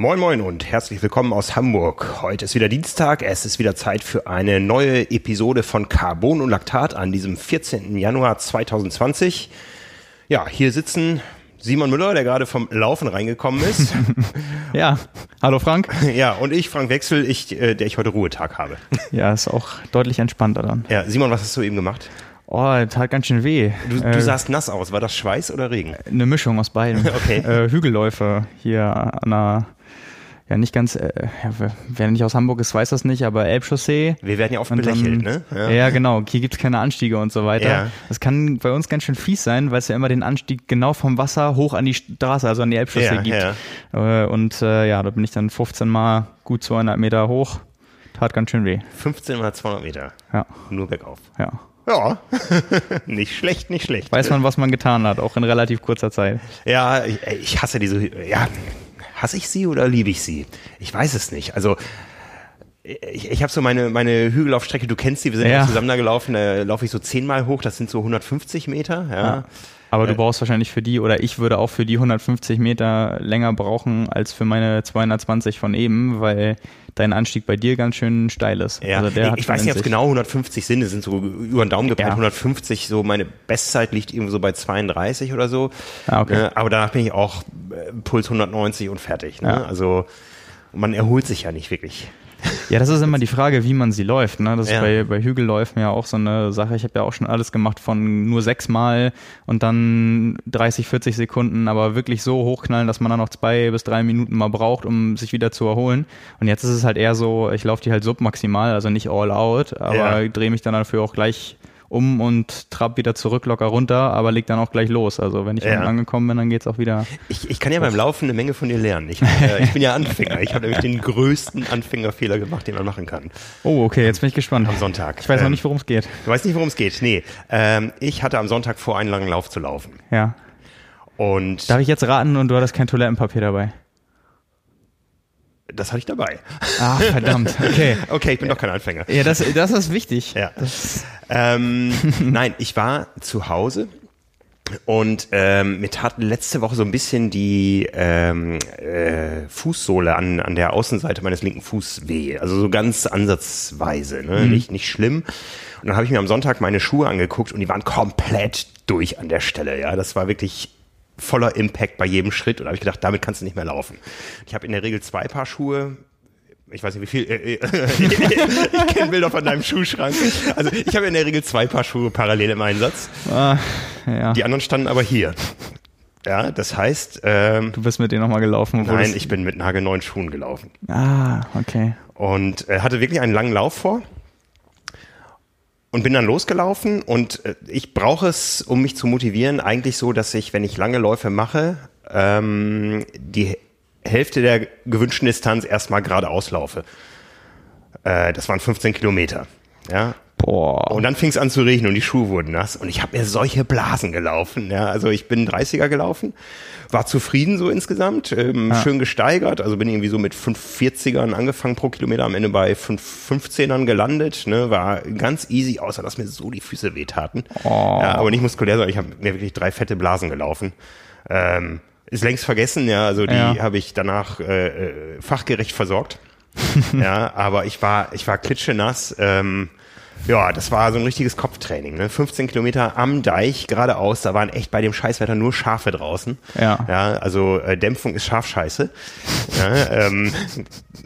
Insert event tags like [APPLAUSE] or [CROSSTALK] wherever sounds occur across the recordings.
Moin Moin und herzlich willkommen aus Hamburg. Heute ist wieder Dienstag, es ist wieder Zeit für eine neue Episode von Carbon und Laktat an diesem 14. Januar 2020. Ja, hier sitzen Simon Müller, der gerade vom Laufen reingekommen ist. [LAUGHS] ja, hallo Frank. [LAUGHS] Ja, und ich, Frank Wechsel, ich, äh, der ich heute Ruhetag habe. [LAUGHS] Ja, ist auch deutlich entspannter dann. Ja, Simon, was hast du eben gemacht? Oh, tat ganz schön weh. Du, du äh, sahst nass aus. War das Schweiß oder Regen? Eine Mischung aus beiden. okay. Äh, Hügelläufe hier an einer, ja nicht ganz, äh, ja, wer nicht aus Hamburg ist, weiß das nicht, aber Elbchaussee. Wir werden ja oft belächelt, ne? Ja. ja, genau. Hier gibt's keine Anstiege und so weiter. Ja. Das kann bei uns ganz schön fies sein, weil es ja immer den Anstieg genau vom Wasser hoch an die Straße, also an die Elbchaussee gibt. Äh, und äh, ja, da bin ich dann 15 Mal gut 200 Meter hoch. Tat ganz schön weh. 15 mal 200 Meter? Ja. Nur bergauf? Ja. Ja, [LAUGHS] nicht schlecht, nicht schlecht. Weiß man, was man getan hat, auch in relativ kurzer Zeit. Ja, ich, ich hasse diese, ja, hasse ich sie oder liebe ich sie? Ich weiß es nicht. Also, ich, ich habe so meine, meine Hügellaufstrecke, du kennst die, wir sind ja. zusammen da gelaufen, da laufe ich so zehnmal hoch, das sind so 150 Meter, ja. ja. Aber du brauchst wahrscheinlich für die, oder ich würde auch für die 150 Meter länger brauchen als für meine 220 von eben, weil dein Anstieg bei dir ganz schön steil ist. Ja, also ich, ich weiß nicht, ob es genau 150 sind, es sind so über den Daumen gepeilt, ja. 150, so meine Bestzeit liegt irgendwo so bei 32 oder so. Ah, okay. Äh, aber danach bin ich auch äh, Puls 190 und fertig. Ne? Ja. Also man erholt sich ja nicht wirklich. Ja, das ist immer die Frage, wie man sie läuft. Ne? Das ja. ist bei, bei Hügelläufen ja auch so eine Sache. Ich habe ja auch schon alles gemacht von nur sechsmal und dann 30, 40 Sekunden, aber wirklich so hochknallen, dass man dann noch zwei bis drei Minuten mal braucht, um sich wieder zu erholen. Und jetzt ist es halt eher so, ich laufe die halt submaximal, also nicht all out, aber ja. drehe mich dann dafür auch gleich um und trab wieder zurück locker runter, aber leg dann auch gleich los. Also wenn ich ja. angekommen bin, dann geht's auch wieder. Ich, ich kann ja beim Laufen eine Menge von dir lernen. Ich, äh, [LAUGHS] ich bin ja Anfänger. Ich habe nämlich den größten Anfängerfehler gemacht, den man machen kann. Oh, okay, jetzt bin ich gespannt. Am Sonntag. Ich weiß noch ähm, nicht, worum es geht. Du weißt nicht, worum es geht. Nee. Ähm, ich hatte am Sonntag vor, einen langen Lauf zu laufen. Ja. Und Darf ich jetzt raten und du hattest kein Toilettenpapier dabei? Das hatte ich dabei. Ah, verdammt. Okay. [LAUGHS] okay, ich bin doch kein Anfänger. Ja, das, das ist wichtig. Ja. Ähm, [LAUGHS] nein, ich war zu Hause und ähm, mir tat letzte Woche so ein bisschen die ähm, äh, Fußsohle an, an der Außenseite meines linken Fußs weh. Also so ganz ansatzweise, ne? Mhm. Nicht, nicht schlimm. Und dann habe ich mir am Sonntag meine Schuhe angeguckt und die waren komplett durch an der Stelle. Ja, das war wirklich voller Impact bei jedem Schritt und da habe ich gedacht, damit kannst du nicht mehr laufen. Ich habe in der Regel zwei Paar Schuhe, ich weiß nicht wie viel, äh, äh, [LAUGHS] ich kenne Bilder von deinem Schuhschrank. Also ich habe in der Regel zwei Paar Schuhe parallel im Einsatz. Ah, ja. Die anderen standen aber hier. Ja, das heißt. Ähm, du bist mit denen nochmal gelaufen? Nein, ich bin mit nagelneuen Schuhen gelaufen. Ah, okay. Und äh, hatte wirklich einen langen Lauf vor und bin dann losgelaufen und äh, ich brauche es, um mich zu motivieren, eigentlich so, dass ich, wenn ich lange Läufe mache, ähm, die Hälfte der gewünschten Distanz erstmal geradeaus laufe. Äh, das waren 15 Kilometer. Ja. Boah. Und dann fing es an zu regnen und die Schuhe wurden nass und ich habe mir solche Blasen gelaufen. Ja, also ich bin 30er gelaufen, war zufrieden so insgesamt, ähm, ja. schön gesteigert. Also bin irgendwie so mit 540ern angefangen pro Kilometer, am Ende bei 515ern gelandet. Ne, war ganz easy, außer dass mir so die Füße wehtaten. Oh. Ja, aber nicht muskulär, sondern ich habe mir wirklich drei fette Blasen gelaufen. Ähm, ist längst vergessen, ja. Also die ja. habe ich danach äh, äh fachgerecht versorgt. [LAUGHS] ja, aber ich war, ich war klitschenass. Ähm, ja, das war so ein richtiges Kopftraining. Ne? 15 Kilometer am Deich geradeaus, da waren echt bei dem Scheißwetter nur Schafe draußen. Ja. Ja, also äh, Dämpfung ist Schafscheiße. [LAUGHS] ja, ähm,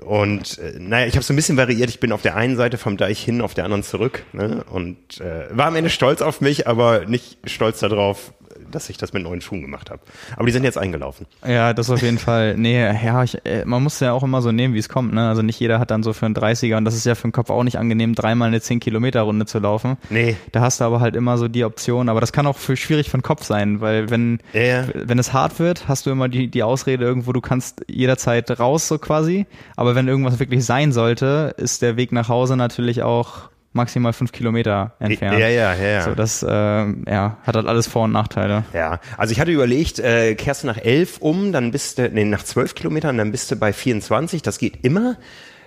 und äh, naja, ich habe so ein bisschen variiert. Ich bin auf der einen Seite vom Deich hin, auf der anderen zurück. Ne? Und äh, war am Ende stolz auf mich, aber nicht stolz darauf, dass ich das mit neuen Schuhen gemacht habe. Aber die sind jetzt eingelaufen. Ja, das auf jeden Fall. [LAUGHS] Nee, ja, ich, äh, man muss ja auch immer so nehmen, wie es kommt. Ne? Also nicht jeder hat dann so für einen 30er und das ist ja für den Kopf auch nicht angenehm, dreimal eine 10 Kilometer Runde zu laufen. Nee. Da hast du aber halt immer so die Option. Aber das kann auch für schwierig für den Kopf sein, weil wenn, ja. wenn es hart wird, hast du immer die, die Ausrede irgendwo, du kannst jederzeit raus so quasi. Aber wenn irgendwas wirklich sein sollte, ist der Weg nach Hause natürlich auch maximal fünf Kilometer entfernt. Ja, ja, ja. ja. So, das äh, ja, hat halt alles Vor- und Nachteile. Ja, also ich hatte überlegt, äh, kehrst du nach elf um, dann bist du, nee, nach zwölf Kilometern, dann bist du bei 24, das geht immer.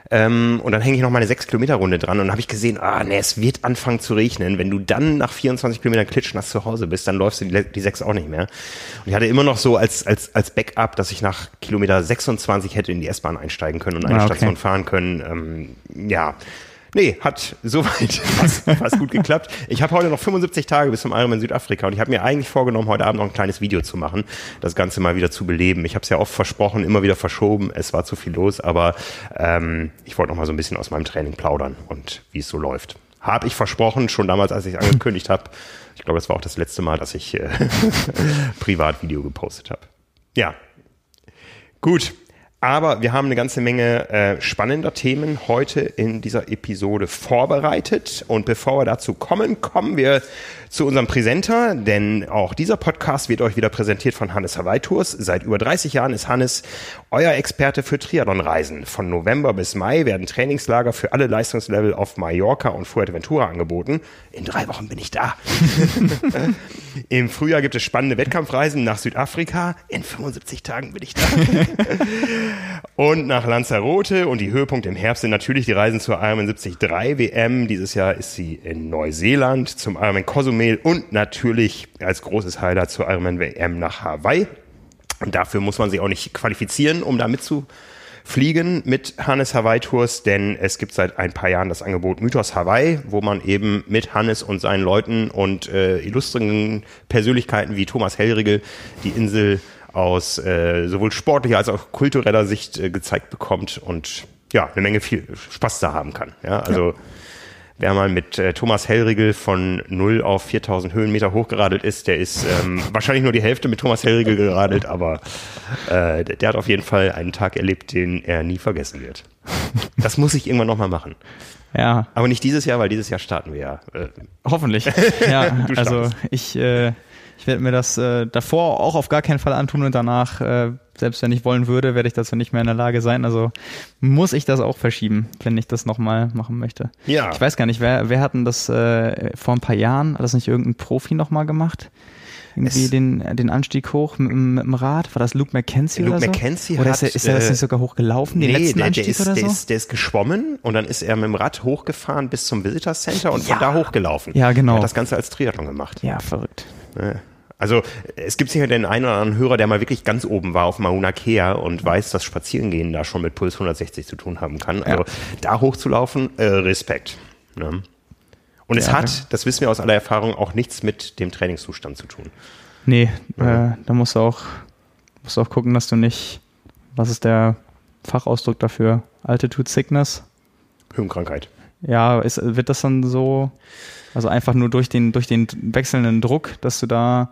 Ähm, und dann hänge ich noch meine 6 Kilometer Runde dran und habe ich gesehen, ah nee, es wird anfangen zu regnen. Wenn du dann nach 24 Kilometern klitschnass zu Hause bist, dann läufst du die, die 6 auch nicht mehr. Und ich hatte immer noch so als, als, als Backup, dass ich nach Kilometer 26 hätte in die S-Bahn einsteigen können und eine ah, okay. Station fahren können. Ähm, ja, Nee, hat soweit [LAUGHS] fast, fast gut geklappt. Ich habe heute noch 75 Tage bis zum Ironman Südafrika und ich habe mir eigentlich vorgenommen, heute Abend noch ein kleines Video zu machen, das Ganze mal wieder zu beleben. Ich habe es ja oft versprochen, immer wieder verschoben. Es war zu viel los, aber ähm, ich wollte noch mal so ein bisschen aus meinem Training plaudern und wie es so läuft. Habe ich versprochen, schon damals, als ich es angekündigt habe. Ich glaube, das war auch das letzte Mal, dass ich äh, [LAUGHS] Privatvideo gepostet habe. Ja, gut. Aber wir haben eine ganze Menge äh, spannender Themen heute in dieser Episode vorbereitet. Und bevor wir dazu kommen, kommen wir zu unserem Präsenter, denn auch dieser Podcast wird euch wieder präsentiert von Hannes Hawaii Tours. Seit über 30 Jahren ist Hannes euer Experte für Triathlon-Reisen. Von November bis Mai werden Trainingslager für alle Leistungslevel auf Mallorca und Fuerteventura angeboten. In drei Wochen bin ich da. [LAUGHS] Im Frühjahr gibt es spannende Wettkampfreisen nach Südafrika. In 75 Tagen bin ich da. [LAUGHS] und nach Lanzarote und die Höhepunkte im Herbst sind natürlich die Reisen zur Ironman 73 WM. Dieses Jahr ist sie in Neuseeland zum Ironman Cozumel Cozumel und natürlich als großes Highlight zur Ironman WM nach Hawaii. Und dafür muss man sich auch nicht qualifizieren, um da mitzufliegen mit Hannes Hawaii Tours, denn es gibt seit ein paar Jahren das Angebot Mythos Hawaii, wo man eben mit Hannes und seinen Leuten und äh, illustren Persönlichkeiten wie Thomas Hellriegel die Insel aus äh, sowohl sportlicher als auch kultureller Sicht äh, gezeigt bekommt und ja, eine Menge viel Spaß da haben kann. Ja, also ja Wer mal mit äh, Thomas Hellriegel von 0 auf 4000 Höhenmeter hochgeradelt ist, der ist ähm, [LAUGHS] wahrscheinlich nur die Hälfte mit Thomas Hellriegel geradelt, aber äh, der hat auf jeden Fall einen Tag erlebt, den er nie vergessen wird. Das muss ich irgendwann nochmal machen. Ja. Aber nicht dieses Jahr, weil dieses Jahr starten wir ja. Äh, Hoffentlich. [LAUGHS] ja, also ich, äh, ich werde mir das äh, davor auch auf gar keinen Fall antun und danach äh, selbst wenn ich wollen würde, werde ich dazu nicht mehr in der Lage sein. Also muss ich das auch verschieben, wenn ich das nochmal machen möchte. Ja. Ich weiß gar nicht, wer, wer hat denn das äh, vor ein paar Jahren, hat das nicht irgendein Profi nochmal gemacht? Irgendwie den, den Anstieg hoch mit, mit, dem Rad? War das Luke McKenzie Luke oder so? McKenzie oder ist er, ist er das nicht sogar hochgelaufen, den nee, letzten der, Anstieg der ist, oder so? Der ist, der ist geschwommen und dann ist er mit dem Rad hochgefahren bis zum Visitor Center und ja. von da hochgelaufen. Ja, genau. Er hat das Ganze als Triathlon gemacht. Ja, verrückt. Ja. Also es gibt sicher den einen oder anderen Hörer, der mal wirklich ganz oben war auf Mauna Kea und weiß, dass Spazierengehen da schon mit Puls 160 zu tun haben kann. Also ja. da hochzulaufen, äh, Respekt. Ne? Und es hat, das wissen wir aus aller Erfahrung, auch nichts mit dem Trainingszustand zu tun. Nee, ja. äh, da musst du auch, musst du auch gucken, dass du nicht, was ist der Fachausdruck dafür? Altitude Sickness? Höhenkrankheit. Ja, ist, wird das dann so also einfach nur durch den, durch den wechselnden Druck, dass du da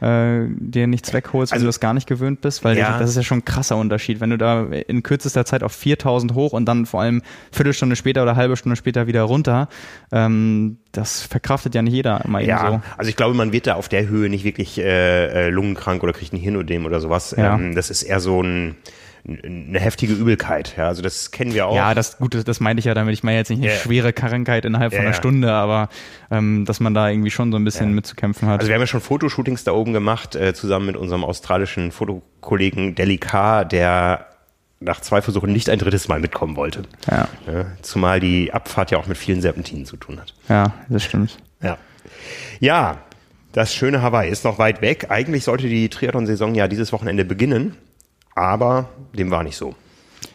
äh, dir nichts wegholst, also, wenn du das gar nicht gewöhnt bist, weil ja. das ist ja schon ein krasser Unterschied, wenn du da in kürzester Zeit auf 4000 hoch und dann vor allem Viertelstunde später oder halbe Stunde später wieder runter, ähm, das verkraftet ja nicht jeder immer ja, eben so. also ich glaube, man wird da auf der Höhe nicht wirklich äh, äh lungenkrank oder kriegt ein Hirnödem oder sowas. Ja. Ähm, das ist eher so ein eine heftige Übelkeit. Ja, also das kennen wir auch. Ja, das gut, das meinte ich ja damit. Ich meine jetzt nicht eine yeah. schwere Krankheit innerhalb yeah. von einer Stunde, aber ähm, dass man da irgendwie schon so ein bisschen yeah. mitzukämpfen hat. Also wir haben ja schon Fotoshootings da oben gemacht, äh, zusammen mit unserem australischen Fotokollegen Delikar, der nach zwei Versuchen nicht ein drittes Mal mitkommen wollte. Ja. ja. Zumal die Abfahrt ja auch mit vielen Serpentinen zu tun hat. Ja, das stimmt. Ja. Ja, das schöne Hawaii ist noch weit weg. Eigentlich sollte die Triathlon-Saison ja dieses Wochenende beginnen. Aber dem war nicht so.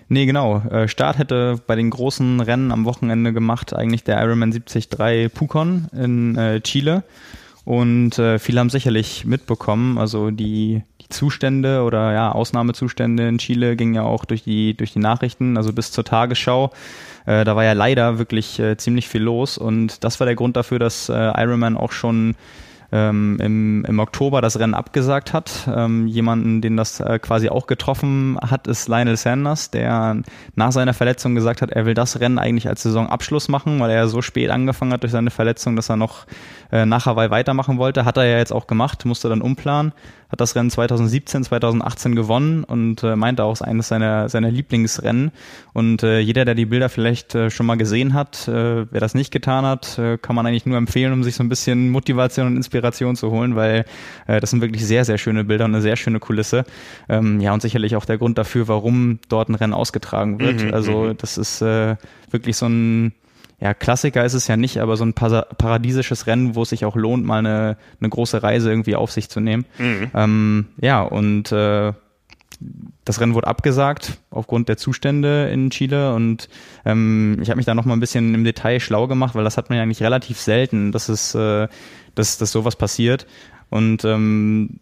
Nee, genau. Äh, Start hätte bei den großen Rennen am Wochenende gemacht eigentlich der Ironman 73 Pucon in äh, Chile. Und äh, viele haben sicherlich mitbekommen, also die, die Zustände oder ja, Ausnahmezustände in Chile gingen ja auch durch die, durch die Nachrichten, also bis zur Tagesschau. Da war ja leider wirklich ziemlich viel los und das war der Grund dafür, dass Ironman auch schon ähm, im, im Oktober das Rennen abgesagt hat. Ähm, jemanden, den das äh, quasi auch getroffen hat, ist Lionel Sanders, der nach seiner Verletzung gesagt hat, er will das Rennen eigentlich als Saisonabschluss machen, weil er so spät angefangen hat durch seine Verletzung, dass er noch äh, nach Hawaii weitermachen wollte. Hat er ja jetzt auch gemacht, musste dann umplanen, hat das Rennen 2017, 2018 gewonnen und äh, meinte auch, es ist eines seiner, seiner Lieblingsrennen. Und äh, jeder, der die Bilder vielleicht äh, schon mal gesehen hat, äh, wer das nicht getan hat, äh, kann man eigentlich nur empfehlen, um sich so ein bisschen Motivation und Inspiration Inspiration zu holen, weil äh, das sind wirklich sehr, sehr schöne Bilder und eine sehr schöne Kulisse. Ähm, ja, und sicherlich auch der Grund dafür, warum dort ein Rennen ausgetragen wird. Mhm, also mhm. das ist äh, wirklich so ein ja, Klassiker ist es ja nicht, aber so ein paradiesisches Rennen, wo es sich auch lohnt, mal eine, eine große Reise irgendwie auf sich zu nehmen. Mhm. Ähm, ja, und äh, das Rennen wurde abgesagt aufgrund der Zustände in Chile und ähm, ich habe mich da noch mal ein bisschen im Detail schlau gemacht, weil das hat man ja eigentlich relativ selten, dass es, äh, dass, dass sowas passiert. Und ähm,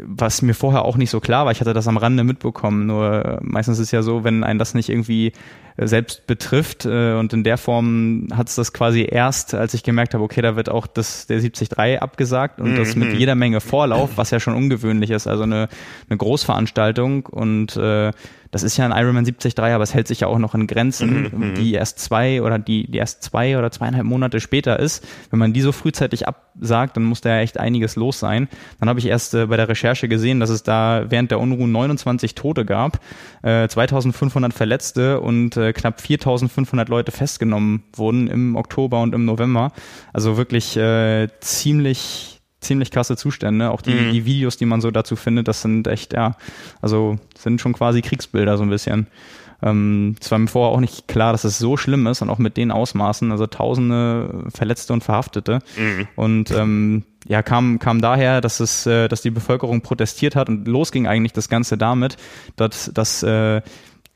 was mir vorher auch nicht so klar war, ich hatte das am Rande mitbekommen, nur meistens ist ja so, wenn einen das nicht irgendwie selbst betrifft äh, und in der Form hat es das quasi erst, als ich gemerkt habe, okay, da wird auch das der 73 abgesagt und mhm. das mit mhm. jeder Menge Vorlauf, was ja schon ungewöhnlich ist, also eine, eine Großveranstaltung und äh, das ist ja ein Ironman 73, aber es hält sich ja auch noch in Grenzen, mhm, mhm. die erst zwei oder die, die erst zwei oder zweieinhalb Monate später ist. Wenn man die so frühzeitig absagt, dann muss da ja echt einiges los sein. Dann habe ich erst äh, bei der Recherche gesehen, dass es da während der Unruhen 29 Tote gab, äh, 2500 Verletzte und äh, knapp 4500 Leute festgenommen wurden im Oktober und im November. Also wirklich äh, ziemlich ziemlich krasse Zustände. Auch die, mhm. die Videos, die man so dazu findet, das sind echt, ja, also sind schon quasi Kriegsbilder so ein bisschen. Ähm, es war mir vorher auch nicht klar, dass es so schlimm ist und auch mit den Ausmaßen, also tausende Verletzte und Verhaftete. Mhm. Und ähm, ja, kam, kam daher, dass es, äh, dass die Bevölkerung protestiert hat und losging eigentlich das Ganze damit, dass, dass äh,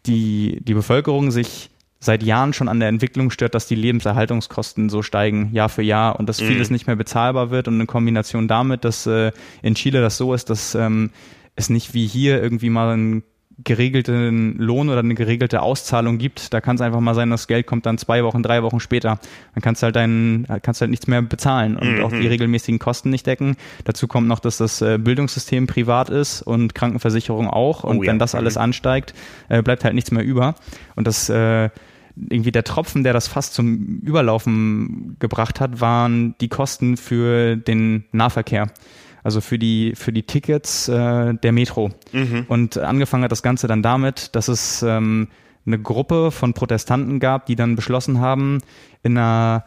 die, die Bevölkerung sich seit Jahren schon an der Entwicklung stört, dass die Lebenserhaltungskosten so steigen Jahr für Jahr und dass mhm. vieles nicht mehr bezahlbar wird und in Kombination damit, dass äh, in Chile das so ist, dass ähm, es nicht wie hier irgendwie mal einen geregelten Lohn oder eine geregelte Auszahlung gibt. Da kann es einfach mal sein, das Geld kommt dann zwei Wochen, drei Wochen später. Dann kannst du halt deinen, kannst halt nichts mehr bezahlen und mhm. auch die regelmäßigen Kosten nicht decken. Dazu kommt noch, dass das äh, Bildungssystem privat ist und Krankenversicherung auch. Und oh, ja. wenn das alles ansteigt, äh, bleibt halt nichts mehr über. Und das äh, irgendwie der Tropfen, der das fast zum Überlaufen gebracht hat, waren die Kosten für den Nahverkehr. Also für die, für die Tickets äh, der Metro. Mhm. Und angefangen hat das Ganze dann damit, dass es ähm, eine Gruppe von Protestanten gab, die dann beschlossen haben, in einer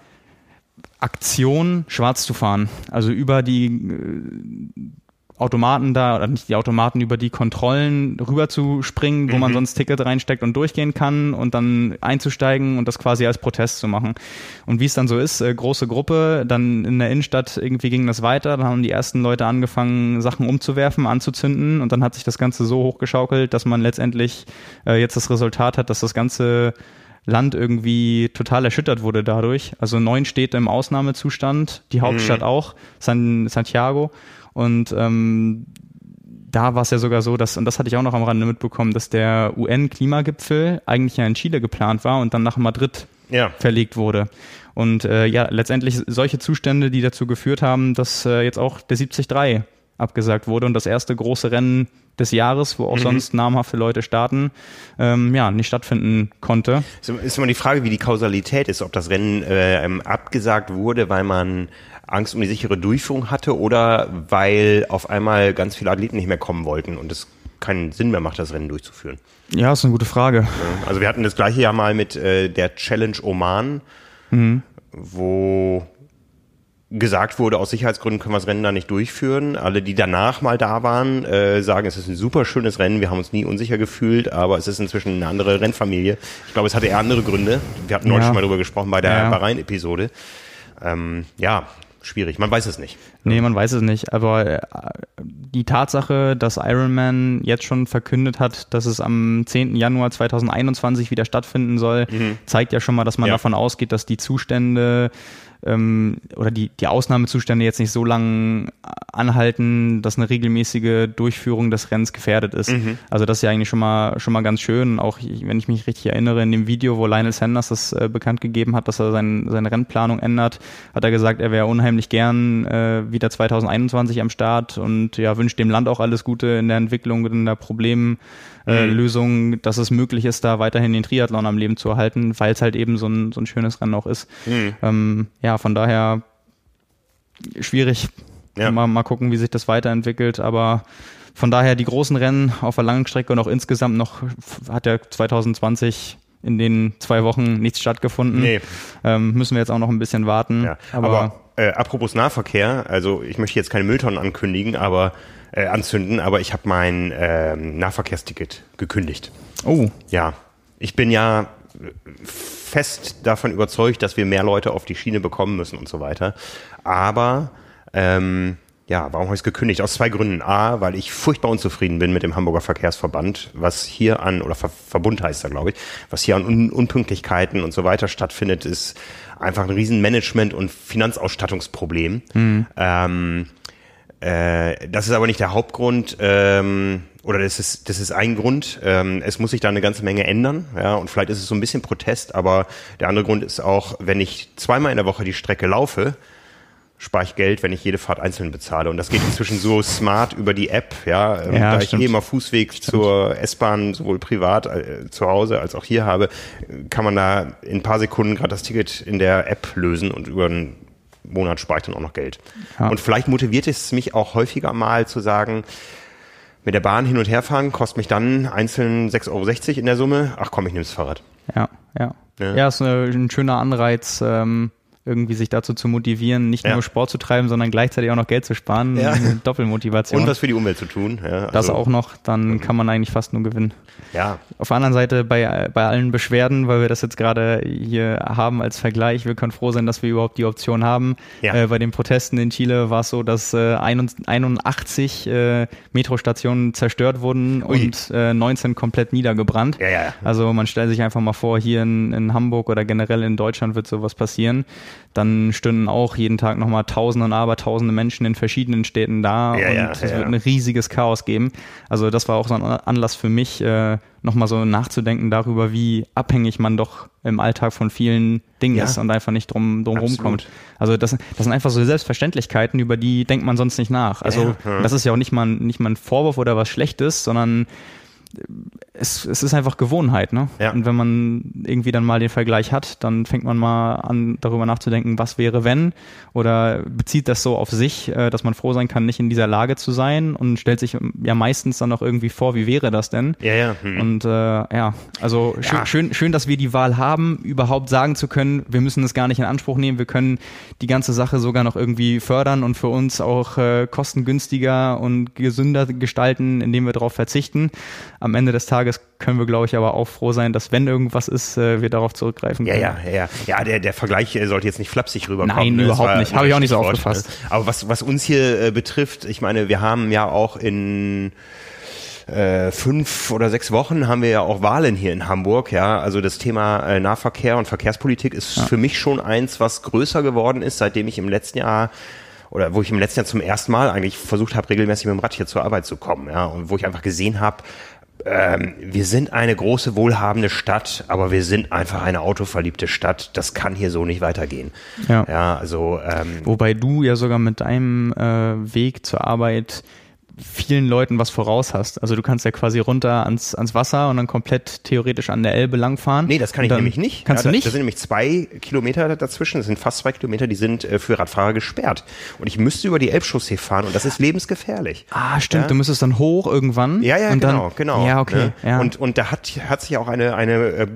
Aktion schwarz zu fahren. Also über die äh, Automaten da, oder nicht die Automaten, über die Kontrollen rüber zu springen, wo mhm. man sonst Ticket reinsteckt und durchgehen kann und dann einzusteigen und das quasi als Protest zu machen. Und wie es dann so ist, äh, große Gruppe, dann in der Innenstadt irgendwie ging das weiter, dann haben die ersten Leute angefangen, Sachen umzuwerfen, anzuzünden und dann hat sich das Ganze so hochgeschaukelt, dass man letztendlich äh, jetzt das Resultat hat, dass das ganze Land irgendwie total erschüttert wurde dadurch. Also neun Städte im Ausnahmezustand, die Hauptstadt mhm. auch, San, Santiago. Und ähm, da war es ja sogar so, dass, und das hatte ich auch noch am Rande mitbekommen, dass der UN-Klimagipfel eigentlich ja in Chile geplant war und dann nach Madrid ja. verlegt wurde. Und äh, ja, letztendlich solche Zustände, die dazu geführt haben, dass äh, jetzt auch der 73 abgesagt wurde und das erste große Rennen des Jahres, wo auch mhm. sonst namhafte Leute starten, ähm, ja, nicht stattfinden konnte. Ist immer die Frage, wie die Kausalität ist, ob das Rennen äh, abgesagt wurde, weil man Angst um die sichere Durchführung hatte oder weil auf einmal ganz viele Athleten nicht mehr kommen wollten und es keinen Sinn mehr macht, das Rennen durchzuführen? Ja, ist eine gute Frage. Also wir hatten das gleiche ja mal mit äh, der Challenge Oman, mhm. wo gesagt wurde, aus Sicherheitsgründen können wir das Rennen da nicht durchführen. Alle, die danach mal da waren, äh, sagen, es ist ein super schönes Rennen, wir haben uns nie unsicher gefühlt, aber es ist inzwischen eine andere Rennfamilie. Ich glaube, es hatte eher andere Gründe. Wir hatten neulich ja. schon mal drüber gesprochen bei der ja. Bahrain-Episode. Ähm, ja, schwierig. Man weiß es nicht. Nee, man weiß es nicht. Aber äh, die Tatsache, dass Ironman jetzt schon verkündet hat, dass es am 10. Januar 2021 wieder stattfinden soll, mhm. zeigt ja schon mal, dass man ja. davon ausgeht, dass die Zustände ähm, oder die, die Ausnahmezustände jetzt nicht so lang anhalten, dass eine regelmäßige Durchführung des Rennens gefährdet ist. Mhm. Also das ist ja eigentlich schon mal schon mal ganz schön. Auch wenn ich mich richtig erinnere, in dem Video, wo Lionel Sanders das äh, bekannt gegeben hat, dass er sein, seine Rennplanung ändert, hat er gesagt, er wäre unheimlich gern äh, wieder 2021 am Start und ja, wünscht dem Land auch alles Gute in der Entwicklung, in der Problem äh, mhm. Lösung, dass es möglich ist, da weiterhin den Triathlon am Leben zu erhalten, weil es halt eben so ein, so ein schönes Rennen auch ist. Mhm. Ähm, ja, von daher schwierig. Ja. Mal, mal gucken, wie sich das weiterentwickelt, aber von daher die großen Rennen auf der langen Strecke und auch insgesamt noch hat ja 2020 in den zwei Wochen nichts stattgefunden. Nee. Ähm, müssen wir jetzt auch noch ein bisschen warten. Ja, aber, aber äh, apropos Nahverkehr, also ich möchte jetzt keine Mülltonnen ankündigen, aber äh, anzünden, aber ich habe mein äh, Nahverkehrsticket gekündigt. Oh. Ja. Ich bin ja fest davon überzeugt, dass wir mehr Leute auf die Schiene bekommen müssen und so weiter. Aber ähm, ja, warum habe ich es gekündigt? Aus zwei Gründen. A, weil ich furchtbar unzufrieden bin mit dem Hamburger Verkehrsverband, was hier an, oder Ver Verbund heißt er, glaube ich, was hier an Un Unpünktlichkeiten und so weiter stattfindet, ist einfach ein riesen Management- und Finanzausstattungsproblem. Mhm. Ähm, äh, das ist aber nicht der Hauptgrund, ähm, oder das ist, das ist ein Grund. Ähm, es muss sich da eine ganze Menge ändern, ja, und vielleicht ist es so ein bisschen Protest, aber der andere Grund ist auch, wenn ich zweimal in der Woche die Strecke laufe, spare ich Geld, wenn ich jede Fahrt einzeln bezahle. Und das geht inzwischen so smart über die App, ja. Ähm, ja da stimmt. ich eh immer Fußweg stimmt. zur S-Bahn sowohl privat äh, zu Hause als auch hier habe, kann man da in ein paar Sekunden gerade das Ticket in der App lösen und über einen Monat spare ich dann auch noch Geld. Ja. Und vielleicht motiviert es mich auch häufiger mal zu sagen, mit der Bahn hin und her fahren kostet mich dann einzeln 6,60 Euro in der Summe. Ach komm, ich nehme das Fahrrad. Ja, ja. Ja, ja ist ein schöner Anreiz, ähm, irgendwie sich dazu zu motivieren, nicht ja. nur Sport zu treiben, sondern gleichzeitig auch noch Geld zu sparen. Ja. [LAUGHS] Doppelmotivation. Und was für die Umwelt zu tun. Ja, also das auch noch, dann kann man eigentlich fast nur gewinnen. Ja. Auf der anderen Seite bei, bei allen Beschwerden, weil wir das jetzt gerade hier haben als Vergleich, wir können froh sein, dass wir überhaupt die Option haben. Ja. Äh, bei den Protesten in Chile war es so, dass äh, 81 äh, Metrostationen zerstört wurden Ui. und äh, 19 komplett niedergebrannt. Ja, ja. Also man stellt sich einfach mal vor, hier in, in Hamburg oder generell in Deutschland wird sowas passieren dann stünden auch jeden Tag nochmal Tausende und Abertausende Menschen in verschiedenen Städten da ja, und ja, es ja. wird ein riesiges Chaos geben. Also das war auch so ein Anlass für mich, äh, nochmal so nachzudenken darüber, wie abhängig man doch im Alltag von vielen Dingen ist und einfach nicht drum, drum rumkommt. Also das, das sind einfach so Selbstverständlichkeiten, über die denkt man sonst nicht nach. Also das ist ja auch nicht mal, nicht mal ein Vorwurf oder was Schlechtes, sondern es, es ist einfach Gewohnheit, ne? Ja. Und wenn man irgendwie dann mal den Vergleich hat, dann fängt man mal an, darüber nachzudenken, was wäre, wenn, oder bezieht das so auf sich, äh, dass man froh sein kann, nicht in dieser Lage zu sein und stellt sich ja meistens dann auch irgendwie vor, wie wäre das denn? Ja, ja. Hm. Und äh, ja, also ja. Schön, schön, schön, dass wir die Wahl haben, überhaupt sagen zu können, wir müssen es gar nicht in Anspruch nehmen, wir können die ganze Sache sogar noch irgendwie fördern und für uns auch äh, kostengünstiger und gesünder gestalten, indem wir darauf verzichten. Am Ende des Tages können wir, glaube ich, aber auch froh sein, dass wenn irgendwas ist, äh, wir darauf zurückgreifen können. Ja, ja, ja. Ja, der, der Vergleich äh, sollte jetzt nicht flapsig rüberkommen. Nein, ne? überhaupt nicht. Habe ich auch nicht so aufgefasst. Aber was, was uns hier äh, betrifft, ich meine, wir haben ja auch in äh, fünf oder sechs Wochen haben wir ja auch Wahlen hier in Hamburg. Ja, also das Thema äh, Nahverkehr und Verkehrspolitik ist ja. für mich schon eins, was größer geworden ist, seitdem ich im letzten Jahr oder wo ich im letzten Jahr zum ersten Mal eigentlich versucht habe, regelmäßig mit dem Rad hier zur Arbeit zu kommen, ja, und wo ich einfach gesehen habe, ähm, wir sind eine große, wohlhabende Stadt, aber wir sind einfach eine autoverliebte Stadt. Das kann hier so nicht weitergehen. Ja, ja also. Ähm, Wobei du ja sogar mit deinem äh, Weg zur Arbeit vielen Leuten was voraus hast. Also du kannst ja quasi runter ans, ans Wasser und dann komplett theoretisch an der Elbe langfahren. Nee, das kann ich nämlich nicht. Kannst ja, du nicht? Da sind nämlich zwei Kilometer dazwischen, das sind fast zwei Kilometer, die sind äh, für Radfahrer gesperrt. Und ich müsste über die Elbchaussee fahren und das ist lebensgefährlich. Ah, stimmt. Ja? Du müsstest dann hoch irgendwann. Ja, ja, genau, dann, genau. Ja, okay. Ne? Ja. Und, und da hat, hat sich auch eine, eine äh,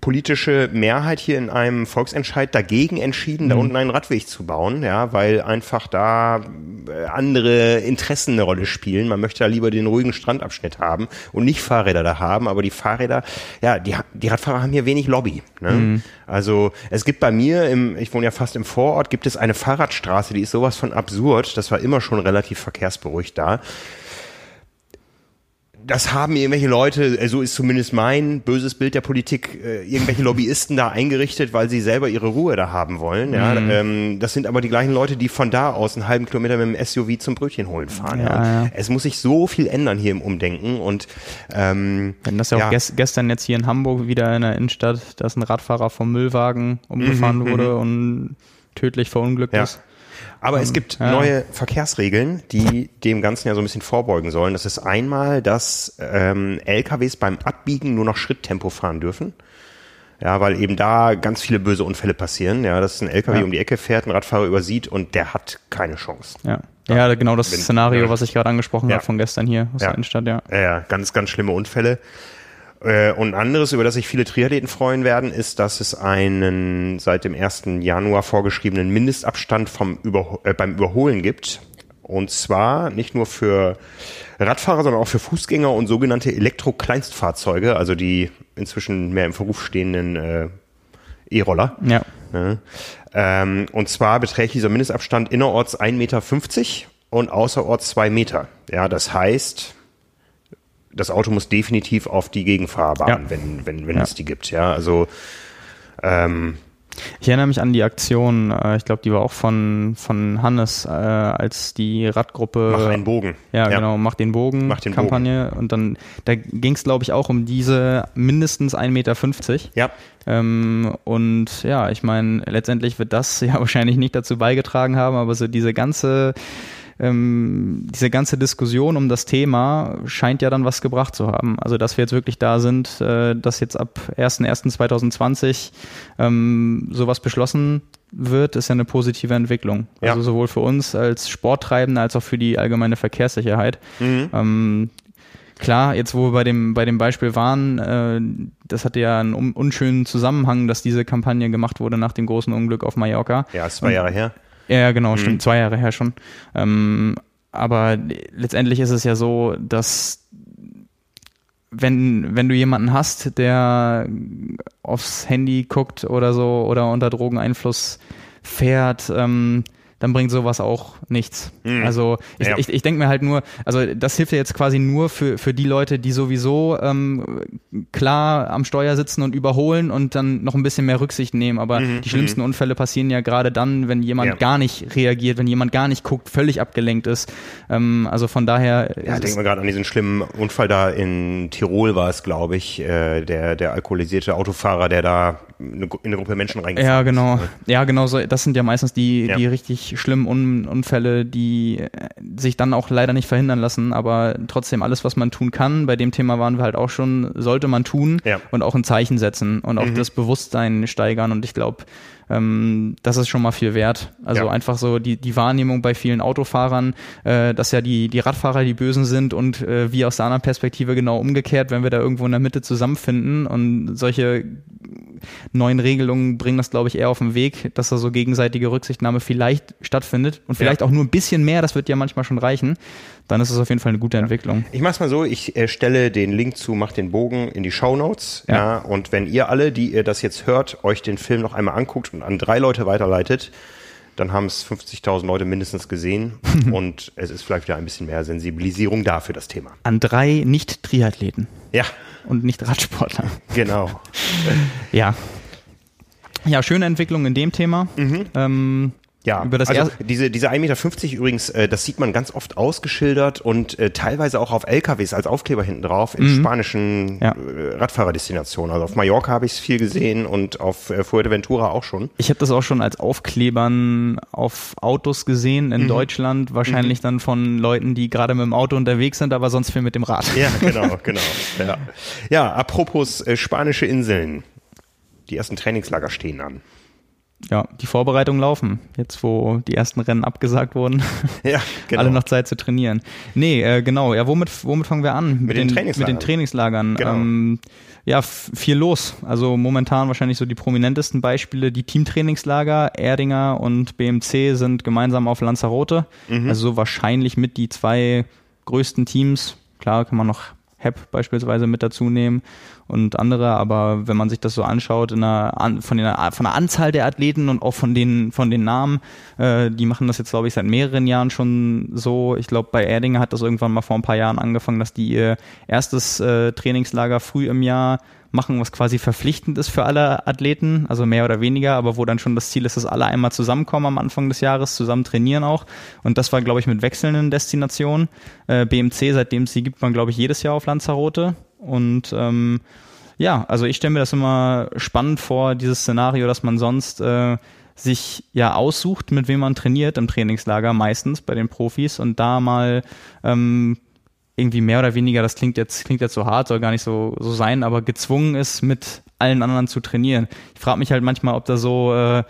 politische Mehrheit hier in einem Volksentscheid dagegen entschieden, mhm. da unten einen Radweg zu bauen, ja, weil einfach da äh, andere Interessen eine Rolle spielen. Man möchte da lieber den ruhigen Strandabschnitt haben und nicht Fahrräder da haben. Aber die Fahrräder, ja, die, die Radfahrer haben hier wenig Lobby. Ne? Mhm. Also es gibt bei mir, im, ich wohne ja fast im Vorort, gibt es eine Fahrradstraße, die ist sowas von absurd. Das war immer schon relativ verkehrsberuhigt da das haben irgendwelche Leute, äh, so ist zumindest mein böses Bild der Politik, äh, irgendwelche Lobbyisten da eingerichtet, weil sie selber ihre Ruhe da haben wollen. Ja? Mhm. Ähm, das sind aber die gleichen Leute, die von da aus einen halben Kilometer mit dem SUV zum Brötchen holen fahren. Ja, ja. Es muss sich so viel ändern hier im Umdenken und ähm, wenn das ja auch gest gestern jetzt hier in Hamburg wieder in der Innenstadt, dass ein Radfahrer vom Müllwagen umgefahren mhm, wurde mhm. und tödlich verunglückt ist. Aber es ähm, gibt ja. neue Verkehrsregeln, die dem Ganzen ja so ein bisschen vorbeugen sollen. Das ist einmal, dass ähm, LKWs beim Abbiegen nur noch Schritttempo fahren dürfen. Ja, weil eben da ganz viele böse Unfälle passieren. Ja, dass ein LKW ja. um die Ecke fährt, ein Radfahrer übersieht und der hat keine Chance. Ja. Ja, genau das Szenario, was ich gerade angesprochen ja. habe von gestern hier aus ja. der Innenstadt, ja. Ja, ganz, ganz schlimme Unfälle. Äh, und anderes, über das sich viele Triathleten freuen werden, ist, dass es einen seit dem 1. Januar vorgeschriebenen Mindestabstand vom Über äh, beim Überholen gibt. Und zwar nicht nur für Radfahrer, sondern auch für Fußgänger und sogenannte Elektro-Kleinstfahrzeuge, also die inzwischen mehr im Verruf stehenden äh, E-Roller. Ja. ja. Ähm, und zwar beträgt dieser Mindestabstand innerorts 1,50 Meter und außerorts zwei Meter. Ja, das heißt, das Auto muss definitiv auf die Gegenfahrbahn, ja. wenn, wenn, wenn ja. es die gibt. Ja, also ähm, ich erinnere mich an die Aktion, äh, ich glaube, die war auch von, von Hannes, äh, als die Radgruppe. Mach einen Bogen. Ja, ja. genau, mach den Bogen mach den Kampagne. Bogen. Und dann, da ging es, glaube ich, auch um diese mindestens 1,50 Meter. Ja. Ähm, und ja, ich meine, letztendlich wird das [LAUGHS] ja wahrscheinlich nicht dazu beigetragen haben, aber so diese ganze ähm, diese ganze Diskussion um das Thema scheint ja dann was gebracht zu haben. Also dass wir jetzt wirklich da sind, äh, dass jetzt ab 1.1.2020 ähm, sowas beschlossen wird, ist ja eine positive Entwicklung. Ja. Also sowohl für uns als Sporttreibende als auch für die allgemeine Verkehrssicherheit. Mhm. Ähm, klar, jetzt wo wir bei dem, bei dem Beispiel waren, äh, das hatte ja einen unschönen Zusammenhang, dass diese Kampagne gemacht wurde nach dem großen Unglück auf Mallorca. Ja, war Jahre her. Ja, genau, mhm. stimmt, zwei Jahre her schon. Ähm, aber letztendlich ist es ja so, dass wenn, wenn du jemanden hast, der aufs Handy guckt oder so oder unter Drogeneinfluss fährt, ähm, dann bringt sowas auch nichts. Mhm. Also ich, ja. ich, ich denke mir halt nur, also das hilft ja jetzt quasi nur für, für die Leute, die sowieso ähm, klar am Steuer sitzen und überholen und dann noch ein bisschen mehr Rücksicht nehmen. Aber mhm. die schlimmsten mhm. Unfälle passieren ja gerade dann, wenn jemand ja. gar nicht reagiert, wenn jemand gar nicht guckt, völlig abgelenkt ist. Ähm, also von daher. Ja, denken wir gerade an diesen schlimmen Unfall da in Tirol war es, glaube ich, äh, der, der alkoholisierte Autofahrer, der da in eine Gruppe Menschen reingefahren Ja, genau. Ist. Ja, genau. So, das sind ja meistens die, ja. die richtig schlimmen Un Unfälle, die äh, sich dann auch leider nicht verhindern lassen. Aber trotzdem alles, was man tun kann, bei dem Thema waren wir halt auch schon, sollte man tun ja. und auch ein Zeichen setzen und auch mhm. das Bewusstsein steigern. Und ich glaube, ähm, das ist schon mal viel wert. Also ja. einfach so die, die Wahrnehmung bei vielen Autofahrern, äh, dass ja die, die Radfahrer die Bösen sind und äh, wie aus der anderen Perspektive genau umgekehrt, wenn wir da irgendwo in der Mitte zusammenfinden und solche neuen Regelungen bringen das, glaube ich, eher auf den Weg, dass da so gegenseitige Rücksichtnahme vielleicht stattfindet und vielleicht ja. auch nur ein bisschen mehr, das wird ja manchmal schon reichen, dann ist es auf jeden Fall eine gute Entwicklung. Ich mach's mal so, ich äh, stelle den Link zu Mach den Bogen in die Show Notes. Ja. ja. Und wenn ihr alle, die ihr das jetzt hört, euch den Film noch einmal anguckt und an drei Leute weiterleitet, dann haben es 50.000 Leute mindestens gesehen [LAUGHS] und es ist vielleicht wieder ein bisschen mehr Sensibilisierung da für das Thema. An drei Nicht-Triathleten. Ja. Und nicht Radsportler. Genau. ja. Ja, schöne Entwicklung in dem Thema. Mhm. Ähm, ja, über das also diese, diese 1,50 Meter übrigens, äh, das sieht man ganz oft ausgeschildert und äh, teilweise auch auf LKWs als Aufkleber hinten drauf in mhm. spanischen ja. äh, Radfahrerdestinationen. Also auf Mallorca habe ich es viel gesehen und auf äh, Fuerteventura auch schon. Ich habe das auch schon als Aufklebern auf Autos gesehen in mhm. Deutschland, wahrscheinlich mhm. dann von Leuten, die gerade mit dem Auto unterwegs sind, aber sonst viel mit dem Rad. Ja, [LAUGHS] genau, genau. ja. ja, apropos äh, spanische Inseln. Die ersten Trainingslager stehen an ja, die Vorbereitungen laufen. Jetzt, wo die ersten Rennen abgesagt wurden. Ja, [LAUGHS] genau. Alle noch Zeit zu trainieren. Nee, äh, genau. Ja, womit, womit fangen wir an? Mit, mit den, den, Trainingslagern. Mit den Trainingslagern. Genau. Ähm, ja, viel los. Also momentan wahrscheinlich so die prominentesten Beispiele. Die Teamtrainingslager, Erdinger und BMC sind gemeinsam auf Lanzarote. Mhm. Also wahrscheinlich mit die zwei größten Teams. Klar kann man noch HEP beispielsweise mit dazu nehmen und andere, aber wenn man sich das so anschaut, in einer, von, der, von der Anzahl der Athleten und auch von den, von den Namen, äh, die machen das jetzt, glaube ich, seit mehreren Jahren schon so. Ich glaube, bei Erdinger hat das irgendwann mal vor ein paar Jahren angefangen, dass die ihr erstes äh, Trainingslager früh im Jahr machen, was quasi verpflichtend ist für alle Athleten, also mehr oder weniger, aber wo dann schon das Ziel ist, dass alle einmal zusammenkommen am Anfang des Jahres, zusammen trainieren auch. Und das war, glaube ich, mit wechselnden Destinationen. Äh, BMC, seitdem es sie gibt, man, glaube ich, jedes Jahr auf Lanzarote. Und ähm, ja, also ich stelle mir das immer spannend vor, dieses Szenario, dass man sonst äh, sich ja aussucht, mit wem man trainiert im Trainingslager, meistens bei den Profis und da mal ähm, irgendwie mehr oder weniger, das klingt jetzt, klingt jetzt so hart, soll gar nicht so, so sein, aber gezwungen ist, mit allen anderen zu trainieren. Ich frage mich halt manchmal, ob da so äh,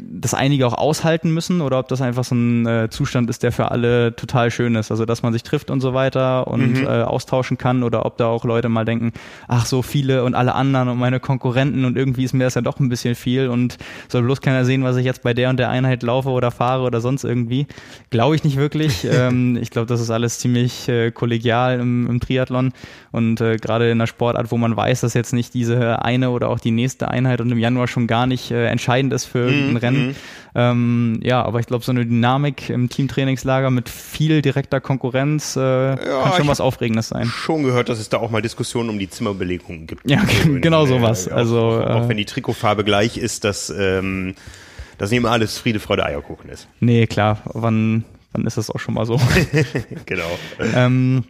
das einige auch aushalten müssen oder ob das einfach so ein äh, Zustand ist, der für alle total schön ist. Also dass man sich trifft und so weiter und mhm. äh, austauschen kann oder ob da auch Leute mal denken, ach so viele und alle anderen und meine Konkurrenten und irgendwie ist mir das ja doch ein bisschen viel und soll bloß keiner sehen, was ich jetzt bei der und der Einheit laufe oder fahre oder sonst irgendwie. Glaube ich nicht wirklich. [LAUGHS] ähm, ich glaube, das ist alles ziemlich äh, kollegial im, im Triathlon und äh, gerade in einer Sportart, wo man weiß, dass jetzt nicht diese eine oder auch die nächste Einheit und im Januar schon gar nicht äh, entscheidend ist für mhm ein Rennen. Mhm. Ähm, ja, aber ich glaube, so eine Dynamik im Teamtrainingslager mit viel direkter Konkurrenz äh, ja, kann schon was Aufregendes sein. Schon gehört, dass es da auch mal Diskussionen um die Zimmerbelegung gibt. Ja, [LAUGHS] genau sowas. Äh, also auch, auch äh, wenn die Trikotfarbe gleich ist, dass ähm, das nicht immer alles Friede, Freude, Eierkuchen ist. Nee, klar. Wann, wann ist das auch schon mal so? [LAUGHS] genau. ähm,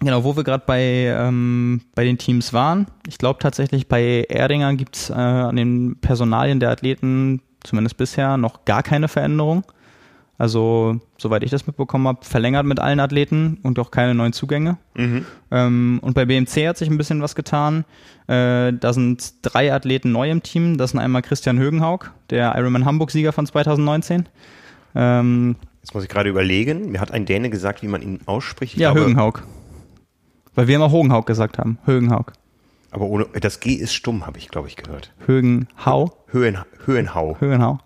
Genau, wo wir gerade bei, ähm, bei den Teams waren. Ich glaube tatsächlich, bei Erdinger gibt's äh, an den Personalien der Athleten zumindest bisher noch gar keine Veränderung. Also, soweit ich das mitbekommen habe, verlängert mit allen Athleten und auch keine neuen Zugänge. Mhm. Ähm, und bei BMC hat sich ein bisschen was getan. Äh, da sind drei Athleten neu im Team. Das sind einmal Christian Högenhaug, der Ironman Hamburg-Sieger von 2019. Ähm, Jetzt muss ich gerade überlegen. Mir hat ein Däne gesagt, wie man ihn ausspricht. Ich ja, glaube, Högenhaug. Weil wir immer Hogenhaug gesagt haben. Högenhaug. Aber ohne, das G ist stumm, habe ich, glaube ich, gehört. Högenhau? Höhen, Höhenhau. Höhenhau.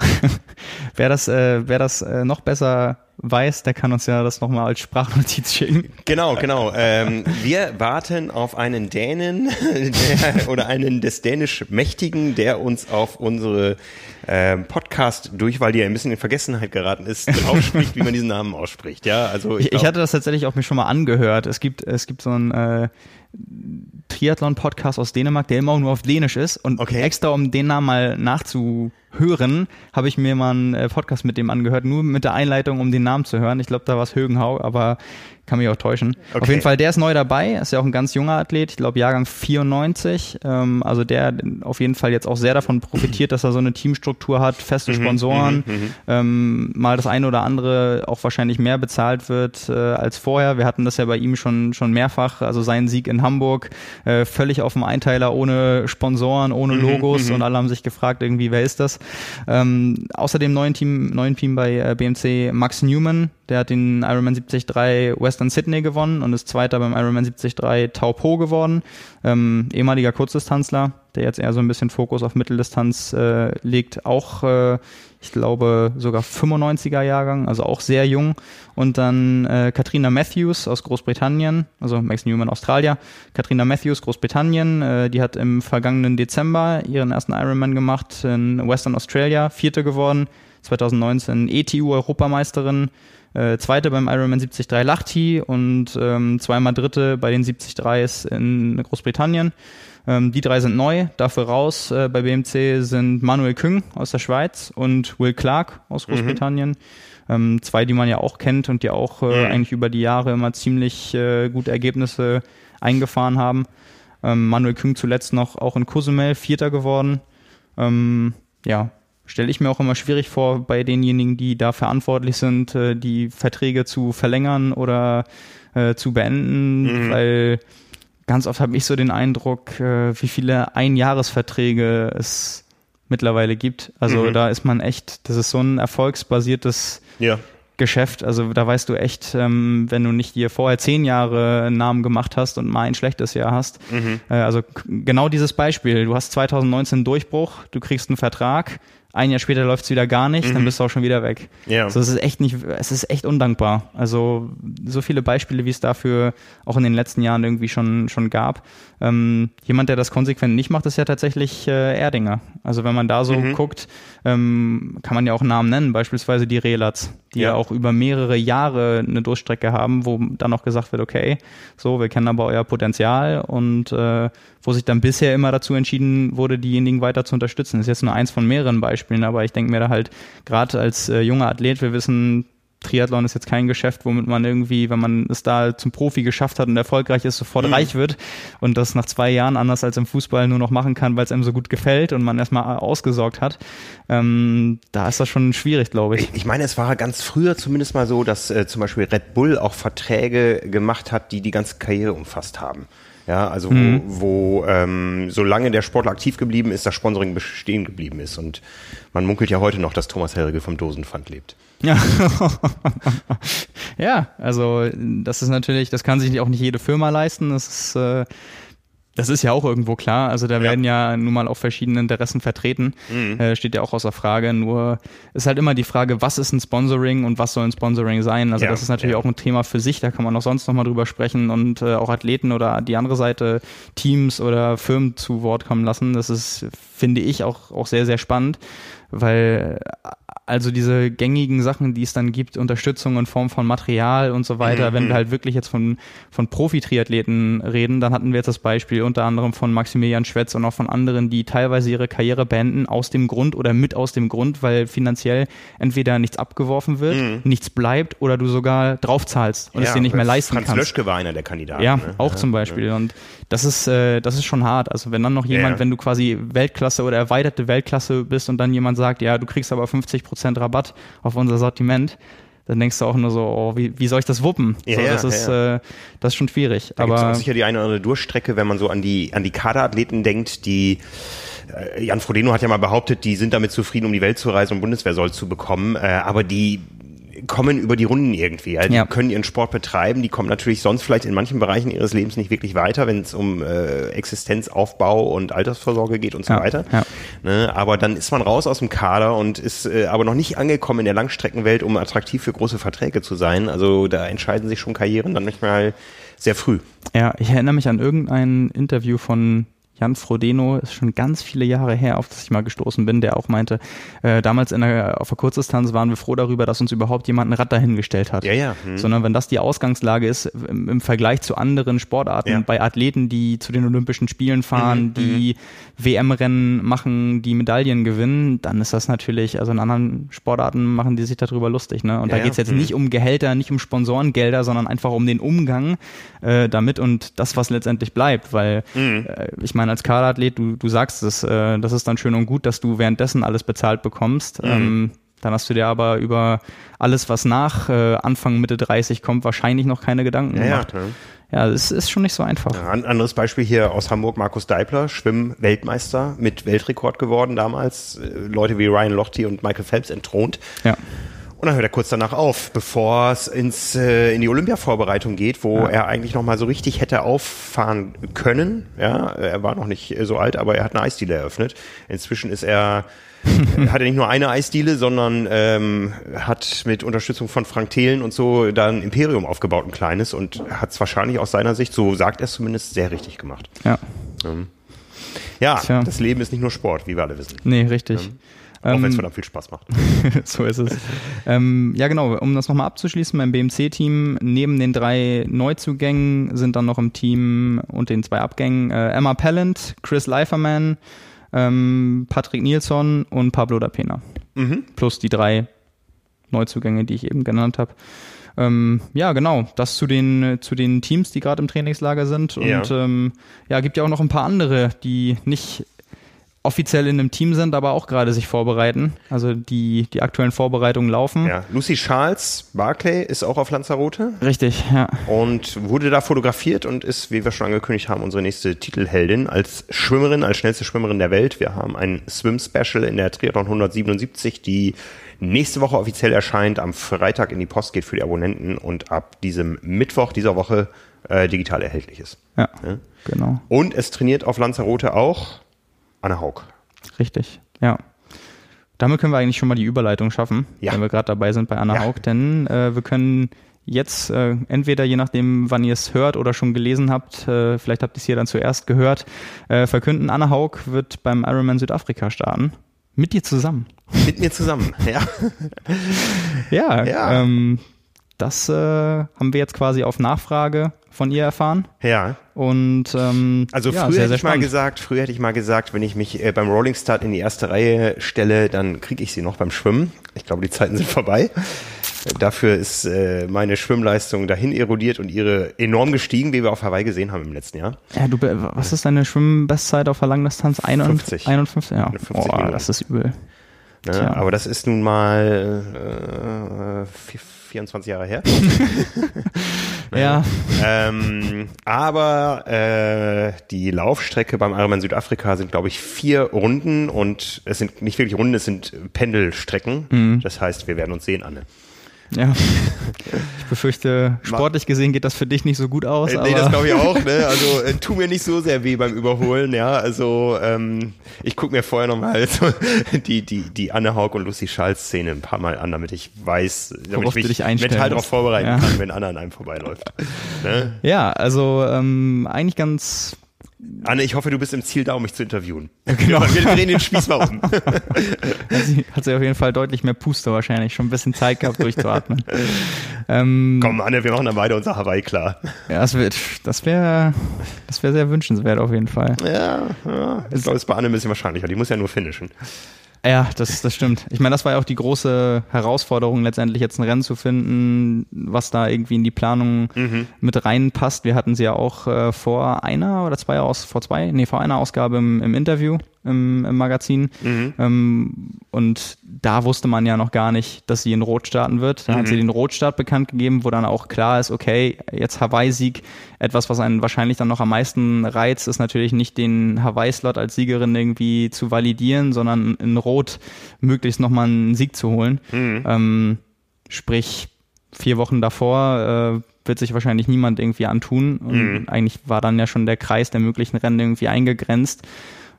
[LAUGHS] wer das, äh, wer das äh, noch besser weiß, der kann uns ja das nochmal als Sprachnotiz schicken. [LAUGHS] Genau, genau. Ähm, wir warten auf einen Dänen [LAUGHS] der, oder einen des Dänisch Mächtigen, der uns auf unsere ähm, Podcast-Durchwahl, die ja ein bisschen in Vergessenheit geraten ist, ausspricht, wie man diesen Namen ausspricht. Ja, also ich, ich, ich, hatte das tatsächlich auch mir schon mal angehört. Es gibt, es gibt so ein äh, Triathlon-Podcast aus Dänemark, der immer auch nur auf Dänisch ist. Und okay. extra, um den Namen mal nachzuhören, habe ich mir mal einen äh, Podcast mit dem angehört, nur mit der Einleitung, um den Namen zu hören. Ich glaube, da war es Högenhau, aber kann mich auch täuschen. Okay. Auf jeden Fall, der ist neu dabei, ist ja auch ein ganz junger Athlet, ich glaube Jahrgang 94, ähm, also der auf jeden Fall jetzt auch sehr davon profitiert, dass er so eine Teamstruktur hat, feste mhm, Sponsoren, mhm, mhm, ähm, mal das eine oder andere auch wahrscheinlich mehr bezahlt wird äh, als vorher. Wir hatten das ja bei ihm schon, schon mehrfach, also sein Sieg in Hamburg, äh, völlig auf dem Einteiler, ohne Sponsoren, ohne Logos und alle haben sich gefragt, irgendwie, wer ist das? Ähm, außerdem neuen Team, neuen Team bei äh, BMC Max Newman, der hat den Ironman 73 Western Sydney gewonnen und ist Zweiter beim Ironman 73 Tau Po geworden. Ähm, ehemaliger Kurzdistanzler, der jetzt eher so ein bisschen Fokus auf Mitteldistanz äh, legt. Auch, äh, ich glaube, sogar 95er Jahrgang, also auch sehr jung. Und dann äh, Katrina Matthews aus Großbritannien, also Max Newman Australier. Katrina Matthews, Großbritannien, äh, die hat im vergangenen Dezember ihren ersten Ironman gemacht in Western Australia, Vierte geworden. 2019 ETU-Europameisterin äh, Zweite beim Ironman 73 Lachti und ähm, zweimal Dritte bei den 73s in Großbritannien. Ähm, die drei sind neu. Dafür raus äh, bei BMC sind Manuel Küng aus der Schweiz und Will Clark aus mhm. Großbritannien. Mhm. Ähm, zwei, die man ja auch kennt und die auch äh, mhm. eigentlich über die Jahre immer ziemlich äh, gute Ergebnisse eingefahren haben. Ähm, Manuel Küng zuletzt noch auch in Cozumel Vierter geworden. Ähm, ja, stelle ich mir auch immer schwierig vor bei denjenigen, die da verantwortlich sind, äh, die Verträge zu verlängern oder äh, zu beenden, mhm. weil ganz oft habe ich so den Eindruck, äh, wie viele Einjahresverträge es mittlerweile gibt. Also mhm. da ist man echt, das ist so ein erfolgsbasiertes ja. Geschäft. Also da weißt du echt, ähm, wenn du nicht dir vorher zehn Jahre einen Namen gemacht hast und mal ein schlechtes Jahr hast. Mhm. Äh, also genau dieses Beispiel. Du hast 2019 Durchbruch, du kriegst einen Vertrag, ein Jahr später läuft es wieder gar nicht, mhm. dann bist du auch schon wieder weg. Ja. Also es ist echt nicht, es ist echt undankbar. Also so viele Beispiele, wie es dafür auch in den letzten Jahren irgendwie schon, schon gab. Ähm, jemand, der das konsequent nicht macht, ist ja tatsächlich äh, Erdinger. Also wenn man da so mhm. guckt, ähm, kann man ja auch Namen nennen, beispielsweise die Relats, die ja. ja. auch über mehrere Jahre eine Durchstrecke haben, wo dann auch gesagt wird, okay, so, wir kennen aber euer Potenzial und äh, wo sich dann bisher immer dazu entschieden wurde, diejenigen weiter zu unterstützen. Das ist jetzt nur eins von mehreren Beispielen, aber ich denke mir da halt, gerade als äh, junger Athlet, wir wissen, Triathlon ist jetzt kein Geschäft, womit man irgendwie, wenn man es da zum Profi geschafft hat und erfolgreich ist, sofort mhm. reich wird und das nach zwei Jahren anders als im Fußball nur noch machen kann, weil es einem so gut gefällt und man erstmal ausgesorgt hat. Ähm, da ist das schon schwierig, glaube ich. Ich meine, es war ganz früher zumindest mal so, dass äh, zum Beispiel Red Bull auch Verträge gemacht hat, die die ganze Karriere umfasst haben. Ja, also mhm. wo, wo ähm, solange der Sportler aktiv geblieben ist, das Sponsoring bestehen geblieben ist. Und man munkelt ja heute noch, dass Thomas Helge vom Dosenpfand lebt. Ja. [LAUGHS] ja, also das ist natürlich, das kann sich auch nicht jede Firma leisten. Das ist äh, das ist ja auch irgendwo klar. Also da ja. werden ja nun mal auch verschiedene Interessen vertreten. Mhm. Äh, steht ja auch außer Frage. Nur ist halt immer die Frage, was ist ein Sponsoring und was soll ein Sponsoring sein? Also ja. das ist natürlich ja. auch ein Thema für sich. Da kann man auch sonst nochmal drüber sprechen und äh, auch Athleten oder die andere Seite Teams oder Firmen zu Wort kommen lassen. Das ist, finde ich, auch, auch sehr, sehr spannend weil also diese gängigen Sachen, die es dann gibt, Unterstützung in Form von Material und so weiter, mhm. wenn wir halt wirklich jetzt von, von Profi-Triathleten reden, dann hatten wir jetzt das Beispiel unter anderem von Maximilian Schwetz und auch von anderen, die teilweise ihre Karriere beenden aus dem Grund oder mit aus dem Grund, weil finanziell entweder nichts abgeworfen wird, mhm. nichts bleibt oder du sogar draufzahlst und ja, es dir nicht mehr leisten Franz kannst. Franz Löschke war einer der Kandidaten. Ja, ne? auch ja, zum Beispiel. Ja. Und das ist, äh, das ist schon hart. Also wenn dann noch jemand, wenn du quasi Weltklasse oder erweiterte Weltklasse bist und dann jemand sagt, ja, du kriegst aber 50 Prozent Prozent Rabatt auf unser Sortiment, dann denkst du auch nur so, oh, wie, wie soll ich das wuppen? Ja, so, das, ja, ist, ja. Äh, das ist schon schwierig. Da aber sicher die eine oder andere Durchstrecke, wenn man so an die, an die Kaderathleten denkt, die äh, Jan Frodeno hat ja mal behauptet, die sind damit zufrieden, um die Welt zu reisen und Bundeswehrsoll zu bekommen, äh, aber die kommen über die Runden irgendwie. Also ja. Die können ihren Sport betreiben, die kommen natürlich sonst vielleicht in manchen Bereichen ihres Lebens nicht wirklich weiter, wenn es um äh, Existenzaufbau und Altersvorsorge geht und so ja. weiter. Ja. Ne? Aber dann ist man raus aus dem Kader und ist äh, aber noch nicht angekommen in der Langstreckenwelt, um attraktiv für große Verträge zu sein. Also da entscheiden sich schon Karrieren dann manchmal sehr früh. Ja, ich erinnere mich an irgendein Interview von Jan Frodeno, ist schon ganz viele Jahre her, auf das ich mal gestoßen bin, der auch meinte, äh, damals in der, auf der Kurzdistanz waren wir froh darüber, dass uns überhaupt jemand ein Rad dahingestellt hat. Ja, ja. Hm. Sondern wenn das die Ausgangslage ist, im, im Vergleich zu anderen Sportarten, ja. bei Athleten, die zu den Olympischen Spielen fahren, mhm, die mhm. WM-Rennen machen, die Medaillen gewinnen, dann ist das natürlich, also in anderen Sportarten machen die sich darüber lustig. Ne? Und ja, da geht's jetzt mhm. nicht um Gehälter, nicht um Sponsorengelder, sondern einfach um den Umgang äh, damit und das, was letztendlich bleibt. Weil mhm. äh, ich meine, als Kaderathlet, du, du sagst es, äh, das ist dann schön und gut, dass du währenddessen alles bezahlt bekommst. Mhm. Ähm, dann hast du dir aber über alles, was nach äh, Anfang, Mitte 30 kommt, wahrscheinlich noch keine Gedanken ja, gemacht. Ja, ja, es ist schon nicht so einfach. Ein anderes Beispiel hier aus Hamburg, Markus Deibler, Schwimm-Weltmeister mit Weltrekord geworden damals. Äh, Leute wie Ryan Lochte und Michael Phelps entthront. Ja. Und dann hört er kurz danach auf, bevor es ins, äh, in die Olympia-Vorbereitung geht, wo ja. er eigentlich nochmal so richtig hätte auffahren können. Ja, er war noch nicht so alt, aber er hat eine Eisdiele eröffnet. Inzwischen ist er [LAUGHS] hat er nicht nur eine Eisdiele, sondern ähm, hat mit Unterstützung von Frank Thelen und so da ein Imperium aufgebaut, ein kleines, und hat es wahrscheinlich aus seiner Sicht, so sagt er es zumindest, sehr richtig gemacht. Ja. Ähm. Ja, Tja. das Leben ist nicht nur Sport, wie wir alle wissen. Nee, richtig. Ähm. Auch ähm, wenn es verdammt viel Spaß macht. [LAUGHS] so ist es. ähm, ja, genau. Um das nochmal abzuschließen, beim BMC-Team, neben den drei Neuzugängen sind dann noch im Team und den zwei Abgängen äh, Emma Pallant, Chris Leiferman, ähm, Patrick Nilsson und Pablo da Pena. Mhm. Plus die drei Neuzugänge, die ich eben genannt habe. Ähm, ja, genau. Das zu den, zu den Teams, die gerade im Trainingslager sind. Und ja. Ähm, ja, gibt ja auch noch ein paar andere, die nicht offiziell in einem Team sind, aber auch gerade sich vorbereiten. Also die, die aktuellen Vorbereitungen laufen. Ja, Lucy Charles Barclay ist auch auf Lanzarote. Richtig, ja. Und wurde da fotografiert und ist, wie wir schon angekündigt haben, unsere nächste Titelheldin als Schwimmerin, als schnellste Schwimmerin der Welt. Wir haben ein Swim-Special in der Triathlon 177, die nächste Woche offiziell erscheint, am Freitag in die Post geht für die Abonnenten und ab diesem Mittwoch dieser Woche äh, digital erhältlich ist. Ja, ja, genau. Und es trainiert auf Lanzarote auch Anne Haug. Richtig, ja. Damit können wir eigentlich schon mal die Überleitung schaffen, ja. wenn wir gerade dabei sind bei Anna ja. Haug, denn äh, wir können jetzt äh, entweder je nachdem, wann ihr es hört oder schon gelesen habt, äh, vielleicht habt ihr es hier dann zuerst gehört, äh, verkünden, Anna Haug wird beim Ironman Südafrika starten. Mit dir zusammen. Mit mir zusammen, ja. [LAUGHS] ja, ja. Ähm, das äh, haben wir jetzt quasi auf Nachfrage von ihr erfahren. Ja. Und ähm, also ja, früher sehr, hätte ich mal gesagt, früher hätte ich mal gesagt, wenn ich mich äh, beim Rolling Start in die erste Reihe stelle, dann kriege ich sie noch beim Schwimmen. Ich glaube, die Zeiten sind vorbei. Dafür ist äh, meine Schwimmleistung dahin erodiert und ihre enorm gestiegen, wie wir auf Hawaii gesehen haben im letzten Jahr. Ja, du, was ist deine Schwimmbestzeit auf der Langdistanz? 51. 51, ja. 50 oh, das ist übel. Ne? Aber das ist nun mal äh, 24 Jahre her. [LAUGHS] ja. Ähm, aber äh, die Laufstrecke beim Ironman Südafrika sind, glaube ich, vier Runden und es sind nicht wirklich Runden, es sind Pendelstrecken. Mhm. Das heißt, wir werden uns sehen, Anne. Ja. [LAUGHS] Ich befürchte, sportlich gesehen geht das für dich nicht so gut aus. Äh, nee, das glaube ich auch. Ne? [LAUGHS] Also äh, tu mir nicht so sehr weh beim Überholen. Ja, also ähm, ich gucke mir vorher nochmal [LAUGHS] so die die die Anne Haug und Lucy Schals Szene ein paar Mal an, damit ich weiß, damit ich mich mental darauf vorbereiten ja. kann, wenn Anne an einem vorbeiläuft. Ne? Ja, also ähm, eigentlich ganz Anne, ich hoffe, du bist im Ziel da, um mich zu interviewen. Genau. Wir drehen den Spieß mal um. [LAUGHS] hat, sie, hat sie auf jeden Fall deutlich mehr Puste wahrscheinlich, schon ein bisschen Zeit gehabt durchzuatmen. [LAUGHS] ähm, Komm, Anne, wir machen dann beide unser Hawaii klar. Ja, das wäre das wär, das wär sehr wünschenswert auf jeden Fall. Ja, ja. ich glaube, es ist bei Anne ein bisschen wahrscheinlicher. Die muss ja nur finishen. Ja, das, das stimmt. Ich meine, das war ja auch die große Herausforderung, letztendlich jetzt ein Rennen zu finden, was da irgendwie in die Planung mhm. mit reinpasst. Wir hatten sie ja auch äh, vor einer oder zwei aus, vor zwei, nee, vor einer Ausgabe im, im Interview im, im Magazin. Mhm. Ähm, und da wusste man ja noch gar nicht, dass sie in Rot starten wird. Da mhm. hat sie den Rotstart bekannt gegeben, wo dann auch klar ist, okay, jetzt Hawaii-Sieg, etwas, was einen wahrscheinlich dann noch am meisten reizt, ist natürlich nicht den Hawaii-Slot als Siegerin irgendwie zu validieren, sondern in Rot möglichst nochmal einen Sieg zu holen. Mhm. Ähm, sprich, vier Wochen davor äh, wird sich wahrscheinlich niemand irgendwie antun. Und mhm. eigentlich war dann ja schon der Kreis der möglichen Rennen irgendwie eingegrenzt.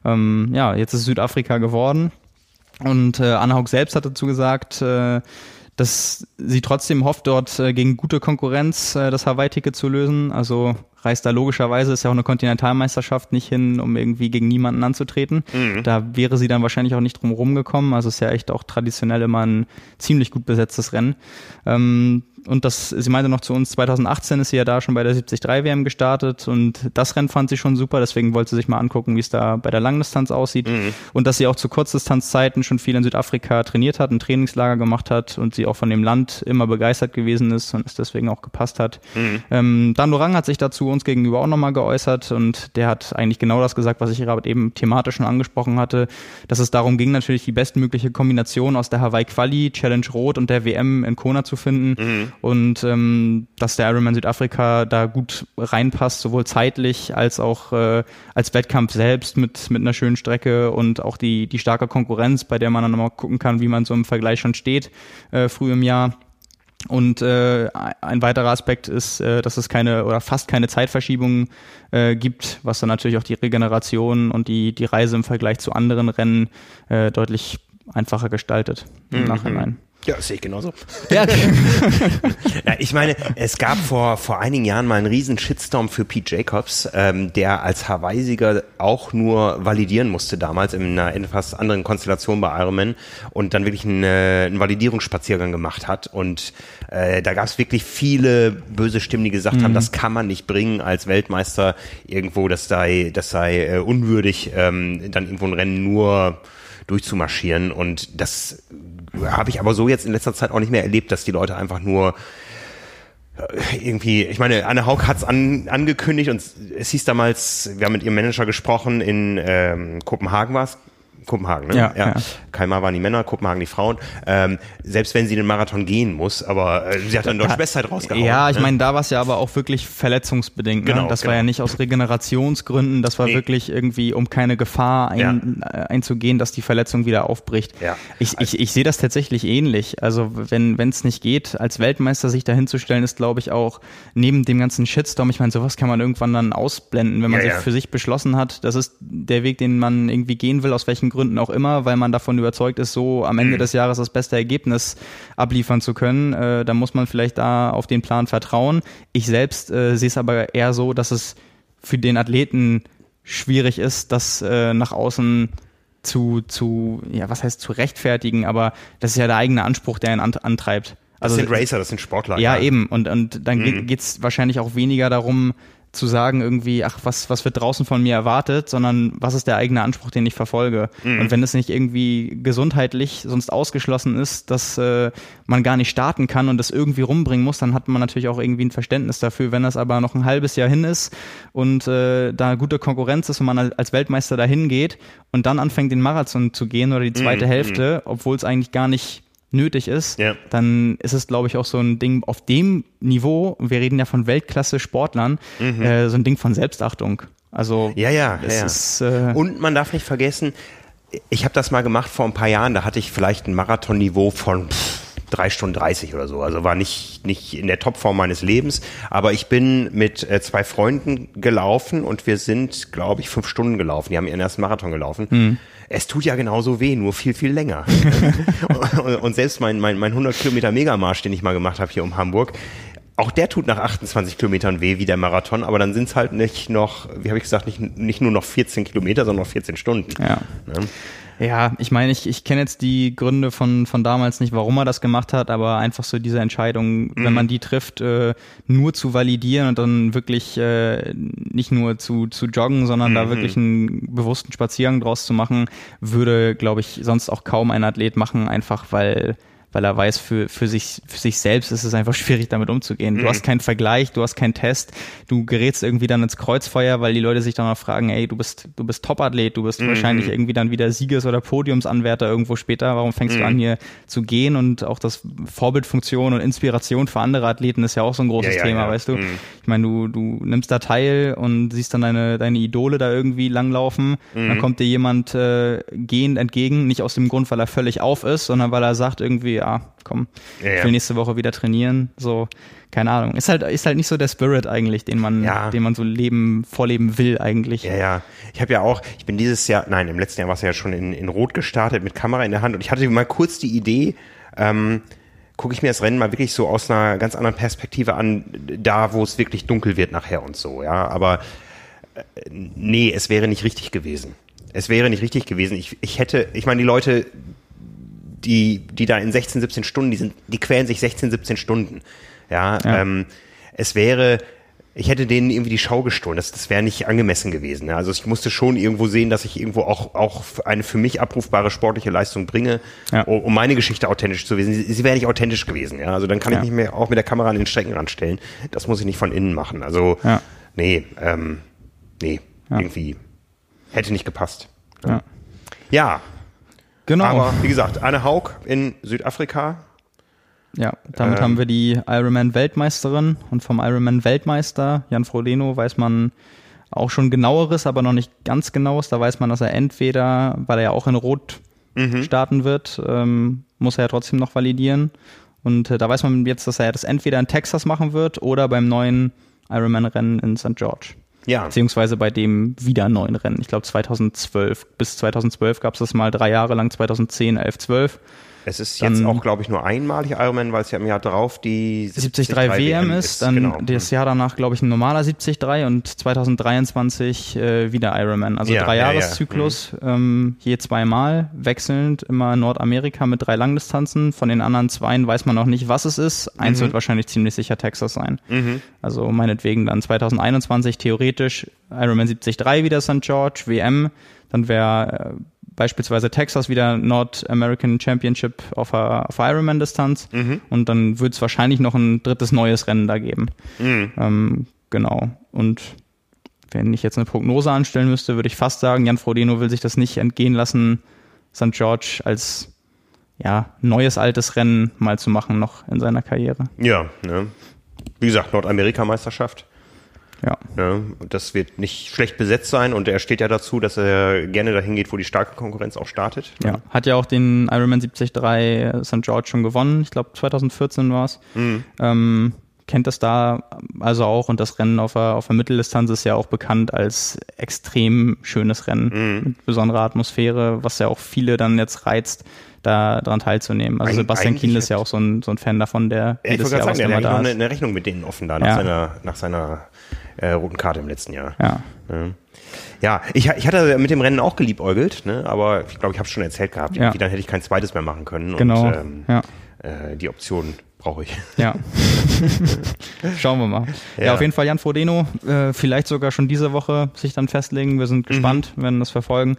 Ähm, ja, jetzt ist Südafrika geworden. Und äh, Anna Haug selbst hat dazu gesagt, äh, dass sie trotzdem hofft, dort äh, gegen gute Konkurrenz äh, das Hawaii-Ticket zu lösen. Also reist da logischerweise, ist ja auch eine Kontinentalmeisterschaft, nicht hin, um irgendwie gegen niemanden anzutreten. Mhm. Da wäre sie dann wahrscheinlich auch nicht drum rumgekommen. Also ist ja echt auch traditionell immer ein ziemlich gut besetztes Rennen. Ähm, und das, sie meinte noch zu uns, 2018 ist sie ja da schon bei der 73 WM gestartet und das Rennen fand sie schon super, deswegen wollte sie sich mal angucken, wie es da bei der Langdistanz aussieht mhm. und dass sie auch zu Kurzdistanzzeiten schon viel in Südafrika trainiert hat, ein Trainingslager gemacht hat und sie auch von dem Land immer begeistert gewesen ist und es deswegen auch gepasst hat. Mhm. Ähm, Dan Dorang hat sich dazu uns gegenüber auch nochmal geäußert und der hat eigentlich genau das gesagt, was ich gerade eben thematisch schon angesprochen hatte, dass es darum ging, natürlich die bestmögliche Kombination aus der Hawaii Quali, Challenge Rot und der WM in Kona zu finden. Mhm und ähm, dass der Ironman Südafrika da gut reinpasst, sowohl zeitlich als auch äh, als Wettkampf selbst mit, mit einer schönen Strecke und auch die, die starke Konkurrenz, bei der man dann nochmal gucken kann, wie man so im Vergleich schon steht, äh, früh im Jahr. Und äh, ein weiterer Aspekt ist, äh, dass es keine oder fast keine Zeitverschiebung äh, gibt, was dann natürlich auch die Regeneration und die, die Reise im Vergleich zu anderen Rennen äh, deutlich einfacher gestaltet im mhm. Nachhinein. Ja, das sehe ich genauso. Ja, ja, [LAUGHS] ich meine, es gab vor, vor einigen Jahren mal einen riesen Shitstorm für Pete Jacobs, ähm, der als Hawaii-Sieger auch nur validieren musste damals in einer etwas anderen Konstellation bei Ironman und dann wirklich einen, äh, einen Validierungsspaziergang gemacht hat. Und äh, da gab es wirklich viele böse Stimmen, die gesagt mhm. haben, das kann man nicht bringen als Weltmeister irgendwo, das sei, das sei äh, unwürdig, ähm, dann irgendwo ein Rennen nur durchzumarschieren. Und das habe ich aber so jetzt in letzter Zeit auch nicht mehr erlebt, dass die Leute einfach nur äh, irgendwie, ich meine, Anne Haug hat's an, angekündigt und es hieß damals, wir haben mit ihrem Manager gesprochen, in ähm, Kopenhagen war's, Kopenhagen, ne? Ja, ja. ja. Kalmar waren die Männer, Kopenhagen die Frauen. Ähm, selbst wenn sie den Marathon gehen muss, aber äh, sie hat dann deutsche Bestzeit rausgehauen. Ja, ich ne? meine, da war es ja aber auch wirklich verletzungsbedingt. Ne? Genau, das genau. war ja nicht aus Regenerationsgründen, das war nee. wirklich irgendwie, um keine Gefahr ein, ja. Äh, einzugehen, dass die Verletzung wieder aufbricht. Ja. Ich, ich, ich sehe das tatsächlich ähnlich. Also wenn es nicht geht, als Weltmeister sich dahinzustellen, ist, glaube ich, auch neben dem ganzen Shitstorm, ich meine, sowas kann man irgendwann dann ausblenden, wenn man sich für sich beschlossen hat, das ist der Weg, den man irgendwie gehen will, aus welchen Gründen Gründen auch immer, weil man davon überzeugt ist, so am Ende mhm. des Jahres das beste Ergebnis abliefern zu können. Äh, da muss man vielleicht da auf den Plan vertrauen. Ich selbst äh, sehe es aber eher so, dass es für den Athleten schwierig ist, das äh, nach außen zu, zu, ja, was heißt zu rechtfertigen, aber das ist ja der eigene Anspruch, der ihn antreibt. Also, das sind Racer, das sind Sportler. Ja, ja. eben. Und, und dann mhm. geht es wahrscheinlich auch weniger darum, zu sagen irgendwie, ach, was, was wird draußen von mir erwartet, sondern was ist der eigene Anspruch, den ich verfolge. Mhm. Und wenn es nicht irgendwie gesundheitlich sonst ausgeschlossen ist, dass äh, man gar nicht starten kann und das irgendwie rumbringen muss, dann hat man natürlich auch irgendwie ein Verständnis dafür. Wenn das aber noch ein halbes Jahr hin ist und äh, da gute Konkurrenz ist und man als Weltmeister dahin geht und dann anfängt, den Marathon zu gehen oder die zweite mhm. Hälfte, obwohl es eigentlich gar nicht nötig ist, ja. dann ist es, glaube ich, auch so ein Ding auf dem Niveau, wir reden ja von Weltklasse-Sportlern, mhm. äh, so ein Ding von Selbstachtung. Also ja, ja, ja, ist, äh und man darf nicht vergessen, ich habe das mal gemacht vor ein paar Jahren, da hatte ich vielleicht ein Marathonniveau von pff, drei Stunden 30 oder so. Also war nicht, nicht in der Topform meines Lebens. Aber ich bin mit äh, zwei Freunden gelaufen und wir sind, glaube ich, fünf Stunden gelaufen. Die haben ihren ersten Marathon gelaufen. Mhm. Es tut ja genauso weh, nur viel, viel länger. und, [LAUGHS] und, selbst mein, mein, mein 100 Kilometer Megamarsch, den ich mal gemacht habe hier um Hamburg, auch der tut nach 28 Kilometern weh wie der Marathon, aber dann sind es halt nicht noch, wie habe ich gesagt, nicht, nicht nur noch 14 Kilometer, sondern noch 14 Stunden. Ja. Ne? Ja, ich meine, ich, ich kenne jetzt die Gründe von, von damals nicht, warum er das gemacht hat, aber einfach so diese Entscheidung, mhm. wenn man die trifft, äh, nur zu validieren und dann wirklich äh, nicht nur zu, zu joggen, sondern mhm. da wirklich einen bewussten Spaziergang draus zu machen, würde, glaube ich, sonst auch kaum ein Athlet machen, einfach weil weil er weiß, für, für, sich, für sich selbst ist es einfach [LAUGHS] schwierig, damit umzugehen. Du mhm. hast keinen Vergleich, du hast keinen Test, du gerätst irgendwie dann ins Kreuzfeuer, weil die Leute sich dann auch fragen, ey, du bist, du bist Top-Athlet, du bist mhm. wahrscheinlich irgendwie dann wieder Sieges- oder Podiumsanwärter irgendwo später. Warum fängst mhm. du an, hier zu gehen? Und auch das Vorbildfunktion und Inspiration für andere Athleten ist ja auch so ein großes ja, ja, Thema, ja. weißt du? Mhm. Ich meine, du, du nimmst da teil und siehst dann deine, deine Idole da irgendwie langlaufen. Dann mhm. kommt dir jemand äh, gehend entgegen, nicht aus dem Grund, weil er völlig auf ist, sondern weil er sagt irgendwie, ja, komm, ja, ich will nächste Woche wieder trainieren. So, keine Ahnung. Ist halt, ist halt nicht so der Spirit eigentlich, den man, ja. den man so leben, vorleben will eigentlich. Ja, ja. Ich habe ja auch, ich bin dieses Jahr, nein, im letzten Jahr war es ja schon in, in Rot gestartet mit Kamera in der Hand und ich hatte mal kurz die Idee, ähm, gucke ich mir das Rennen mal wirklich so aus einer ganz anderen Perspektive an, da wo es wirklich dunkel wird nachher und so, ja. Aber äh, nee, es wäre nicht richtig gewesen. Es wäre nicht richtig gewesen. Ich, ich hätte, ich meine, die Leute, die, die da in 16, 17 Stunden, die sind, die quälen sich 16, 17 Stunden. Ja, ja. Ähm, es wäre, ich hätte denen irgendwie die Schau gestohlen. Das, das wäre nicht angemessen gewesen. Ne? Also ich musste schon irgendwo sehen, dass ich irgendwo auch, auch eine für mich abrufbare sportliche Leistung bringe, ja. um, meine Geschichte authentisch zu gewesen. Sie, sie wäre nicht authentisch gewesen. Ja? Also dann kann ja. ich nicht mehr auch mit der Kamera an den Streckenrand stellen. Das muss ich nicht von innen machen. Also ja. nee, ähm, nee, irgendwie hätte nicht gepasst. Ja. ja, Genau. Aber wie gesagt, Anne Haug in Südafrika. Ja, damit ähm, haben wir die Ironman-Weltmeisterin und vom Ironman-Weltmeister Jan Frodeno weiß man auch schon genaueres, aber noch nicht ganz genaues. Da weiß man, dass er entweder, weil er ja auch in Rot mhm. starten wird, ähm, muss er ja trotzdem noch validieren. Und äh, da weiß man jetzt, dass er das entweder in Texas machen wird oder beim neuen Ironman-Rennen in St. George. Ja. Beziehungsweise bei dem wieder neuen Rennen. Ich glaube 2012. Bis 2012 gab es das mal drei Jahre lang, 2010, 11, 12. Es ist dann, jetzt auch, glaube ich, nur einmalig Ironman, weil es ja im Jahr drauf die 73 WM ist. ist dann genau. das Jahr danach, glaube ich, ein normaler 73 und 2023 äh, wieder Ironman. Also ja, drei Jahreszyklus, ja, ja. mhm. ähm, je zweimal, wechselnd, immer Nordamerika mit drei Langdistanzen. Von den anderen zweien weiß man noch nicht, was es ist. Eins mhm. wird wahrscheinlich ziemlich sicher Texas sein. Mhm. Also meinetwegen dann 2021 theoretisch Ironman 73 wieder St. George, WM. Dann wäre äh, beispielsweise Texas wieder North American Championship auf, auf Ironman-Distanz mhm. und dann wird es wahrscheinlich noch ein drittes neues Rennen da geben. Mhm. Ähm, genau. Und wenn ich jetzt eine Prognose anstellen müsste, würde ich fast sagen, Jan Frodeno will sich das nicht entgehen lassen, St. George als ja, neues altes Rennen mal zu machen noch in seiner Karriere. Ja, ne? wie gesagt, Nordamerika-Meisterschaft. Ja. ja. Und das wird nicht schlecht besetzt sein und er steht ja dazu, dass er gerne dahin geht, wo die starke Konkurrenz auch startet. Ja, hat ja auch den Ironman 73 St. George schon gewonnen. Ich glaube 2014 war es. Mhm. Ähm, kennt das da also auch und das Rennen auf der, auf der Mitteldistanz ist ja auch bekannt als extrem schönes Rennen mhm. mit besonderer Atmosphäre, was ja auch viele dann jetzt reizt, da daran teilzunehmen. Also Eig Sebastian Kienl ist ja auch so ein, so ein Fan davon, der ja, jedes Jahr sagen, was der hat da eine, eine Rechnung mit denen offen da nach ja. seiner, nach seiner äh, roten Karte im letzten Jahr. Ja. ja. Ja, ich, ich hatte mit dem Rennen auch geliebäugelt, ne? aber ich glaube, ich habe es schon erzählt gehabt. Ja. Irgendwie dann hätte ich kein zweites mehr machen können. Genau. Und, ähm, ja. äh, die Option brauche ich. Ja. [LAUGHS] Schauen wir mal. Ja. ja. auf jeden Fall Jan Frodeno, äh, vielleicht sogar schon diese Woche sich dann festlegen. Wir sind gespannt, mhm. werden das verfolgen.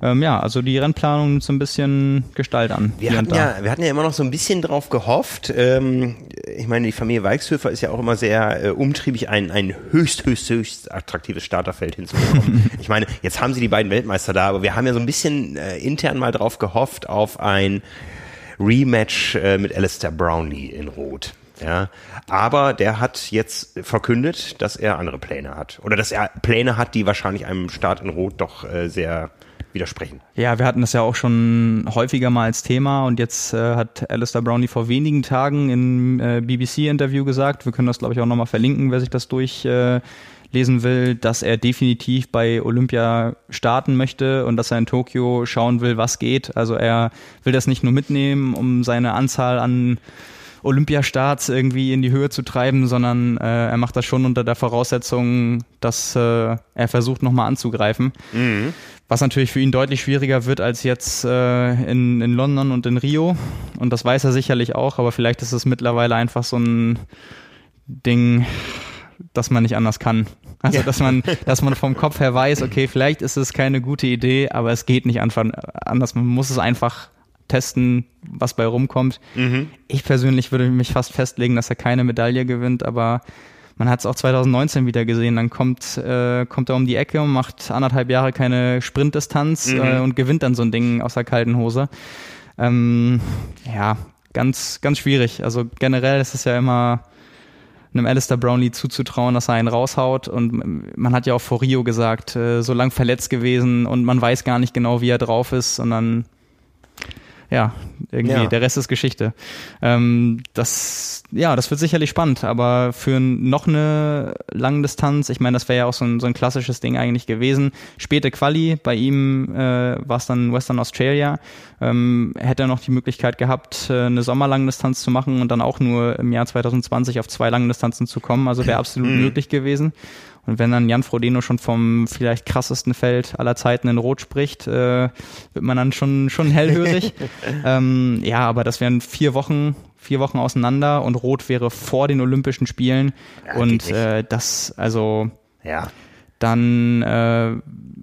Ähm, ja, also die Rennplanung nimmt so ein bisschen Gestalt an. Wir hatten, ja, wir hatten ja immer noch so ein bisschen drauf gehofft. Ähm, ich meine, die Familie Weichshöfer ist ja auch immer sehr äh, umtriebig, ein, ein höchst, höchst, höchst attraktives Starterfeld hinzubekommen. [LAUGHS] ich meine, jetzt haben sie die beiden Weltmeister da, aber wir haben ja so ein bisschen äh, intern mal drauf gehofft auf ein Rematch äh, mit Alistair Brownlee in Rot. Ja, aber der hat jetzt verkündet, dass er andere Pläne hat oder dass er Pläne hat, die wahrscheinlich einem Start in Rot doch äh, sehr widersprechen. Ja, wir hatten das ja auch schon häufiger mal als Thema und jetzt äh, hat Alistair Brownlee vor wenigen Tagen im äh, BBC-Interview gesagt, wir können das glaube ich auch nochmal verlinken, wer sich das durch äh, will, dass er definitiv bei Olympia starten möchte und dass er in Tokio schauen will, was geht. Also er will das nicht nur mitnehmen, um seine Anzahl an Olympiastarts irgendwie in die Höhe zu treiben, sondern äh, er macht das schon unter der Voraussetzung, dass äh, er versucht nochmal anzugreifen. Mhm. Was natürlich für ihn deutlich schwieriger wird als jetzt äh, in, in London und in Rio. Und das weiß er sicherlich auch, aber vielleicht ist es mittlerweile einfach so ein Ding, dass man nicht anders kann. Also, dass man, dass man vom Kopf her weiß, okay, vielleicht ist es keine gute Idee, aber es geht nicht einfach anders. Man muss es einfach testen, was bei rumkommt. Mhm. Ich persönlich würde mich fast festlegen, dass er keine Medaille gewinnt, aber man hat es auch 2019 wieder gesehen. Dann kommt, äh, kommt er um die Ecke und macht anderthalb Jahre keine Sprintdistanz mhm. äh, und gewinnt dann so ein Ding aus der kalten Hose. Ähm, ja, ganz, ganz schwierig. Also generell ist es ja immer einem Alistair Brownlee zuzutrauen, dass er einen raushaut. Und man hat ja auch vor Rio gesagt, äh, so lang verletzt gewesen und man weiß gar nicht genau, wie er drauf ist. Und dann ja, irgendwie ja. der Rest ist Geschichte. Ähm, das, ja, das wird sicherlich spannend, aber für noch eine lange Distanz, ich meine, das wäre ja auch so ein, so ein klassisches Ding eigentlich gewesen. Späte Quali, bei ihm äh, war es dann Western Australia, ähm, hätte er noch die Möglichkeit gehabt, äh, eine Sommerlangdistanz zu machen und dann auch nur im Jahr 2020 auf zwei Langdistanzen zu kommen, also wäre [CLEARS THROAT] absolut mhm. möglich gewesen. Und wenn dann Jan Frodeno schon vom vielleicht krassesten Feld aller Zeiten in Rot spricht, äh, wird man dann schon, schon hellhörig. [LAUGHS] ähm, ja, aber das wären vier Wochen, vier Wochen auseinander und Rot wäre vor den Olympischen Spielen. Ja, und äh, das, also. Ja. Dann äh,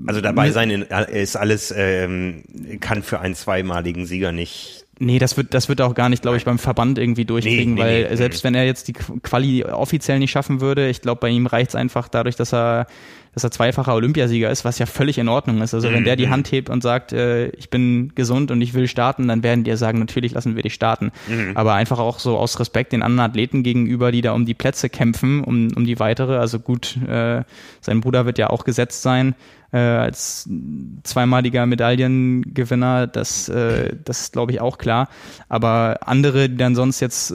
also dabei sein ist alles ähm, kann für einen zweimaligen Sieger nicht Nee, das wird, das wird auch gar nicht, glaube ich, beim Verband irgendwie durchkriegen, nee, nee, weil nee, selbst wenn er jetzt die Quali offiziell nicht schaffen würde, ich glaube, bei ihm reicht es einfach dadurch, dass er, dass er zweifacher Olympiasieger ist, was ja völlig in Ordnung ist. Also wenn der die mhm. Hand hebt und sagt, äh, ich bin gesund und ich will starten, dann werden die sagen, natürlich lassen wir dich starten. Mhm. Aber einfach auch so aus Respekt den anderen Athleten gegenüber, die da um die Plätze kämpfen, um, um die weitere. Also gut, äh, sein Bruder wird ja auch gesetzt sein äh, als zweimaliger Medaillengewinner, das, äh, das ist, glaube ich, auch klar. Aber andere, die dann sonst jetzt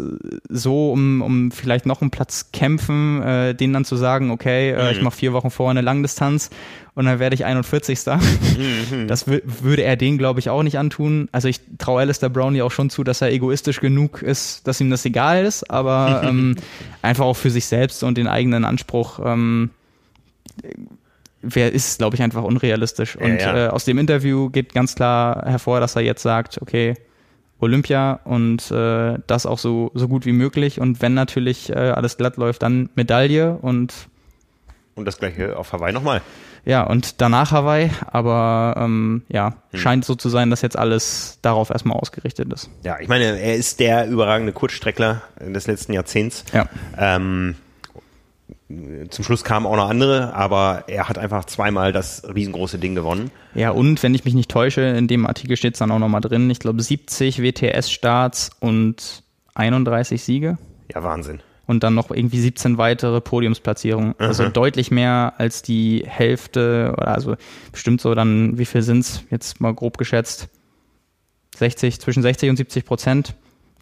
so um, um vielleicht noch einen Platz kämpfen, äh, denen dann zu sagen, okay, äh, ich mhm. mache vier Wochen vorher eine Langdistanz und dann werde ich 41. Mhm. [LAUGHS] das würde er den, glaube ich, auch nicht antun. Also ich traue Alistair Brownlee auch schon zu, dass er egoistisch genug ist, dass ihm das egal ist, aber [LAUGHS] ähm, einfach auch für sich selbst und den eigenen Anspruch ähm, wer ist, glaube ich, einfach unrealistisch. Und ja, ja. Äh, aus dem Interview geht ganz klar hervor, dass er jetzt sagt, okay, Olympia und äh, das auch so, so gut wie möglich. Und wenn natürlich äh, alles glatt läuft, dann Medaille und und das gleiche auf Hawaii nochmal. Ja, und danach Hawaii, aber ähm, ja, hm. scheint so zu sein, dass jetzt alles darauf erstmal ausgerichtet ist. Ja, ich meine, er ist der überragende Kurzstreckler des letzten Jahrzehnts. Ja. Ähm, zum Schluss kamen auch noch andere, aber er hat einfach zweimal das riesengroße Ding gewonnen. Ja, und wenn ich mich nicht täusche, in dem Artikel steht es dann auch nochmal drin, ich glaube 70 WTS-Starts und 31 Siege. Ja, Wahnsinn. Und dann noch irgendwie 17 weitere Podiumsplatzierungen. Mhm. Also deutlich mehr als die Hälfte, oder also bestimmt so dann, wie viel sind's jetzt mal grob geschätzt? 60, zwischen 60 und 70 Prozent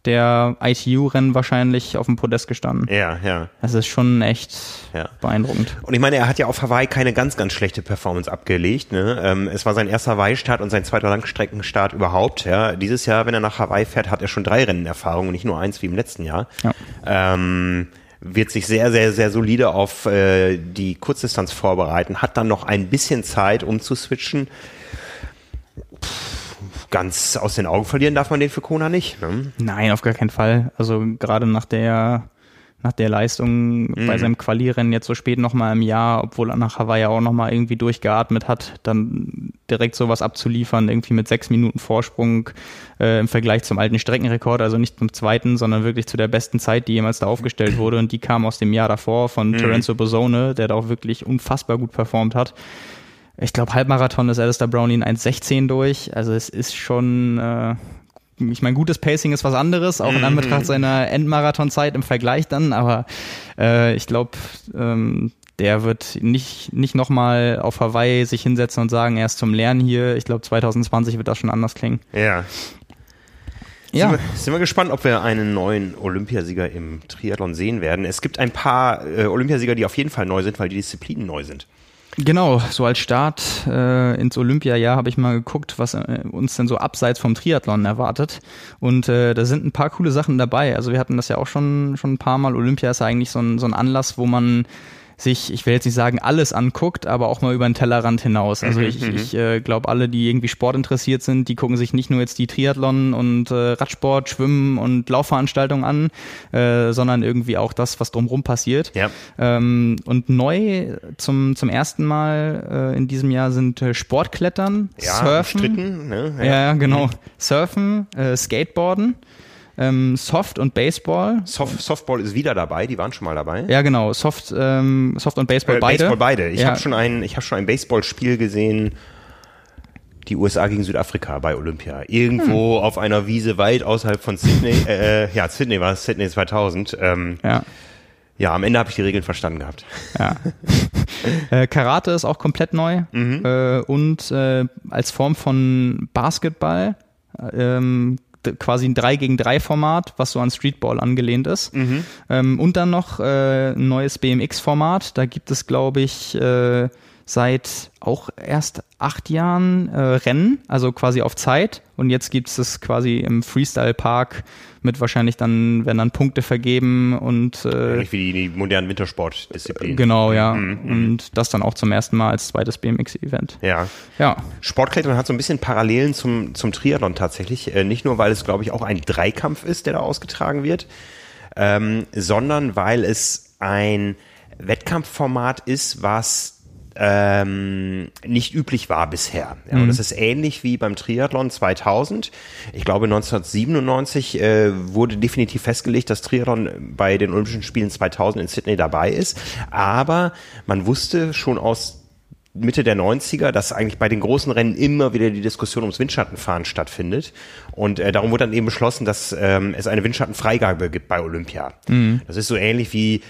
der ITU-Rennen wahrscheinlich auf dem Podest gestanden. Ja, ja. Das ist schon echt ja. beeindruckend. Und ich meine, er hat ja auf Hawaii keine ganz, ganz schlechte Performance abgelegt. Ne? Ähm, es war sein erster Hawaii-Start und sein zweiter Langstreckenstart überhaupt. Ja? Dieses Jahr, wenn er nach Hawaii fährt, hat er schon drei Rennenerfahrungen, nicht nur eins wie im letzten Jahr. Ja. Ähm, wird sich sehr, sehr, sehr solide auf äh, die Kurzdistanz vorbereiten, hat dann noch ein bisschen Zeit, um zu switchen. Puh ganz aus den Augen verlieren darf man den für Kona nicht. Ne? Nein, auf gar keinen Fall. Also gerade nach der nach der Leistung mhm. bei seinem Qualirennen jetzt so spät nochmal im Jahr, obwohl er nach Hawaii auch nochmal irgendwie durchgeatmet hat, dann direkt sowas abzuliefern, irgendwie mit sechs Minuten Vorsprung äh, im Vergleich zum alten Streckenrekord, also nicht zum zweiten, sondern wirklich zu der besten Zeit, die jemals da aufgestellt wurde und die kam aus dem Jahr davor von mhm. Terenzo Bosone, der da auch wirklich unfassbar gut performt hat. Ich glaube, Halbmarathon ist Alistair Brownlee in 1,16 durch. Also es ist schon, äh, ich meine, gutes Pacing ist was anderes, auch in mhm. Anbetracht seiner Endmarathonzeit im Vergleich dann, aber äh, ich glaube, ähm, der wird nicht, nicht nochmal auf Hawaii sich hinsetzen und sagen, er ist zum Lernen hier. Ich glaube, 2020 wird das schon anders klingen. Ja. Ja. Sind, wir, sind wir gespannt, ob wir einen neuen Olympiasieger im Triathlon sehen werden. Es gibt ein paar äh, Olympiasieger, die auf jeden Fall neu sind, weil die Disziplinen neu sind. Genau, so als Start äh, ins Olympiajahr habe ich mal geguckt, was äh, uns denn so abseits vom Triathlon erwartet. Und äh, da sind ein paar coole Sachen dabei. Also wir hatten das ja auch schon, schon ein paar Mal. Olympia ist ja eigentlich so ein, so ein Anlass, wo man sich, ich will jetzt nicht sagen, alles anguckt, aber auch mal über den Tellerrand hinaus. Also mhm, ich, mhm. ich äh, glaube, alle, die irgendwie Sport interessiert sind, die gucken sich nicht nur jetzt die Triathlon und äh, Radsport, Schwimmen und Laufveranstaltungen an, äh, sondern irgendwie auch das, was drumherum passiert. Ja. Ähm, und neu zum, zum ersten Mal äh, in diesem Jahr sind äh, Sportklettern, ja, Surfen. Stritten, ne? ja. ja, genau. Mhm. Surfen, äh, Skateboarden ähm, Soft und Baseball. Soft, Softball ist wieder dabei, die waren schon mal dabei. Ja, genau. Soft, ähm, Soft und Baseball äh, beide. Baseball beide. Ich ja. habe schon ein, ich habe schon ein Baseballspiel gesehen. Die USA gegen Südafrika bei Olympia. Irgendwo hm. auf einer Wiese weit außerhalb von Sydney. [LAUGHS] äh, ja, Sydney war es, Sydney 2000. Ähm, ja. Ja, am Ende habe ich die Regeln verstanden gehabt. Ja. [LAUGHS] äh, Karate ist auch komplett neu mhm. äh, und äh, als Form von Basketball ähm, quasi ein 3 gegen 3 Format, was so an Streetball angelehnt ist. Mhm. Ähm, und dann noch äh, ein neues BMX-Format. Da gibt es, glaube ich, äh, seit auch erst acht Jahren äh, Rennen, also quasi auf Zeit. Und jetzt gibt es das quasi im Freestyle Park mit wahrscheinlich dann, werden dann Punkte vergeben und äh, Ähnlich wie die, die modernen Wintersportdisziplinen. Genau, ja. Mhm. Und das dann auch zum ersten Mal als zweites BMX-Event. Ja. Ja. Sportklettern hat so ein bisschen Parallelen zum, zum Triathlon tatsächlich. Äh, nicht nur, weil es, glaube ich, auch ein Dreikampf ist, der da ausgetragen wird, ähm, sondern weil es ein Wettkampfformat ist, was ähm, nicht üblich war bisher. Ja, mhm. Und das ist ähnlich wie beim Triathlon 2000. Ich glaube 1997 äh, wurde definitiv festgelegt, dass Triathlon bei den Olympischen Spielen 2000 in Sydney dabei ist. Aber man wusste schon aus Mitte der 90er, dass eigentlich bei den großen Rennen immer wieder die Diskussion ums Windschattenfahren stattfindet. Und äh, darum wurde dann eben beschlossen, dass ähm, es eine Windschattenfreigabe gibt bei Olympia. Mhm. Das ist so ähnlich wie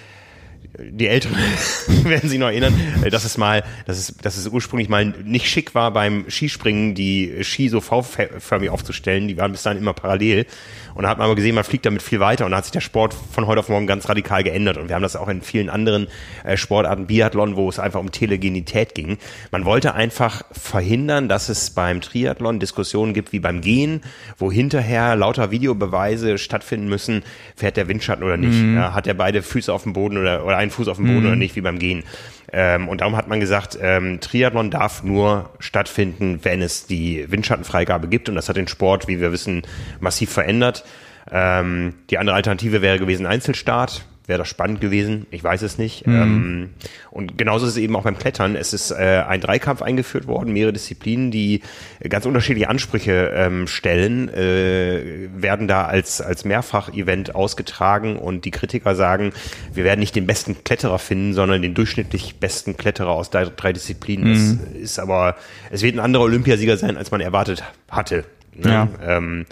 die Älteren [LAUGHS] werden sich noch erinnern, äh, dass es mal, dass es, dass es ursprünglich mal nicht schick war beim Skispringen, die Ski so V-förmig aufzustellen. Die waren bis dahin immer parallel. Und da hat man aber gesehen, man fliegt damit viel weiter und da hat sich der Sport von heute auf morgen ganz radikal geändert. Und wir haben das auch in vielen anderen äh, Sportarten, Biathlon, wo es einfach um Telegenität ging. Man wollte einfach verhindern, dass es beim Triathlon Diskussionen gibt wie beim Gehen, wo hinterher lauter Videobeweise stattfinden müssen, fährt der Windschatten oder nicht, mhm. hat er beide Füße auf dem Boden oder, oder einen Fuß auf dem Boden mhm. oder nicht, wie beim Gehen. Ähm, und darum hat man gesagt, ähm, Triathlon darf nur stattfinden, wenn es die Windschattenfreigabe gibt. Und das hat den Sport, wie wir wissen, massiv verändert. Ähm, die andere Alternative wäre gewesen Einzelstart wäre das spannend gewesen. Ich weiß es nicht. Mhm. Ähm, und genauso ist es eben auch beim Klettern. Es ist äh, ein Dreikampf eingeführt worden, mehrere Disziplinen, die ganz unterschiedliche Ansprüche ähm, stellen, äh, werden da als, als Mehrfach-Event ausgetragen und die Kritiker sagen, wir werden nicht den besten Kletterer finden, sondern den durchschnittlich besten Kletterer aus drei, drei Disziplinen. Mhm. Es ist aber, es wird ein anderer Olympiasieger sein, als man erwartet hatte. Ne? Ja. Ähm,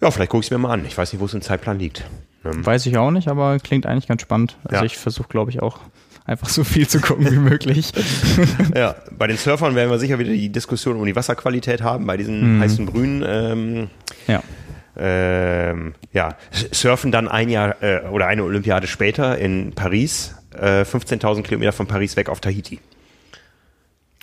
ja, vielleicht gucke ich es mir mal an. Ich weiß nicht, wo es im Zeitplan liegt. Ähm. Weiß ich auch nicht, aber klingt eigentlich ganz spannend. Also ja. ich versuche, glaube ich, auch einfach so viel zu gucken wie möglich. [LAUGHS] ja, bei den Surfern werden wir sicher wieder die Diskussion um die Wasserqualität haben, bei diesen mhm. heißen Brühen. Ähm, ja. Ähm, ja, surfen dann ein Jahr äh, oder eine Olympiade später in Paris, äh, 15.000 Kilometer von Paris weg auf Tahiti.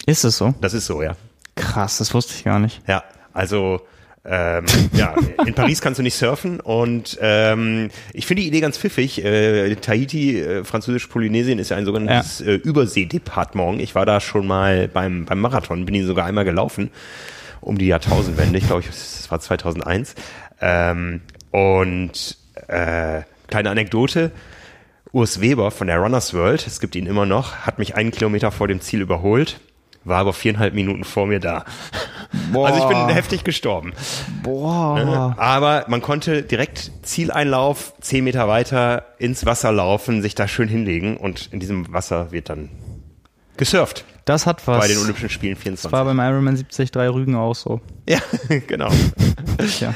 Ist es so? Das ist so, ja. Krass, das wusste ich gar nicht. Ja, also ähm, ja, in Paris kannst du nicht surfen und ähm, ich finde die Idee ganz pfiffig. Äh, Tahiti, äh, französisch-Polynesien ist ja ein sogenanntes ja. äh, Überseedepartement. Ich war da schon mal beim, beim Marathon, bin ihn sogar einmal gelaufen. um die Jahrtausendwende. Ich glaube, es war 2001. Ähm, und äh, kleine Anekdote. Urs Weber von der Runners World, es gibt ihn immer noch, hat mich einen Kilometer vor dem Ziel überholt, war aber viereinhalb Minuten vor mir da. Boah. [LAUGHS] Also ich bin heftig gestorben. Boah. Ne? Aber man konnte direkt Zieleinlauf, zehn Meter weiter ins Wasser laufen, sich da schön hinlegen und in diesem Wasser wird dann gesurft. Das hat was. Bei den Olympischen Spielen 24. Das war beim Ironman 73 Rügen auch so. Ja, [LAUGHS] genau. ja.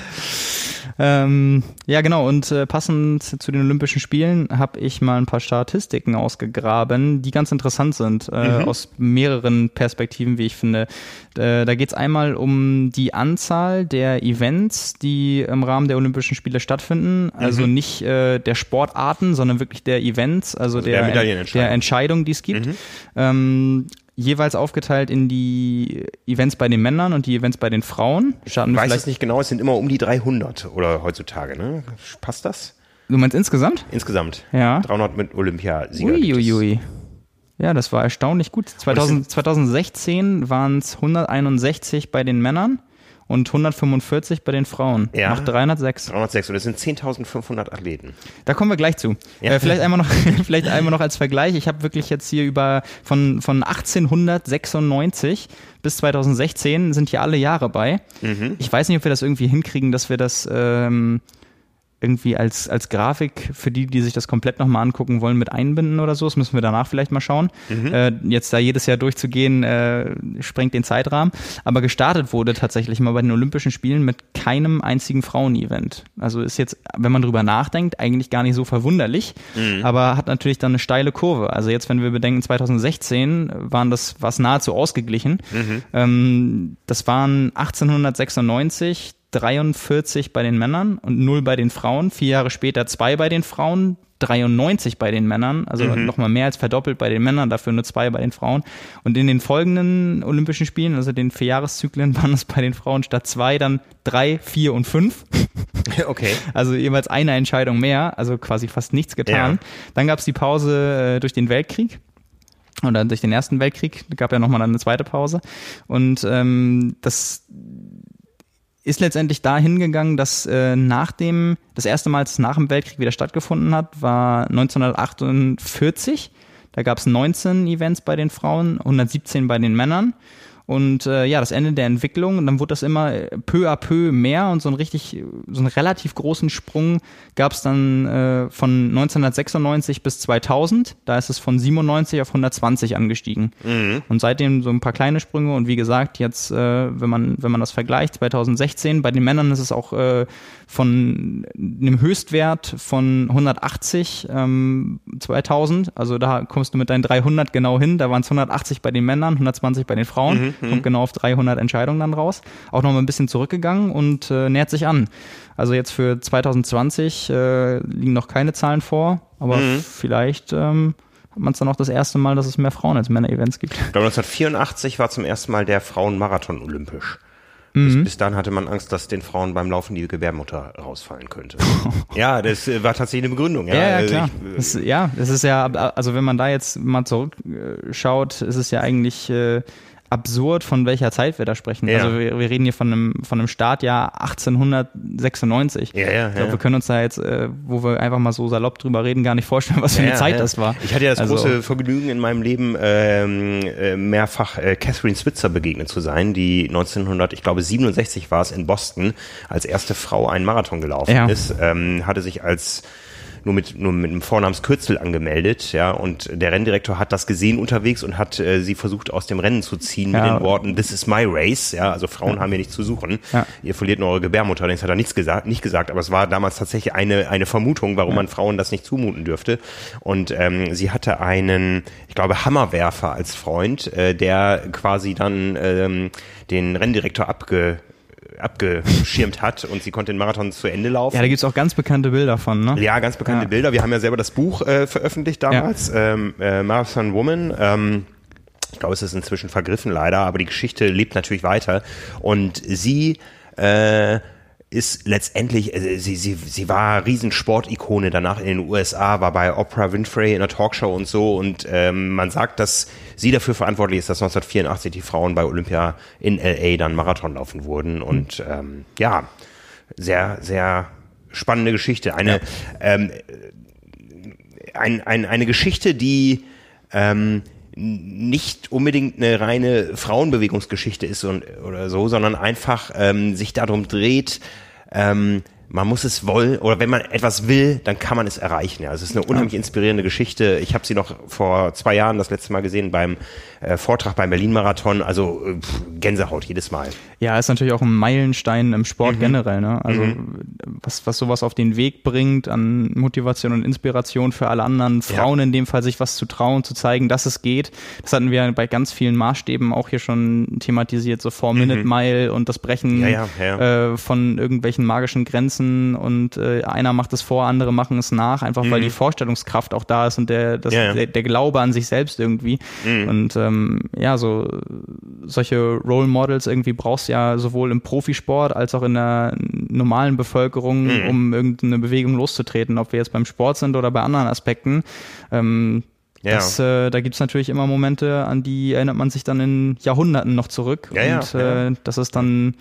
Ähm, ja, genau. Und äh, passend zu den Olympischen Spielen habe ich mal ein paar Statistiken ausgegraben, die ganz interessant sind, äh, mhm. aus mehreren Perspektiven, wie ich finde. Äh, da geht es einmal um die Anzahl der Events, die im Rahmen der Olympischen Spiele stattfinden. Also mhm. nicht äh, der Sportarten, sondern wirklich der Events, also, also der, der, der Entscheidung, die es gibt. Mhm. Ähm, jeweils aufgeteilt in die Events bei den Männern und die Events bei den Frauen. Starten ich weiß es nicht genau, es sind immer um die 300 oder heutzutage, ne? Passt das? Du meinst insgesamt? Insgesamt. Ja. 300 mit Olympiasieger. Uiuiui. Ja, das war erstaunlich gut. 2000, 2016 waren es 161 bei den Männern und 145 bei den Frauen. Ja. Macht 306. 306 und das sind 10.500 Athleten. Da kommen wir gleich zu. Ja. Äh, vielleicht einmal noch, [LAUGHS] vielleicht einmal noch als Vergleich. Ich habe wirklich jetzt hier über von von 1896 bis 2016 sind hier alle Jahre bei. Mhm. Ich weiß nicht, ob wir das irgendwie hinkriegen, dass wir das ähm, irgendwie als, als Grafik für die, die sich das komplett nochmal angucken wollen, mit einbinden oder so. Das müssen wir danach vielleicht mal schauen. Mhm. Äh, jetzt da jedes Jahr durchzugehen, äh, sprengt den Zeitrahmen. Aber gestartet wurde tatsächlich mal bei den Olympischen Spielen mit keinem einzigen Frauen-Event. Also ist jetzt, wenn man drüber nachdenkt, eigentlich gar nicht so verwunderlich, mhm. aber hat natürlich dann eine steile Kurve. Also jetzt, wenn wir bedenken, 2016 waren das was nahezu ausgeglichen. Mhm. Ähm, das waren 1896 43 bei den Männern und 0 bei den Frauen. Vier Jahre später 2 bei den Frauen, 93 bei den Männern, also mhm. nochmal mehr als verdoppelt bei den Männern, dafür nur zwei bei den Frauen. Und in den folgenden Olympischen Spielen, also den Vierjahreszyklen, [LAUGHS] waren es bei den Frauen statt zwei dann drei, vier und fünf. Okay. [LAUGHS] Also jeweils eine Entscheidung mehr, also quasi fast nichts getan. Ja. Dann gab es die Pause äh, durch den Weltkrieg oder durch den Ersten Weltkrieg, gab ja nochmal eine zweite Pause. Und ähm, das ist letztendlich da hingegangen, dass äh, nach dem, das erste Mal, als es nach dem Weltkrieg wieder stattgefunden hat, war 1948. Da gab es 19 Events bei den Frauen, 117 bei den Männern. Und äh, ja, das Ende der Entwicklung, und dann wurde das immer äh, peu à peu mehr und so einen richtig, so einen relativ großen Sprung gab es dann äh, von 1996 bis 2000. Da ist es von 97 auf 120 angestiegen. Mhm. Und seitdem so ein paar kleine Sprünge und wie gesagt, jetzt, äh, wenn man, wenn man das vergleicht, 2016, bei den Männern ist es auch äh, von einem Höchstwert von 180 ähm, 2000. Also da kommst du mit deinen 300 genau hin. Da waren es 180 bei den Männern, 120 bei den Frauen. Mhm. Kommt genau auf 300 Entscheidungen dann raus. Auch noch mal ein bisschen zurückgegangen und äh, nähert sich an. Also jetzt für 2020 äh, liegen noch keine Zahlen vor, aber mhm. vielleicht ähm, hat man es dann auch das erste Mal, dass es mehr Frauen als Männer-Events gibt. Ich glaube, 1984 war zum ersten Mal der Frauenmarathon olympisch. Bis, mhm. bis dann hatte man Angst, dass den Frauen beim Laufen die Gebärmutter rausfallen könnte. [LAUGHS] ja, das äh, war tatsächlich eine Begründung. Ja, ja, ja also klar. Ich, äh, das, ja, das ist ja, also wenn man da jetzt mal zurückschaut, ist es ja eigentlich äh, absurd, von welcher Zeit wir da sprechen. Ja. Also wir, wir, reden hier von einem, von einem Startjahr 1896. Ja, ja, ich glaube, wir können uns da jetzt, äh, wo wir einfach mal so salopp drüber reden, gar nicht vorstellen, was für eine Zeit das war. Ich hatte ja das also, große Vergnügen in meinem Leben, ähm, äh, mehrfach äh, Catherine Switzer begegnet zu sein, die 1900, ich glaube 67 war es in Boston, als erste Frau einen Marathon gelaufen ist, ähm, hatte sich als nur mit, nur mit einem Vornamenskürzel angemeldet, ja, und der Renndirektor hat das gesehen unterwegs und hat äh, sie versucht aus dem Rennen zu ziehen ja. mit den Worten, this is my race, ja, also Frauen ja. haben hier nichts zu suchen, ja. ihr verliert nur eure Gebärmutter, das hat er nichts gesagt, nicht gesagt, aber es war damals tatsächlich eine, eine Vermutung, warum man Frauen das nicht zumuten dürfte und ähm, sie hatte einen, ich glaube, Hammerwerfer als Freund, äh, der quasi dann ähm, den Renndirektor abge abgeschirmt hat und sie konnte den Marathon zu Ende laufen. Ja, da gibt's auch ganz bekannte Bilder von, ne? Ja, ganz bekannte ja. Bilder. Wir haben ja selber das Buch äh, veröffentlicht damals, ja. ähm, äh, Marathon Woman. Ähm, ich glaube, es ist inzwischen vergriffen leider, aber die Geschichte lebt natürlich weiter. Und sie äh, ist letztendlich, äh, sie, sie, sie war Riesensportikone danach in den USA, war bei Oprah Winfrey in der Talkshow und so und ähm, man sagt, dass sie dafür verantwortlich ist, dass 1984 die Frauen bei Olympia in LA dann Marathon laufen wurden und ähm, ja, sehr, sehr spannende Geschichte. Eine, ja. ähm, ein, ein, eine Geschichte, die ähm, nicht unbedingt eine reine Frauenbewegungsgeschichte ist und, oder so, sondern einfach ähm, sich darum dreht, ähm, man muss es wollen oder wenn man etwas will, dann kann man es erreichen. Ja, also es ist eine unheimlich inspirierende Geschichte. Ich habe sie noch vor zwei Jahren das letzte Mal gesehen beim äh, Vortrag beim Berlin-Marathon. Also äh, pff, Gänsehaut jedes Mal. Ja, ist natürlich auch ein Meilenstein im Sport mhm. generell. Ne? Also mhm. was, was sowas auf den Weg bringt an Motivation und Inspiration für alle anderen Frauen ja. in dem Fall, sich was zu trauen, zu zeigen, dass es geht. Das hatten wir bei ganz vielen Maßstäben auch hier schon thematisiert, so Four-Minute-Mile mhm. und das Brechen ja, ja, äh, von irgendwelchen magischen Grenzen und äh, einer macht es vor, andere machen es nach, einfach weil mhm. die Vorstellungskraft auch da ist und der, das, der, der, Glaube an sich selbst irgendwie. Mhm. Und äh, ähm, ja, so solche Role Models irgendwie brauchst du ja sowohl im Profisport als auch in der normalen Bevölkerung, mhm. um irgendeine Bewegung loszutreten, ob wir jetzt beim Sport sind oder bei anderen Aspekten. Ähm, ja. Das, äh, da gibt's natürlich immer Momente, an die erinnert man sich dann in Jahrhunderten noch zurück. Ja, und ja, äh, das ist dann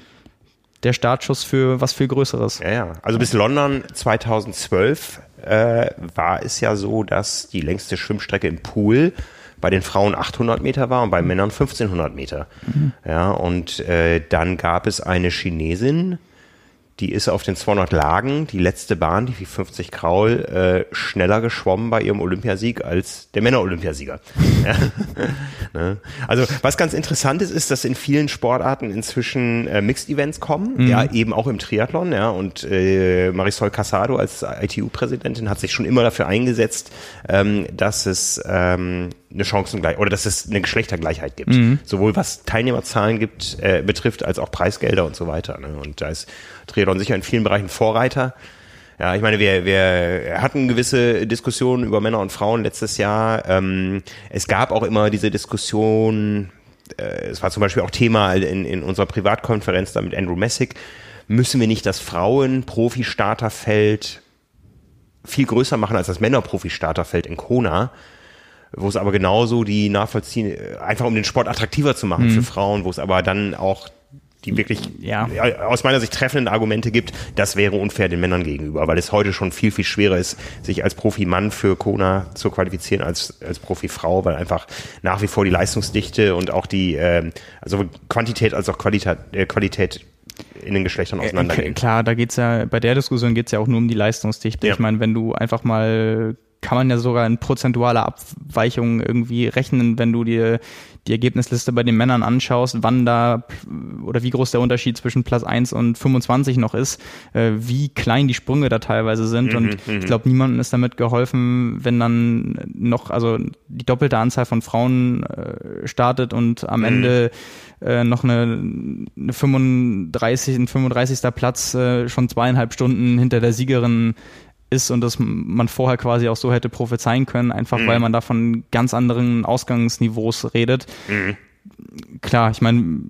der Startschuss für was viel Größeres. Ja, ja. Also bis London 2012 äh, war es ja so, dass die längste Schwimmstrecke im Pool bei den Frauen 800 Meter war und bei Männern 1500 Meter. Mhm. Ja, und äh, dann gab es eine Chinesin, die ist auf den 200 Lagen, die letzte Bahn, die 50 Kraul, äh, schneller geschwommen bei ihrem Olympiasieg als der Männer-Olympiasieger. [LAUGHS] ja. [LAUGHS] ne? Also was ganz interessant ist, ist, dass in vielen Sportarten inzwischen äh, Mixed-Events kommen, mhm. ja, eben auch im Triathlon, ja, und äh, Marisol Casado als ITU-Präsidentin hat sich schon immer dafür eingesetzt, ähm, dass es ähm, eine Chancengleich oder dass es eine Geschlechtergleichheit gibt, mhm. sowohl was Teilnehmerzahlen gibt äh, betrifft als auch Preisgelder und so weiter. Ne? Und da ist Triathlon sicher in vielen Bereichen Vorreiter. Ja, ich meine, wir, wir hatten gewisse Diskussionen über Männer und Frauen letztes Jahr. Ähm, es gab auch immer diese Diskussion, äh, es war zum Beispiel auch Thema in, in unserer Privatkonferenz da mit Andrew Messick, müssen wir nicht das Frauen-Profi-Starterfeld viel größer machen als das Männer-Profi-Starterfeld in Kona? Wo es aber genauso die nachvollziehen, einfach um den Sport attraktiver zu machen mhm. für Frauen, wo es aber dann auch die wirklich ja. aus meiner Sicht treffenden Argumente gibt, das wäre unfair den Männern gegenüber, weil es heute schon viel, viel schwerer ist, sich als Profi-Mann für Kona zu qualifizieren als, als Profi-Frau, weil einfach nach wie vor die Leistungsdichte und auch die, äh, also Quantität als auch Qualität, äh, Qualität in den Geschlechtern äh, auseinandergehen. Klar, da geht's ja, bei der Diskussion geht's ja auch nur um die Leistungsdichte. Ja. Ich meine, wenn du einfach mal kann man ja sogar in prozentualer Abweichung irgendwie rechnen, wenn du dir die Ergebnisliste bei den Männern anschaust, wann da oder wie groß der Unterschied zwischen Platz 1 und 25 noch ist, äh, wie klein die Sprünge da teilweise sind. Mhm, und mhm. ich glaube, niemandem ist damit geholfen, wenn dann noch, also die doppelte Anzahl von Frauen äh, startet und am mhm. Ende äh, noch eine, eine 35, ein 35. Platz äh, schon zweieinhalb Stunden hinter der Siegerin ist und das man vorher quasi auch so hätte prophezeien können, einfach mhm. weil man da von ganz anderen Ausgangsniveaus redet. Mhm. Klar, ich meine,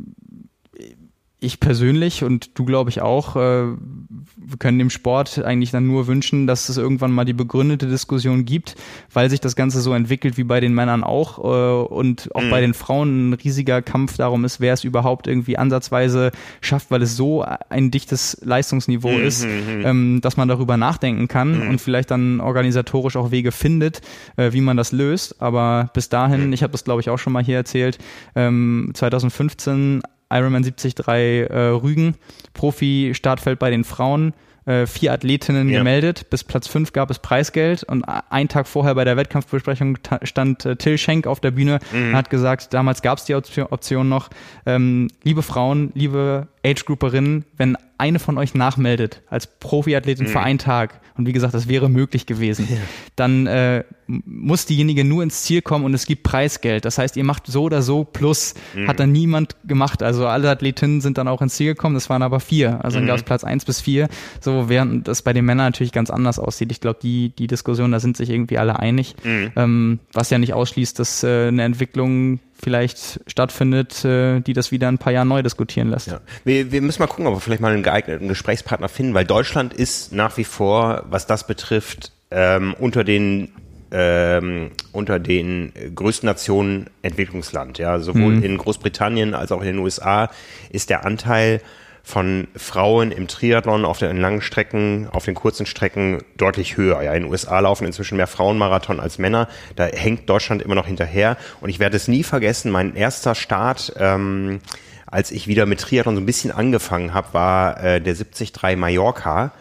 ich persönlich und du glaube ich auch, äh, wir können dem Sport eigentlich dann nur wünschen, dass es irgendwann mal die begründete Diskussion gibt, weil sich das Ganze so entwickelt wie bei den Männern auch äh, und auch mhm. bei den Frauen ein riesiger Kampf darum ist, wer es überhaupt irgendwie ansatzweise schafft, weil es so ein dichtes Leistungsniveau mhm. ist, mhm. ähm, dass man darüber nachdenken kann mhm. und vielleicht dann organisatorisch auch Wege findet, äh, wie man das löst. Aber bis dahin, mhm. ich habe das glaube ich auch schon mal hier erzählt, ähm, 2015 Ironman 73 äh, Rügen, Profi-Startfeld bei den Frauen, äh, vier Athletinnen ja. gemeldet. Bis Platz fünf gab es Preisgeld und einen Tag vorher bei der Wettkampfbesprechung stand äh, Till Schenk auf der Bühne mhm. und hat gesagt, damals gab es die Option noch, ähm, liebe Frauen, liebe Age-Grouperinnen, wenn eine von euch nachmeldet als Profiathletin mhm. für einen Tag, und wie gesagt, das wäre möglich gewesen, ja. dann äh, muss diejenige nur ins Ziel kommen und es gibt Preisgeld. Das heißt, ihr macht so oder so plus, mhm. hat dann niemand gemacht. Also alle Athletinnen sind dann auch ins Ziel gekommen, das waren aber vier. Also dann mhm. gab es Platz eins bis vier. So, so, während das bei den Männern natürlich ganz anders aussieht. Ich glaube, die, die Diskussion, da sind sich irgendwie alle einig, mhm. ähm, was ja nicht ausschließt, dass äh, eine Entwicklung vielleicht stattfindet, äh, die das wieder ein paar Jahre neu diskutieren lässt. Ja. Wir, wir müssen mal gucken, ob wir vielleicht mal einen geeigneten Gesprächspartner finden, weil Deutschland ist nach wie vor, was das betrifft, ähm, unter den ähm, unter den größten Nationen Entwicklungsland. Ja, sowohl mhm. in Großbritannien als auch in den USA ist der Anteil von Frauen im Triathlon auf den langen Strecken, auf den kurzen Strecken deutlich höher. Ja, in den USA laufen inzwischen mehr Frauenmarathon als Männer. Da hängt Deutschland immer noch hinterher. Und ich werde es nie vergessen, mein erster Start, ähm, als ich wieder mit Triathlon so ein bisschen angefangen habe, war äh, der 73 Mallorca.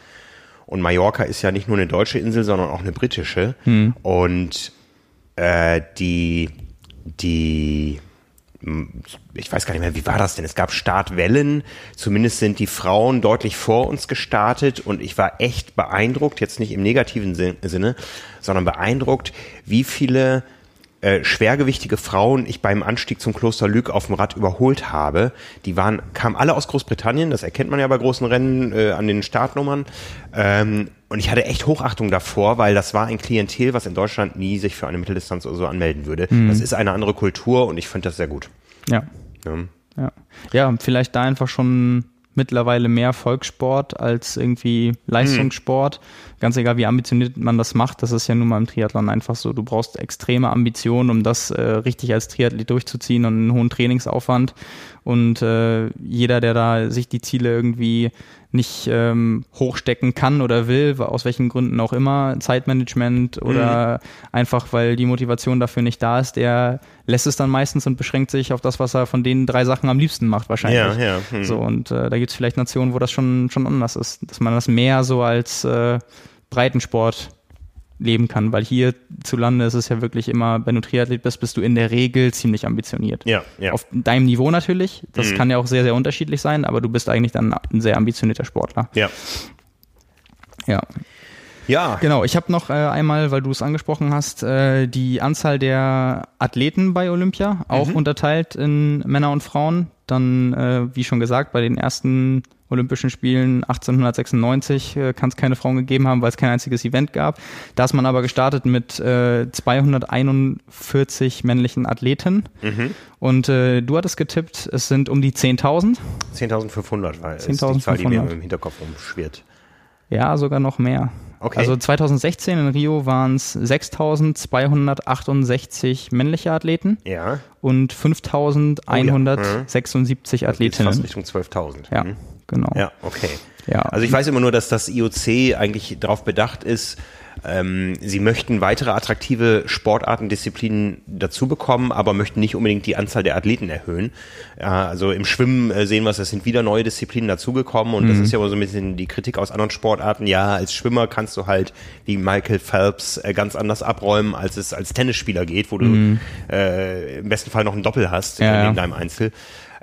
Und Mallorca ist ja nicht nur eine deutsche Insel, sondern auch eine britische. Hm. Und äh, die, die ich weiß gar nicht mehr, wie war das denn? Es gab Startwellen, zumindest sind die Frauen deutlich vor uns gestartet und ich war echt beeindruckt, jetzt nicht im negativen Sinne, sondern beeindruckt, wie viele äh, schwergewichtige Frauen ich beim Anstieg zum Kloster Lüg auf dem Rad überholt habe. Die waren, kamen alle aus Großbritannien, das erkennt man ja bei großen Rennen äh, an den Startnummern. Ähm, und ich hatte echt Hochachtung davor, weil das war ein Klientel, was in Deutschland nie sich für eine Mitteldistanz oder so anmelden würde. Mhm. Das ist eine andere Kultur und ich finde das sehr gut. Ja. ja. Ja. Ja, vielleicht da einfach schon mittlerweile mehr Volkssport als irgendwie Leistungssport. Mhm. Ganz egal, wie ambitioniert man das macht, das ist ja nun mal im Triathlon einfach so. Du brauchst extreme Ambitionen, um das äh, richtig als Triathlet durchzuziehen und einen hohen Trainingsaufwand. Und äh, jeder, der da sich die Ziele irgendwie nicht ähm, hochstecken kann oder will, aus welchen Gründen auch immer, Zeitmanagement oder mhm. einfach weil die Motivation dafür nicht da ist, der lässt es dann meistens und beschränkt sich auf das, was er von den drei Sachen am liebsten macht wahrscheinlich. Ja, ja. Mhm. So und äh, da gibt es vielleicht Nationen, wo das schon schon anders ist, dass man das mehr so als äh, Breitensport leben kann, weil hier zu Lande ist es ja wirklich immer, wenn du Triathlet bist, bist du in der Regel ziemlich ambitioniert. Ja, ja. Auf deinem Niveau natürlich, das mhm. kann ja auch sehr, sehr unterschiedlich sein, aber du bist eigentlich dann ein sehr ambitionierter Sportler. Ja. Ja. Ja. Genau, ich habe noch äh, einmal, weil du es angesprochen hast, äh, die Anzahl der Athleten bei Olympia, auch mhm. unterteilt in Männer und Frauen. Dann, äh, wie schon gesagt, bei den ersten Olympischen Spielen 1896 äh, kann es keine Frauen gegeben haben, weil es kein einziges Event gab. Da ist man aber gestartet mit äh, 241 männlichen Athleten. Mhm. Und äh, du hattest getippt, es sind um die 10.000. 10.500 war 10 ist die Zahl, die mir im Hinterkopf umschwirrt. Ja, sogar noch mehr. Okay. Also 2016 in Rio waren es 6.268 männliche Athleten ja. und 5.176 oh, ja. Athletinnen. Fast Richtung 12.000. Ja. Mhm genau. Ja, okay. Ja. Also ich weiß immer nur, dass das IOC eigentlich darauf bedacht ist, ähm, sie möchten weitere attraktive Sportartendisziplinen dazu bekommen, aber möchten nicht unbedingt die Anzahl der Athleten erhöhen. Ja, also im Schwimmen äh, sehen wir es, es sind wieder neue Disziplinen dazugekommen und mhm. das ist ja immer so ein bisschen die Kritik aus anderen Sportarten. Ja, als Schwimmer kannst du halt wie Michael Phelps äh, ganz anders abräumen, als es als Tennisspieler geht, wo du mhm. äh, im besten Fall noch ein Doppel hast ja, in deinem Einzel.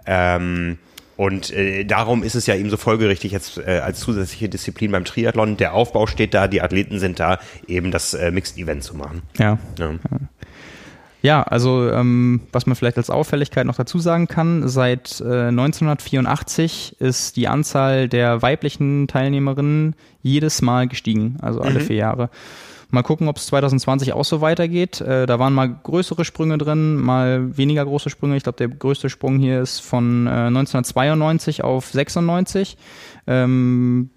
Ähm, und äh, darum ist es ja eben so folgerichtig jetzt äh, als zusätzliche Disziplin beim Triathlon. Der Aufbau steht da, die Athleten sind da, eben das äh, Mixed Event zu machen. Ja. ja. ja. also ähm, was man vielleicht als Auffälligkeit noch dazu sagen kann, seit äh, 1984 ist die Anzahl der weiblichen Teilnehmerinnen jedes Mal gestiegen, also alle mhm. vier Jahre. Mal gucken, ob es 2020 auch so weitergeht. Äh, da waren mal größere Sprünge drin, mal weniger große Sprünge. Ich glaube, der größte Sprung hier ist von äh, 1992 auf 96. Ähm,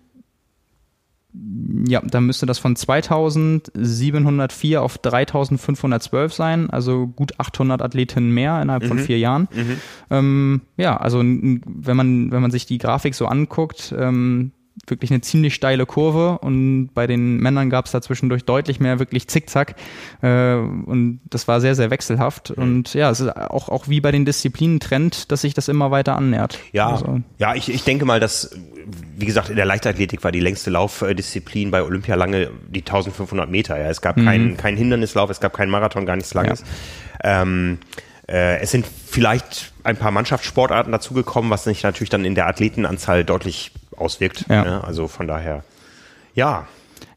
ja, dann müsste das von 2704 auf 3512 sein, also gut 800 Athletinnen mehr innerhalb mhm. von vier Jahren. Mhm. Ähm, ja, also wenn man, wenn man sich die Grafik so anguckt, ähm, wirklich eine ziemlich steile Kurve und bei den Männern gab es da zwischendurch deutlich mehr wirklich Zickzack äh, und das war sehr, sehr wechselhaft mhm. und ja, es ist auch, auch wie bei den Disziplinen Trend, dass sich das immer weiter annähert. Ja, also. ja ich, ich denke mal, dass, wie gesagt, in der Leichtathletik war die längste Laufdisziplin bei Olympia lange die 1500 Meter. Ja. Es gab mhm. keinen kein Hindernislauf, es gab keinen Marathon, gar nichts Langes. Ja. Ähm, äh, es sind vielleicht ein paar Mannschaftssportarten dazugekommen, was sich natürlich dann in der Athletenanzahl deutlich auswirkt. Ja. Ne? Also von daher, ja.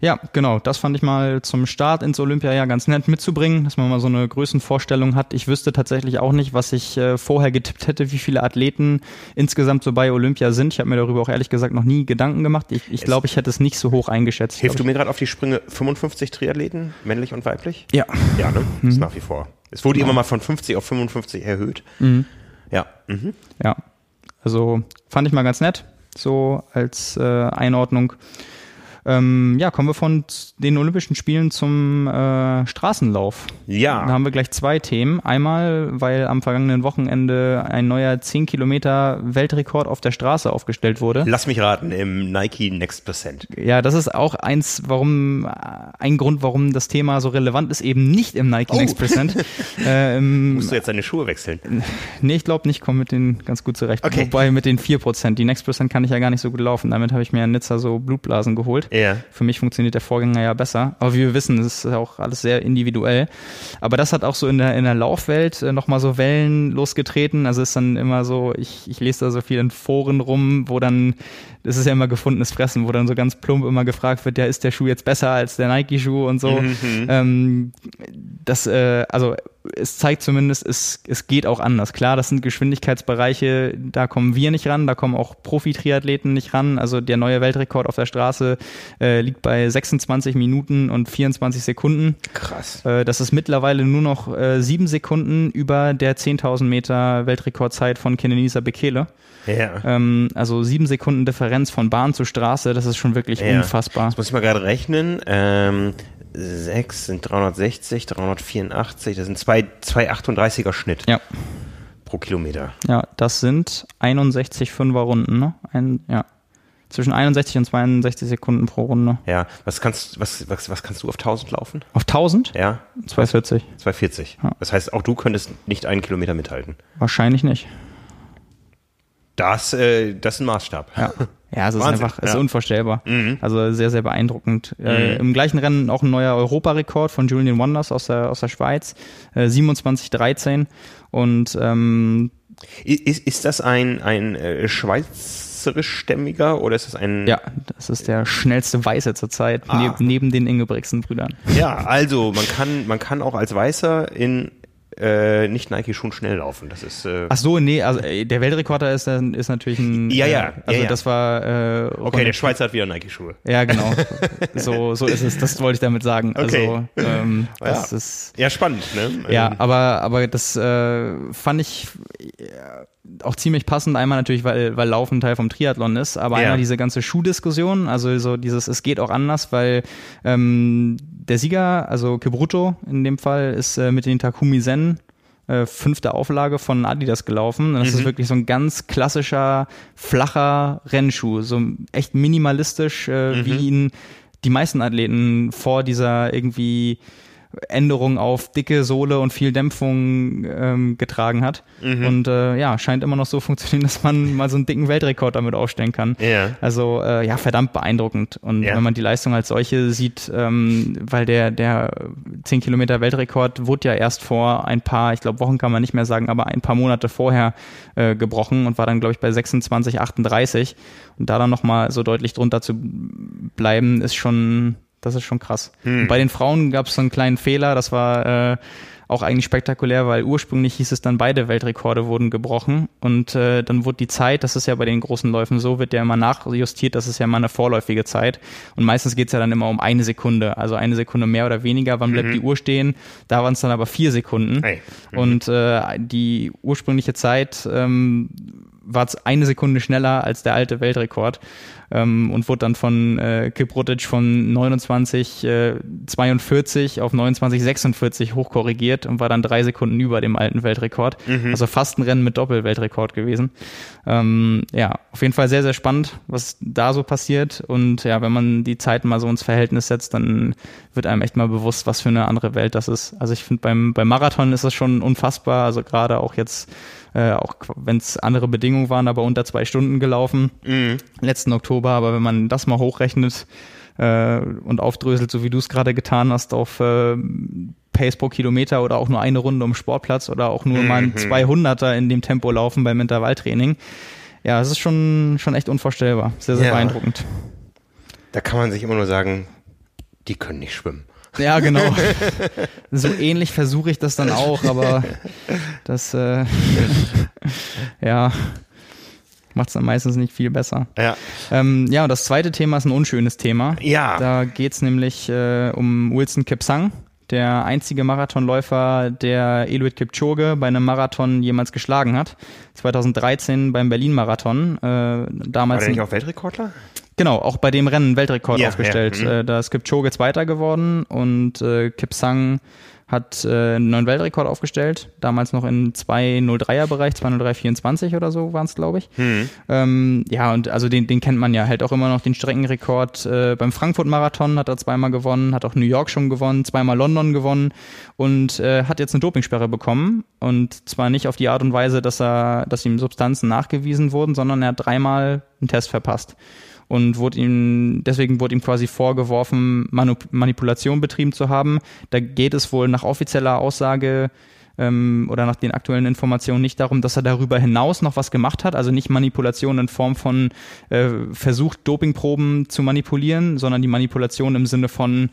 Ja, genau. Das fand ich mal zum Start ins Olympiajahr ganz nett mitzubringen, dass man mal so eine Größenvorstellung hat. Ich wüsste tatsächlich auch nicht, was ich äh, vorher getippt hätte, wie viele Athleten insgesamt so bei Olympia sind. Ich habe mir darüber auch ehrlich gesagt noch nie Gedanken gemacht. Ich, ich glaube, ich hätte es nicht so hoch eingeschätzt. Hilfst du mir gerade auf die Sprünge 55 Triathleten, männlich und weiblich? Ja. Ja, ne? Mhm. Ist nach wie vor. Es wurde ja. immer mal von 50 auf 55 erhöht. Mhm. Ja. Mhm. Ja. Also fand ich mal ganz nett, so als äh, Einordnung. Ähm, ja, kommen wir von den Olympischen Spielen zum äh, Straßenlauf. Ja. Da haben wir gleich zwei Themen. Einmal, weil am vergangenen Wochenende ein neuer 10 Kilometer Weltrekord auf der Straße aufgestellt wurde. Lass mich raten, im Nike Next Percent. Ja, das ist auch eins, warum, ein Grund, warum das Thema so relevant ist, eben nicht im Nike oh. Next Percent. [LAUGHS] ähm, Musst du jetzt deine Schuhe wechseln? [LAUGHS] Nee, ich glaube nicht, komme mit denen ganz gut zurecht. Okay. Wobei mit den 4%. Die Next Percent kann ich ja gar nicht so gut laufen. Damit habe ich mir in Nizza so Blutblasen geholt. Ja. Für mich funktioniert der Vorgänger ja besser. Aber wie wir wissen, ist auch alles sehr individuell. Aber das hat auch so in der, in der Laufwelt äh, nochmal so Wellen losgetreten. Also ist dann immer so, ich, ich lese da so viel in Foren rum, wo dann, das ist ja immer gefundenes Fressen, wo dann so ganz plump immer gefragt wird, ja, ist der Schuh jetzt besser als der Nike-Schuh und so. Mhm. Ähm, das, äh, also es zeigt zumindest, es, es geht auch anders. Klar, das sind Geschwindigkeitsbereiche, da kommen wir nicht ran, da kommen auch Profi-Triathleten nicht ran. Also der neue Weltrekord auf der Straße äh, liegt bei 26 Minuten und 24 Sekunden. Krass. Äh, das ist mittlerweile nur noch äh, sieben Sekunden über der 10.000 Meter Weltrekordzeit von Kenenisa Bekele. Ja. Ähm, also sieben Sekunden Differenz von Bahn zu Straße, das ist schon wirklich ja. unfassbar. Das muss ich mal gerade rechnen. Ähm 6 sind 360, 384, das sind zwei, zwei 38er Schnitt. Ja. Pro Kilometer. Ja, das sind 61 Fünfer Runden, ne? Ein, ja. Zwischen 61 und 62 Sekunden pro Runde. Ja, was kannst, was, was, was kannst du auf 1000 laufen? Auf 1000? Ja. 240. 240. Ja. Das heißt, auch du könntest nicht einen Kilometer mithalten. Wahrscheinlich nicht. Das, äh, das ist ein Maßstab. Ja. Ja, es ist einfach, es ist unvorstellbar. Mhm. Also sehr, sehr beeindruckend. Äh, mhm. Äh, Im gleichen Rennen auch ein neuer Europarekord von Julian Wonders aus der, aus der Schweiz, äh, 27,13. Und ähm, ist, ist das ein, ein äh, schweizerischstämmiger oder ist das ein. Ja, das ist der schnellste Weiße zurzeit, ah. neb, neben den Ingebrigtsen-Brüdern. Ja, also man kann, man kann auch als Weißer in äh, nicht Nike schon schnell laufen. Das ist. Äh Ach so, nee, also äh, der Weltrekorder ist, ist natürlich ein. Ja, ja. Äh, also ja, ja. das war. Äh, okay, der Schweizer hat wieder Nike-Schuhe. Ja, genau. [LAUGHS] so, so ist es. Das wollte ich damit sagen. Okay. Also, ähm, das ja. ist. Ja, spannend. Ne? Ja, aber aber das äh, fand ich auch ziemlich passend. Einmal natürlich, weil weil Laufen Teil vom Triathlon ist, aber einmal diese ganze Schuhdiskussion. Also so dieses, es geht auch anders, weil ähm, der Sieger, also Kebruto in dem Fall, ist äh, mit den Takumi Zen äh, fünfte Auflage von Adidas gelaufen. Und das mhm. ist wirklich so ein ganz klassischer, flacher Rennschuh. So echt minimalistisch, äh, mhm. wie ihn die meisten Athleten vor dieser irgendwie Änderung auf dicke Sohle und viel Dämpfung ähm, getragen hat. Mhm. Und äh, ja, scheint immer noch so [LAUGHS] funktionieren, dass man mal so einen dicken Weltrekord damit aufstellen kann. Ja. Also äh, ja, verdammt beeindruckend. Und ja. wenn man die Leistung als solche sieht, ähm, weil der, der 10 Kilometer Weltrekord wurde ja erst vor ein paar, ich glaube Wochen kann man nicht mehr sagen, aber ein paar Monate vorher äh, gebrochen und war dann, glaube ich, bei 26, 38. Und da dann nochmal so deutlich drunter zu bleiben, ist schon das ist schon krass. Hm. bei den Frauen gab es so einen kleinen Fehler, das war äh, auch eigentlich spektakulär, weil ursprünglich hieß es dann, beide Weltrekorde wurden gebrochen und äh, dann wurde die Zeit, das ist ja bei den großen Läufen so, wird ja immer nachjustiert, das ist ja immer eine vorläufige Zeit und meistens geht's ja dann immer um eine Sekunde, also eine Sekunde mehr oder weniger, wann bleibt mhm. die Uhr stehen, da waren es dann aber vier Sekunden hey. mhm. und äh, die ursprüngliche Zeit ähm, war es eine Sekunde schneller als der alte Weltrekord ähm, und wurde dann von äh, Kiprutic von 29 äh, 42 auf 29 46 hochkorrigiert und war dann drei Sekunden über dem alten Weltrekord. Mhm. Also fast ein Rennen mit Doppelweltrekord gewesen. Ähm, ja, auf jeden Fall sehr, sehr spannend, was da so passiert. Und ja, wenn man die Zeiten mal so ins Verhältnis setzt, dann wird einem echt mal bewusst, was für eine andere Welt das ist. Also ich finde beim, beim Marathon ist das schon unfassbar. Also gerade auch jetzt äh, auch wenn es andere Bedingungen waren, aber unter zwei Stunden gelaufen, mhm. letzten Oktober. Aber wenn man das mal hochrechnet äh, und aufdröselt, so wie du es gerade getan hast, auf äh, Pace pro Kilometer oder auch nur eine Runde um Sportplatz oder auch nur mhm. mal ein 200er in dem Tempo laufen beim Intervalltraining. Ja, es ist schon, schon echt unvorstellbar. Sehr, sehr ja. beeindruckend. Da kann man sich immer nur sagen, die können nicht schwimmen. Ja, genau. [LAUGHS] so ähnlich versuche ich das dann auch, aber das, äh, [LAUGHS] ja, macht es dann meistens nicht viel besser. Ja. Ähm, ja, und das zweite Thema ist ein unschönes Thema. Ja. Da geht es nämlich äh, um Wilson Kipsang, der einzige Marathonläufer, der Eliud Kipchoge bei einem Marathon jemals geschlagen hat. 2013 beim Berlin-Marathon. Äh, damals War der nicht auch Weltrekordler? Genau, auch bei dem Rennen Weltrekord Ja, aufgestellt. ja, mhm. Äh, da ist Kipchoge Zweiter geworden und äh, Kipsang hat äh, einen neuen Weltrekord aufgestellt. Damals noch in 2.03er Bereich, 2.03.24 oder so waren es, glaube ich. Mhm. Ähm, ja, und also den, den kennt man ja halt auch immer noch, den Streckenrekord. Äh, beim Frankfurt-Marathon hat er zweimal gewonnen, hat auch New York schon gewonnen, zweimal London gewonnen und äh, hat jetzt eine Dopingsperre bekommen. Und zwar nicht auf die Art und Weise, dass er, dass ihm Substanzen nachgewiesen wurden, sondern er hat dreimal einen Test verpasst und wurde ihm, deswegen wurde ihm quasi vorgeworfen, Manu Manipulation betrieben zu haben. Da geht es wohl nach offizieller Aussage ähm, oder nach den aktuellen Informationen nicht darum, dass er darüber hinaus noch was gemacht hat, also nicht Manipulation in Form von äh, versucht, Dopingproben zu manipulieren, sondern die Manipulation im Sinne von,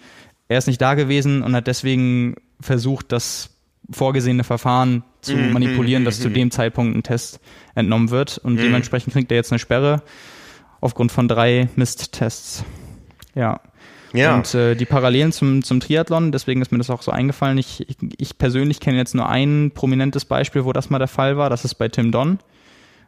er ist nicht da gewesen und hat deswegen versucht, das vorgesehene Verfahren zu Mhm, manipulieren, mhm, dass zu mhm. dem Zeitpunkt ein Test entnommen wird und dementsprechend kriegt er jetzt eine Sperre aufgrund von drei Mist-Tests. Ja. Ja. Und äh, die Parallelen zum, zum Triathlon, deswegen ist mir das auch so eingefallen. Ich, ich, ich persönlich kenne jetzt nur ein prominentes Beispiel, wo das mal der Fall war. Das ist bei Tim Don,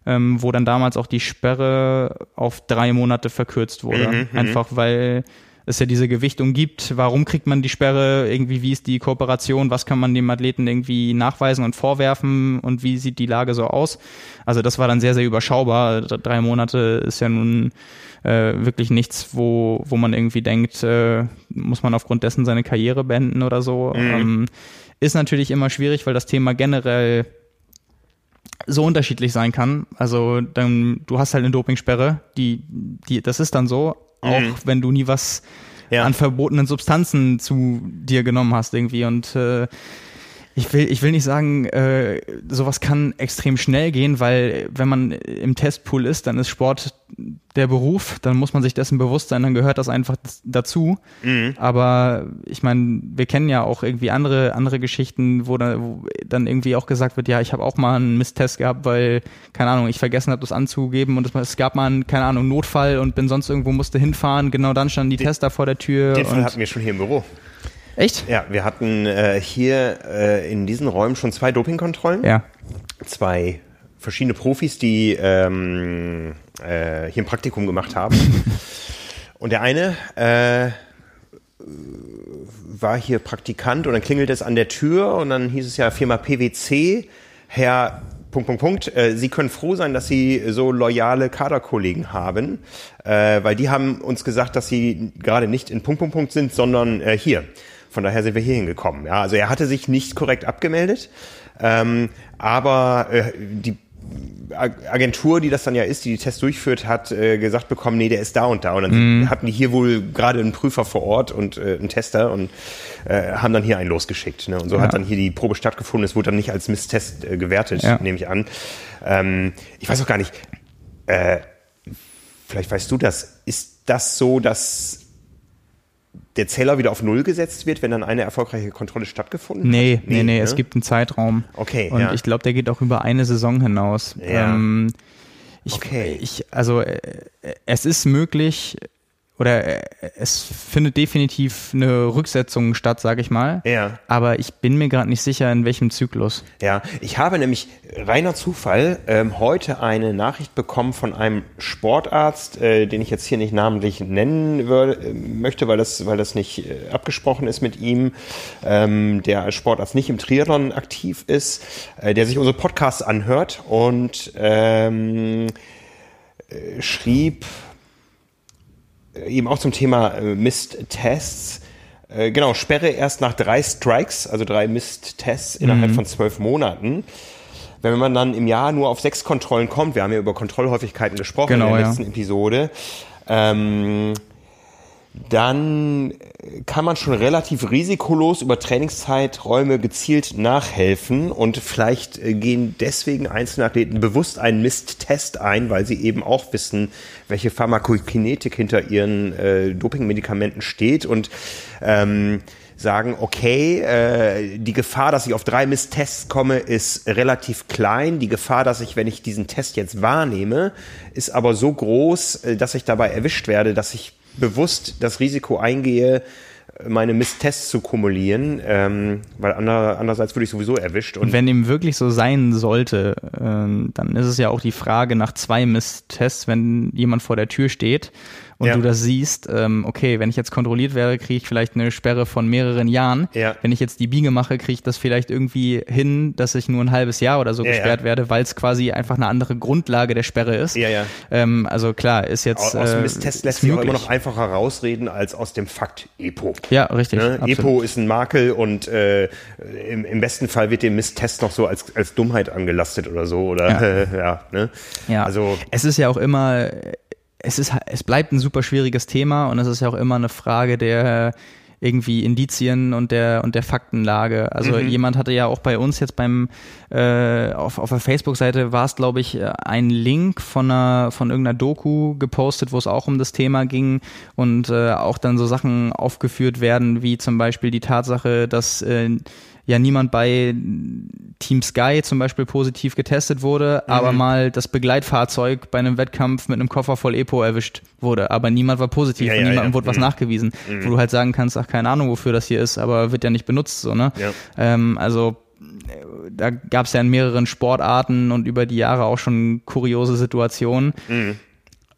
ähm, wo dann damals auch die Sperre auf drei Monate verkürzt wurde. Mhm, mhm. Einfach weil es ja diese Gewichtung gibt. Warum kriegt man die Sperre? Irgendwie, wie ist die Kooperation? Was kann man dem Athleten irgendwie nachweisen und vorwerfen? Und wie sieht die Lage so aus? Also das war dann sehr, sehr überschaubar. Drei Monate ist ja nun äh, wirklich nichts, wo, wo man irgendwie denkt, äh, muss man aufgrund dessen seine Karriere beenden oder so. Ähm, ist natürlich immer schwierig, weil das Thema generell so unterschiedlich sein kann. Also dann, du hast halt eine Dopingsperre, die, die, das ist dann so, auch Mhm. wenn du nie was Ja. an verbotenen Substanzen zu dir genommen hast irgendwie. Und äh, ich will, ich will nicht sagen, äh, sowas kann extrem schnell gehen, weil wenn man im Testpool ist, dann ist Sport der Beruf, dann muss man sich dessen bewusst sein, dann gehört das einfach dazu. Mhm. Aber ich meine, wir kennen ja auch irgendwie andere, andere Geschichten, wo dann, wo dann irgendwie auch gesagt wird, ja, ich habe auch mal einen Misttest gehabt, weil, keine Ahnung, ich vergessen habe, das anzugeben und es, es gab mal einen, keine Ahnung, Notfall und bin sonst irgendwo, musste hinfahren, genau dann standen die Tester vor der Tür. Den Fall hatten wir schon hier im Büro. Echt? Ja, wir hatten äh, hier äh, in diesen Räumen schon zwei Dopingkontrollen. Ja. Zwei verschiedene Profis, die ähm, äh, hier ein Praktikum gemacht haben. [LAUGHS] Und der eine äh, war hier Praktikant und dann klingelt es an der Tür und dann hieß es ja Firma PwC, Herr Punkt, Punkt, Punkt. Äh, Sie können froh sein, dass Sie so loyale Kaderkollegen haben, äh, weil die haben uns gesagt, dass Sie gerade nicht in Punkt, Punkt, Punkt sind, sondern äh, hier. Von daher sind wir hier hingekommen. Ja, also er hatte sich nicht korrekt abgemeldet, ähm, aber äh, die Ag- Agentur, die das dann ja ist, die die Tests durchführt, hat äh, gesagt bekommen, nee, der ist da und da. Und dann hatten die hier wohl gerade einen Prüfer vor Ort und äh, einen Tester und äh, haben dann hier einen losgeschickt. Ne? Und so Ja. hat dann hier die Probe stattgefunden. Es wurde dann nicht als Misstest äh, gewertet, Ja. nehme ich an. Ähm, ich weiß auch gar nicht, äh, vielleicht weißt du das, ist das so, dass der Zähler wieder auf Null gesetzt wird, wenn dann eine erfolgreiche Kontrolle stattgefunden Nee, hat? nee, nee, ne? es gibt einen Zeitraum. Okay, Und ja. ich glaube, der geht auch über eine Saison hinaus. Ja. Ähm, ich, Okay. ich, also äh, es ist möglich oder äh, es findet definitiv eine Rücksetzung statt, sage ich mal. Ja. Aber ich bin mir gerade nicht sicher, in welchem Zyklus. Ja, ich habe nämlich reiner Zufall ähm, heute eine Nachricht bekommen von einem Sportarzt, äh, den ich jetzt hier nicht namentlich nennen würde, äh, möchte, weil das, weil das nicht äh, abgesprochen ist mit ihm, ähm, der als Sportarzt nicht im Triathlon aktiv ist, äh, der sich unsere Podcasts anhört und ähm, äh, schrieb eben auch zum Thema äh, Mist-Tests. Äh, genau, Sperre erst nach drei Strikes, also drei Mist-Tests innerhalb von zwölf Monaten. Wenn man dann im Jahr nur auf sechs Kontrollen kommt, wir haben ja über Kontrollhäufigkeiten gesprochen Genau, in der ja. letzten Episode, ähm, dann kann man schon relativ risikolos über Trainingszeiträume gezielt nachhelfen und vielleicht äh, gehen deswegen einzelne Athleten bewusst einen Misttest ein, weil sie eben auch wissen, welche Pharmakokinetik hinter ihren äh, Dopingmedikamenten steht und ähm, sagen, okay, äh, die Gefahr, dass ich auf drei Misstests komme, ist relativ klein. Die Gefahr, dass ich, wenn ich diesen Test jetzt wahrnehme, ist aber so groß, äh, dass ich dabei erwischt werde, dass ich bewusst das Risiko eingehe, meine Misstests zu kumulieren, ähm, weil ander, andererseits würde ich sowieso erwischt. Und, und wenn dem wirklich so sein sollte, äh, dann ist es ja auch die Frage nach zwei Misstests, wenn jemand vor der Tür steht und ja. du das siehst, ähm, okay, wenn ich jetzt kontrolliert werde, kriege ich vielleicht eine Sperre von mehreren Jahren. Ja. Wenn ich jetzt die Biege mache, kriege ich das vielleicht irgendwie hin, dass ich nur ein halbes Jahr oder so ja, gesperrt werde, weil es quasi einfach eine andere Grundlage der Sperre ist. Ja, ja. Ähm, also klar, ist jetzt. Aus, dem äh, Test lässt sich auch immer noch einfacher rausreden als aus dem Fakt EPO. Ja, richtig. Ne? EPO ist ein Makel und äh, im, im besten Fall wird dem Misstest noch so als, als Dummheit angelastet oder so. Oder ja, äh, [LAUGHS] ja, ne? ja. Also es ist ja auch immer es ist, es bleibt ein super schwieriges Thema und es ist ja auch immer eine Frage der irgendwie Indizien und der und der Faktenlage. Also mhm. jemand hatte ja auch bei uns jetzt beim äh, auf, auf der Facebook-Seite war es, glaube ich, ein Link von einer von irgendeiner Doku gepostet, wo es auch um das Thema ging und äh, auch dann so Sachen aufgeführt werden, wie zum Beispiel die Tatsache, dass äh, ja niemand bei Team Sky zum Beispiel positiv getestet wurde, mhm. aber mal das Begleitfahrzeug bei einem Wettkampf mit einem Koffer voll Epo erwischt wurde, aber niemand war positiv ja, und ja, niemandem ja. wurde was mhm. nachgewiesen, mhm. wo du halt sagen kannst, ach keine Ahnung, wofür das hier ist, aber wird ja nicht benutzt, so ne? Ähm, also da gab es ja in mehreren Sportarten und über die Jahre auch schon kuriose Situationen. Mhm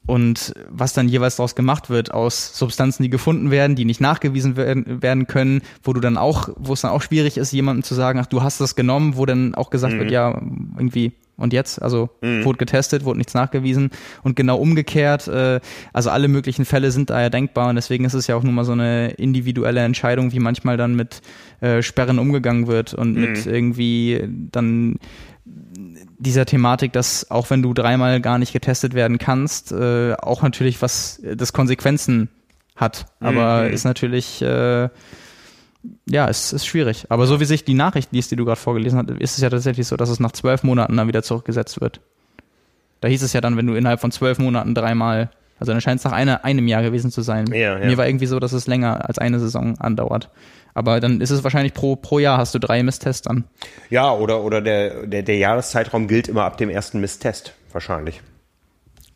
und was dann jeweils daraus gemacht wird aus Substanzen, die gefunden werden, die nicht nachgewiesen werden, werden können, wo du dann auch, wo es dann auch schwierig ist, jemandem zu sagen, ach, du hast das genommen, wo dann auch gesagt mhm. wird, ja, irgendwie und jetzt, also mhm. wurde getestet, wurde nichts nachgewiesen und genau umgekehrt, äh, also alle möglichen Fälle sind da ja denkbar und deswegen ist es ja auch nun mal so eine individuelle Entscheidung, wie manchmal dann mit äh, Sperren umgegangen wird und mhm. mit irgendwie dann dieser Thematik, dass auch wenn du dreimal gar nicht getestet werden kannst, äh, auch natürlich was das Konsequenzen hat. Aber mhm. ist natürlich äh, ja, es ist schwierig. Aber so wie sich die Nachricht liest, die du gerade vorgelesen hast, ist es ja tatsächlich so, dass es nach zwölf Monaten dann wieder zurückgesetzt wird. Da hieß es ja dann, wenn du innerhalb von zwölf Monaten dreimal, also dann scheint es nach eine, einem Jahr gewesen zu sein. Ja, ja. Mir war irgendwie so, dass es länger als eine Saison andauert. Aber dann ist es wahrscheinlich pro, pro Jahr hast du drei Misstests dann. Ja, oder, oder der, der, der Jahreszeitraum gilt immer ab dem ersten Misstest, wahrscheinlich.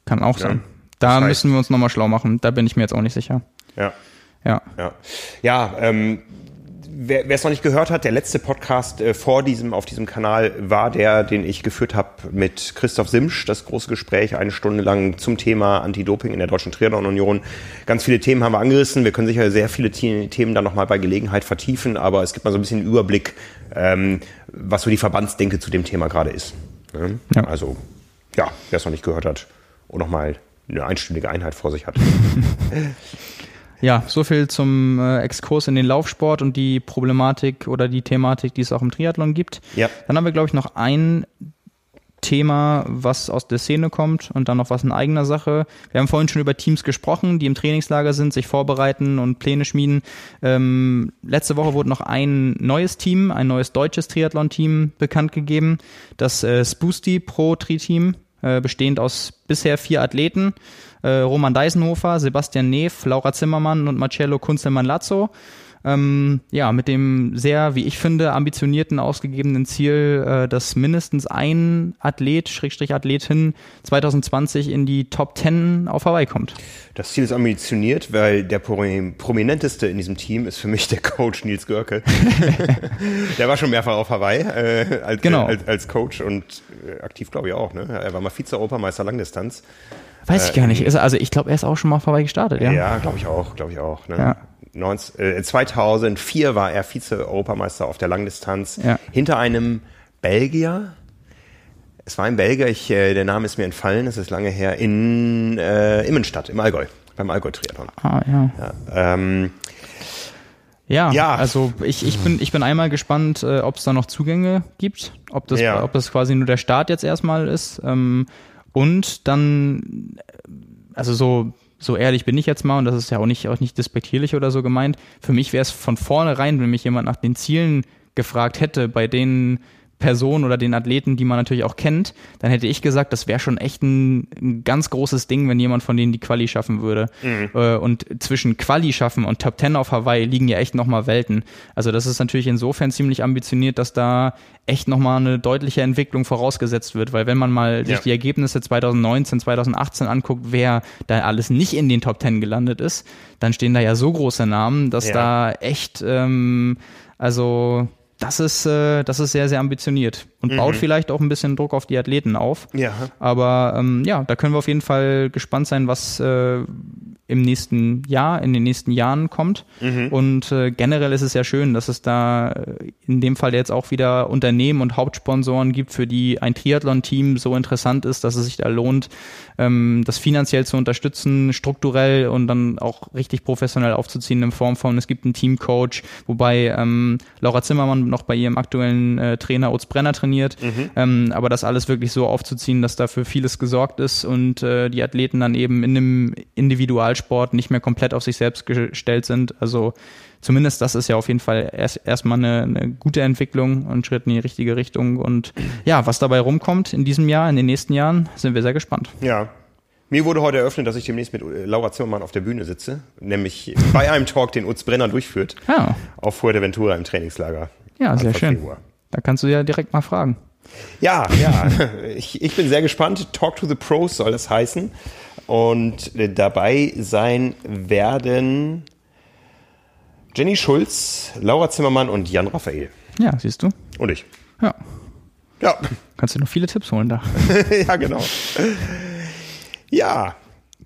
Kann auch ja. sein. Da das heißt, müssen wir uns nochmal schlau machen. Da bin ich mir jetzt auch nicht sicher. Ja. Ja. Ja, ja ähm, wer es noch nicht gehört hat, der letzte Podcast äh, vor diesem, auf diesem Kanal war der, den ich geführt habe mit Christoph Simsch, das große Gespräch, eine Stunde lang zum Thema Anti-Doping in der Deutschen Triathlon Union. Ganz viele Themen haben wir angerissen. Wir können sicher sehr viele Themen dann nochmal bei Gelegenheit vertiefen, aber es gibt mal so ein bisschen einen Überblick, ähm, was so die Verbandsdenke zu dem Thema gerade ist. Ne? Ja. Also, ja, wer es noch nicht gehört hat und nochmal eine einstündige Einheit vor sich hat. [LAUGHS] Ja, so viel zum äh, Exkurs in den Laufsport und die Problematik oder die Thematik, die es auch im Triathlon gibt. Ja. Dann haben wir, glaube ich, noch ein Thema, was aus der Szene kommt und dann noch was in eigener Sache. Wir haben vorhin schon über Teams gesprochen, die im Trainingslager sind, sich vorbereiten und Pläne schmieden. Ähm, letzte Woche wurde noch ein neues Team, ein neues deutsches Triathlon-Team bekannt gegeben, das äh, Spoosty Pro Tri-Team, äh, bestehend aus bisher vier Athleten äh, Roman Deisenhofer, Sebastian Neff, Laura Zimmermann und Marcello Kunzelmann-Lazzo. Ähm, ja, mit dem sehr, wie ich finde, ambitionierten, ausgegebenen Ziel, äh, dass mindestens ein Athlet, Schrägstrich Athletin 2020 in die Top 10 auf Hawaii kommt. Das Ziel ist ambitioniert, weil der prominenteste in diesem Team ist für mich der Coach Nils Görke. [LAUGHS] der war schon mehrfach auf Hawaii äh, als, genau. als, als Coach und äh, aktiv, glaube ich, auch. Ne? Er war mal Vize-Europameister Langdistanz. Weiß ich gar nicht. Also ich glaube, er ist auch schon mal vorbei gestartet, ja? Ja, glaube ich auch, glaube ich auch. Ne? Ja. 19, äh, 2004 war er Vize-Europameister auf der Langdistanz ja. hinter einem Belgier. Es war ein Belgier, ich, äh, der Name ist mir entfallen, das ist lange her, in äh, Immenstadt, im Allgäu, beim Allgäu-Triathlon. Ah, ja. Ja, ähm, ja, ja, also ich, ich, bin, ich bin einmal gespannt, äh, ob es da noch Zugänge gibt, ob das, ob das quasi nur der Start jetzt erstmal ist. Ähm, und dann, also so so ehrlich bin ich jetzt mal, und das ist ja auch nicht, auch nicht despektierlich oder so gemeint, für mich wäre es von vornherein, wenn mich jemand nach den Zielen gefragt hätte, bei denen Person oder den Athleten, die man natürlich auch kennt, dann hätte ich gesagt, das wäre schon echt ein, ein, ganz großes Ding, wenn jemand von denen die Quali schaffen würde. Mhm. Äh, und zwischen Quali schaffen und Top Ten auf Hawaii liegen ja echt nochmal Welten. Also das ist natürlich insofern ziemlich ambitioniert, dass da echt nochmal eine deutliche Entwicklung vorausgesetzt wird, weil wenn man mal sich die Ergebnisse 2019, 2018 anguckt, wer da alles nicht in den Top Ten gelandet ist, dann stehen da ja so große Namen, dass ja. da echt, ähm, also das ist, äh, das ist sehr, sehr ambitioniert und mhm. baut vielleicht auch ein bisschen Druck auf die Athleten auf. Ja. Aber ähm, ja, da können wir auf jeden Fall gespannt sein, was äh, im nächsten Jahr, in den nächsten Jahren kommt. Mhm. Und äh, generell ist es ja schön, dass es da äh, in dem Fall jetzt auch wieder Unternehmen und Hauptsponsoren gibt, für die ein Triathlon-Team so interessant ist, dass es sich da lohnt, ähm, das finanziell zu unterstützen, strukturell und dann auch richtig professionell aufzuziehen in Form von, es gibt einen Teamcoach, wobei ähm, Laura Zimmermann noch bei ihrem aktuellen äh, Trainer Utz Brenner trainiert. Mhm. Ähm, aber das alles wirklich so aufzuziehen, dass dafür vieles gesorgt ist und äh, die Athleten dann eben in einem Individual Ballsport nicht mehr komplett auf sich selbst gestellt sind. Also zumindest das ist ja auf jeden Fall erst erstmal eine, eine gute Entwicklung und Schritt in die richtige Richtung. Und ja, was dabei rumkommt in diesem Jahr, in den nächsten Jahren, sind wir sehr gespannt. Ja, mir wurde heute eröffnet, dass ich demnächst mit äh, Laura Zimmermann auf der Bühne sitze, nämlich bei einem Talk, den Utz Brenner durchführt, ja. auf Fuerteventura im Trainingslager. Ja, sehr schön. Februar. Da kannst du ja direkt mal fragen. Ja, ja, [LAUGHS] ich, ich bin sehr gespannt. Talk to the Pros soll das heißen. Und dabei sein werden Jenny Schulz, Laura Zimmermann und Jan Raphael. Ja, siehst du. Und ich. Ja. Ja. Kannst du noch viele Tipps holen da. [LAUGHS] ja, genau. Ja.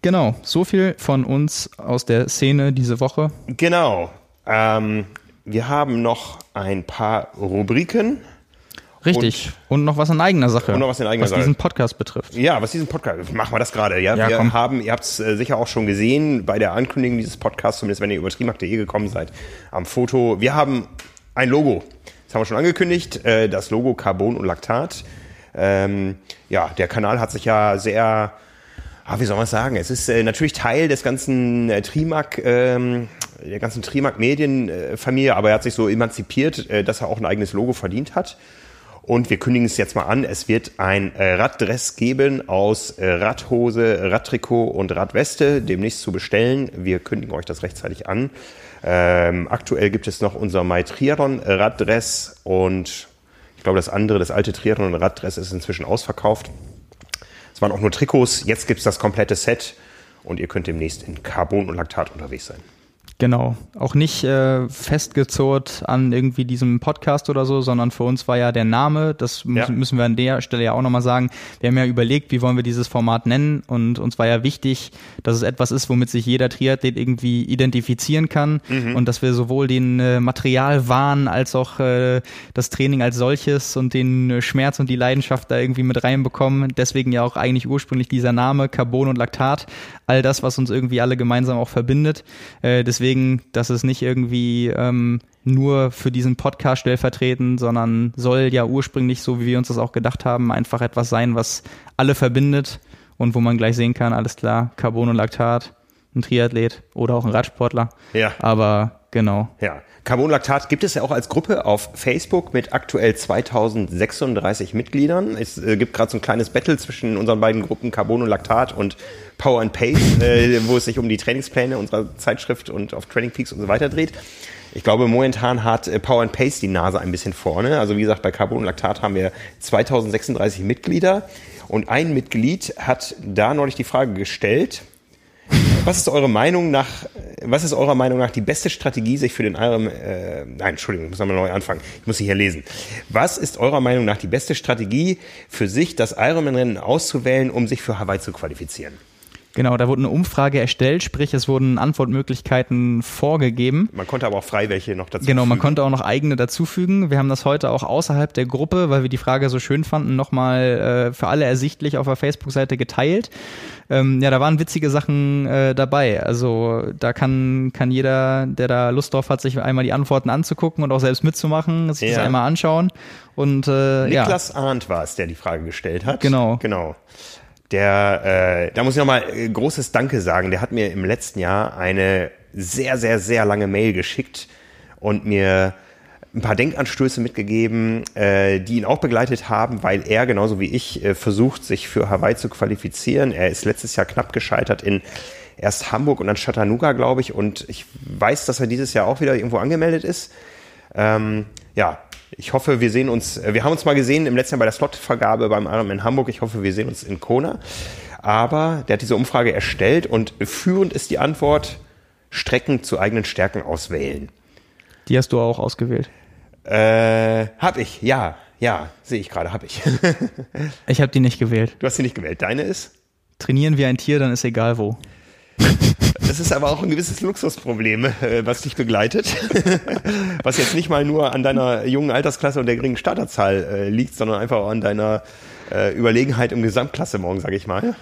Genau, so viel von uns aus der Szene diese Woche. Genau. Ähm, wir haben noch ein paar Rubriken. Richtig. Und, und, noch was in eigener Sache. Und noch was in eigener was Sache. diesen Podcast betrifft. Ja, was diesen Podcast, machen wir das gerade. Ja, ja wir komm. haben, ihr habt es äh, sicher auch schon gesehen bei der Ankündigung dieses Podcasts, zumindest wenn ihr über trimark.de gekommen seid, am Foto. Wir haben ein Logo. Das haben wir schon angekündigt. Äh, das Logo Carbon und Laktat. Ähm, ja, der Kanal hat sich ja sehr, ah, wie soll man sagen? Es ist äh, natürlich Teil des ganzen äh, Trimark, ähm, der ganzen Trimark Medienfamilie, aber er hat sich so emanzipiert, äh, dass er auch ein eigenes Logo verdient hat. Und wir kündigen es jetzt mal an. Es wird ein äh, Raddress geben aus äh, Radhose, Radtrikot und Radweste, demnächst zu bestellen. Wir kündigen euch das rechtzeitig an. Ähm, aktuell gibt es noch unser My Triathlon Raddress und ich glaube, das andere, das alte Triathlon Raddress ist inzwischen ausverkauft. Waren auch nur Trikots. Jetzt gibt es das komplette Set und ihr könnt demnächst in Carbon und Laktat unterwegs sein. Genau, auch nicht äh, festgezurrt an irgendwie diesem Podcast oder so, sondern für uns war ja der Name, das ja. müssen wir an der Stelle ja auch nochmal sagen. Wir haben ja überlegt, wie wollen wir dieses Format nennen und uns war ja wichtig, dass es etwas ist, womit sich jeder Triathlet irgendwie identifizieren kann mhm. und dass wir sowohl den äh, Materialwahn als auch äh, das Training als solches und den äh, Schmerz und die Leidenschaft da irgendwie mit reinbekommen. Deswegen ja auch eigentlich ursprünglich dieser Name Carbon und Laktat, all das, was uns irgendwie alle gemeinsam auch verbindet. Äh, deswegen deswegen, dass es nicht irgendwie ähm, nur für diesen Podcast stellvertretend, sondern soll ja ursprünglich, so wie wir uns das auch gedacht haben, einfach etwas sein, was alle verbindet und wo man gleich sehen kann, alles klar, Carbon und Laktat, ein Triathlet oder auch ein Radsportler. Ja. Aber genau. Ja. Carbonlaktat gibt es ja auch als Gruppe auf Facebook mit aktuell 2036 Mitgliedern. Es äh, gibt gerade so ein kleines Battle zwischen unseren beiden Gruppen Carbon und Laktat und Power and Pace, äh, [LAUGHS] wo es sich um die Trainingspläne unserer Zeitschrift und auf Training Peaks und so weiter dreht. Ich glaube, momentan hat äh, Power and Pace die Nase ein bisschen vorne. Also wie gesagt, bei Carbon und Laktat haben wir 2036 Mitglieder. Und ein Mitglied hat da neulich die Frage gestellt, was ist eure Meinung nach, was ist eurer Meinung nach die beste Strategie, sich für den Iron, äh, nein, Entschuldigung, ich muss nochmal neu anfangen. Ich muss sie hier lesen. Was ist eurer Meinung nach die beste Strategie für sich, das Ironman-Rennen auszuwählen, um sich für Hawaii zu qualifizieren? Genau, da wurde eine Umfrage erstellt, sprich es wurden Antwortmöglichkeiten vorgegeben. Man konnte aber auch frei welche noch dazu Genau, man konnte auch noch eigene dazufügen. Wir haben das heute auch außerhalb der Gruppe, weil wir die Frage so schön fanden, nochmal äh, für alle ersichtlich auf der Facebook-Seite geteilt. Ähm, ja, da waren witzige Sachen äh, dabei. Also da kann, kann jeder, der da Lust drauf hat, sich einmal die Antworten anzugucken und auch selbst mitzumachen, sich ja. das einmal anschauen. Und äh, Niklas ja. Arndt war es, der die Frage gestellt hat. Genau. Genau. Der, äh, da muss ich nochmal äh, großes Danke sagen. Der hat mir im letzten Jahr eine sehr, sehr, sehr lange Mail geschickt und mir ein paar Denkanstöße mitgegeben, äh, die ihn auch begleitet haben, weil er genauso wie ich äh, versucht, sich für Hawaii zu qualifizieren. Er ist letztes Jahr knapp gescheitert in erst Hamburg und dann Chattanooga, glaube ich. Und ich weiß, dass er dieses Jahr auch wieder irgendwo angemeldet ist. Ähm, ja, ich hoffe, wir sehen uns, äh, wir haben uns mal gesehen im letzten Jahr bei der Slotvergabe beim Ironman in Hamburg. Ich hoffe, wir sehen uns in Kona. Aber der hat diese Umfrage erstellt und führend ist die Antwort, Strecken zu eigenen Stärken auswählen. Die hast du auch ausgewählt. Äh, hab ich, ja, ja, sehe ich gerade, hab ich. [LAUGHS] ich habe die nicht gewählt. Du hast die nicht gewählt. Deine ist? Trainieren wie ein Tier, dann ist egal wo. Das ist aber auch ein gewisses Luxusproblem, äh, was dich begleitet. [LAUGHS] Was jetzt nicht mal nur an deiner jungen Altersklasse und der geringen Starterzahl äh, liegt, sondern einfach auch an deiner äh, Überlegenheit im Gesamtklassement, sage ich mal.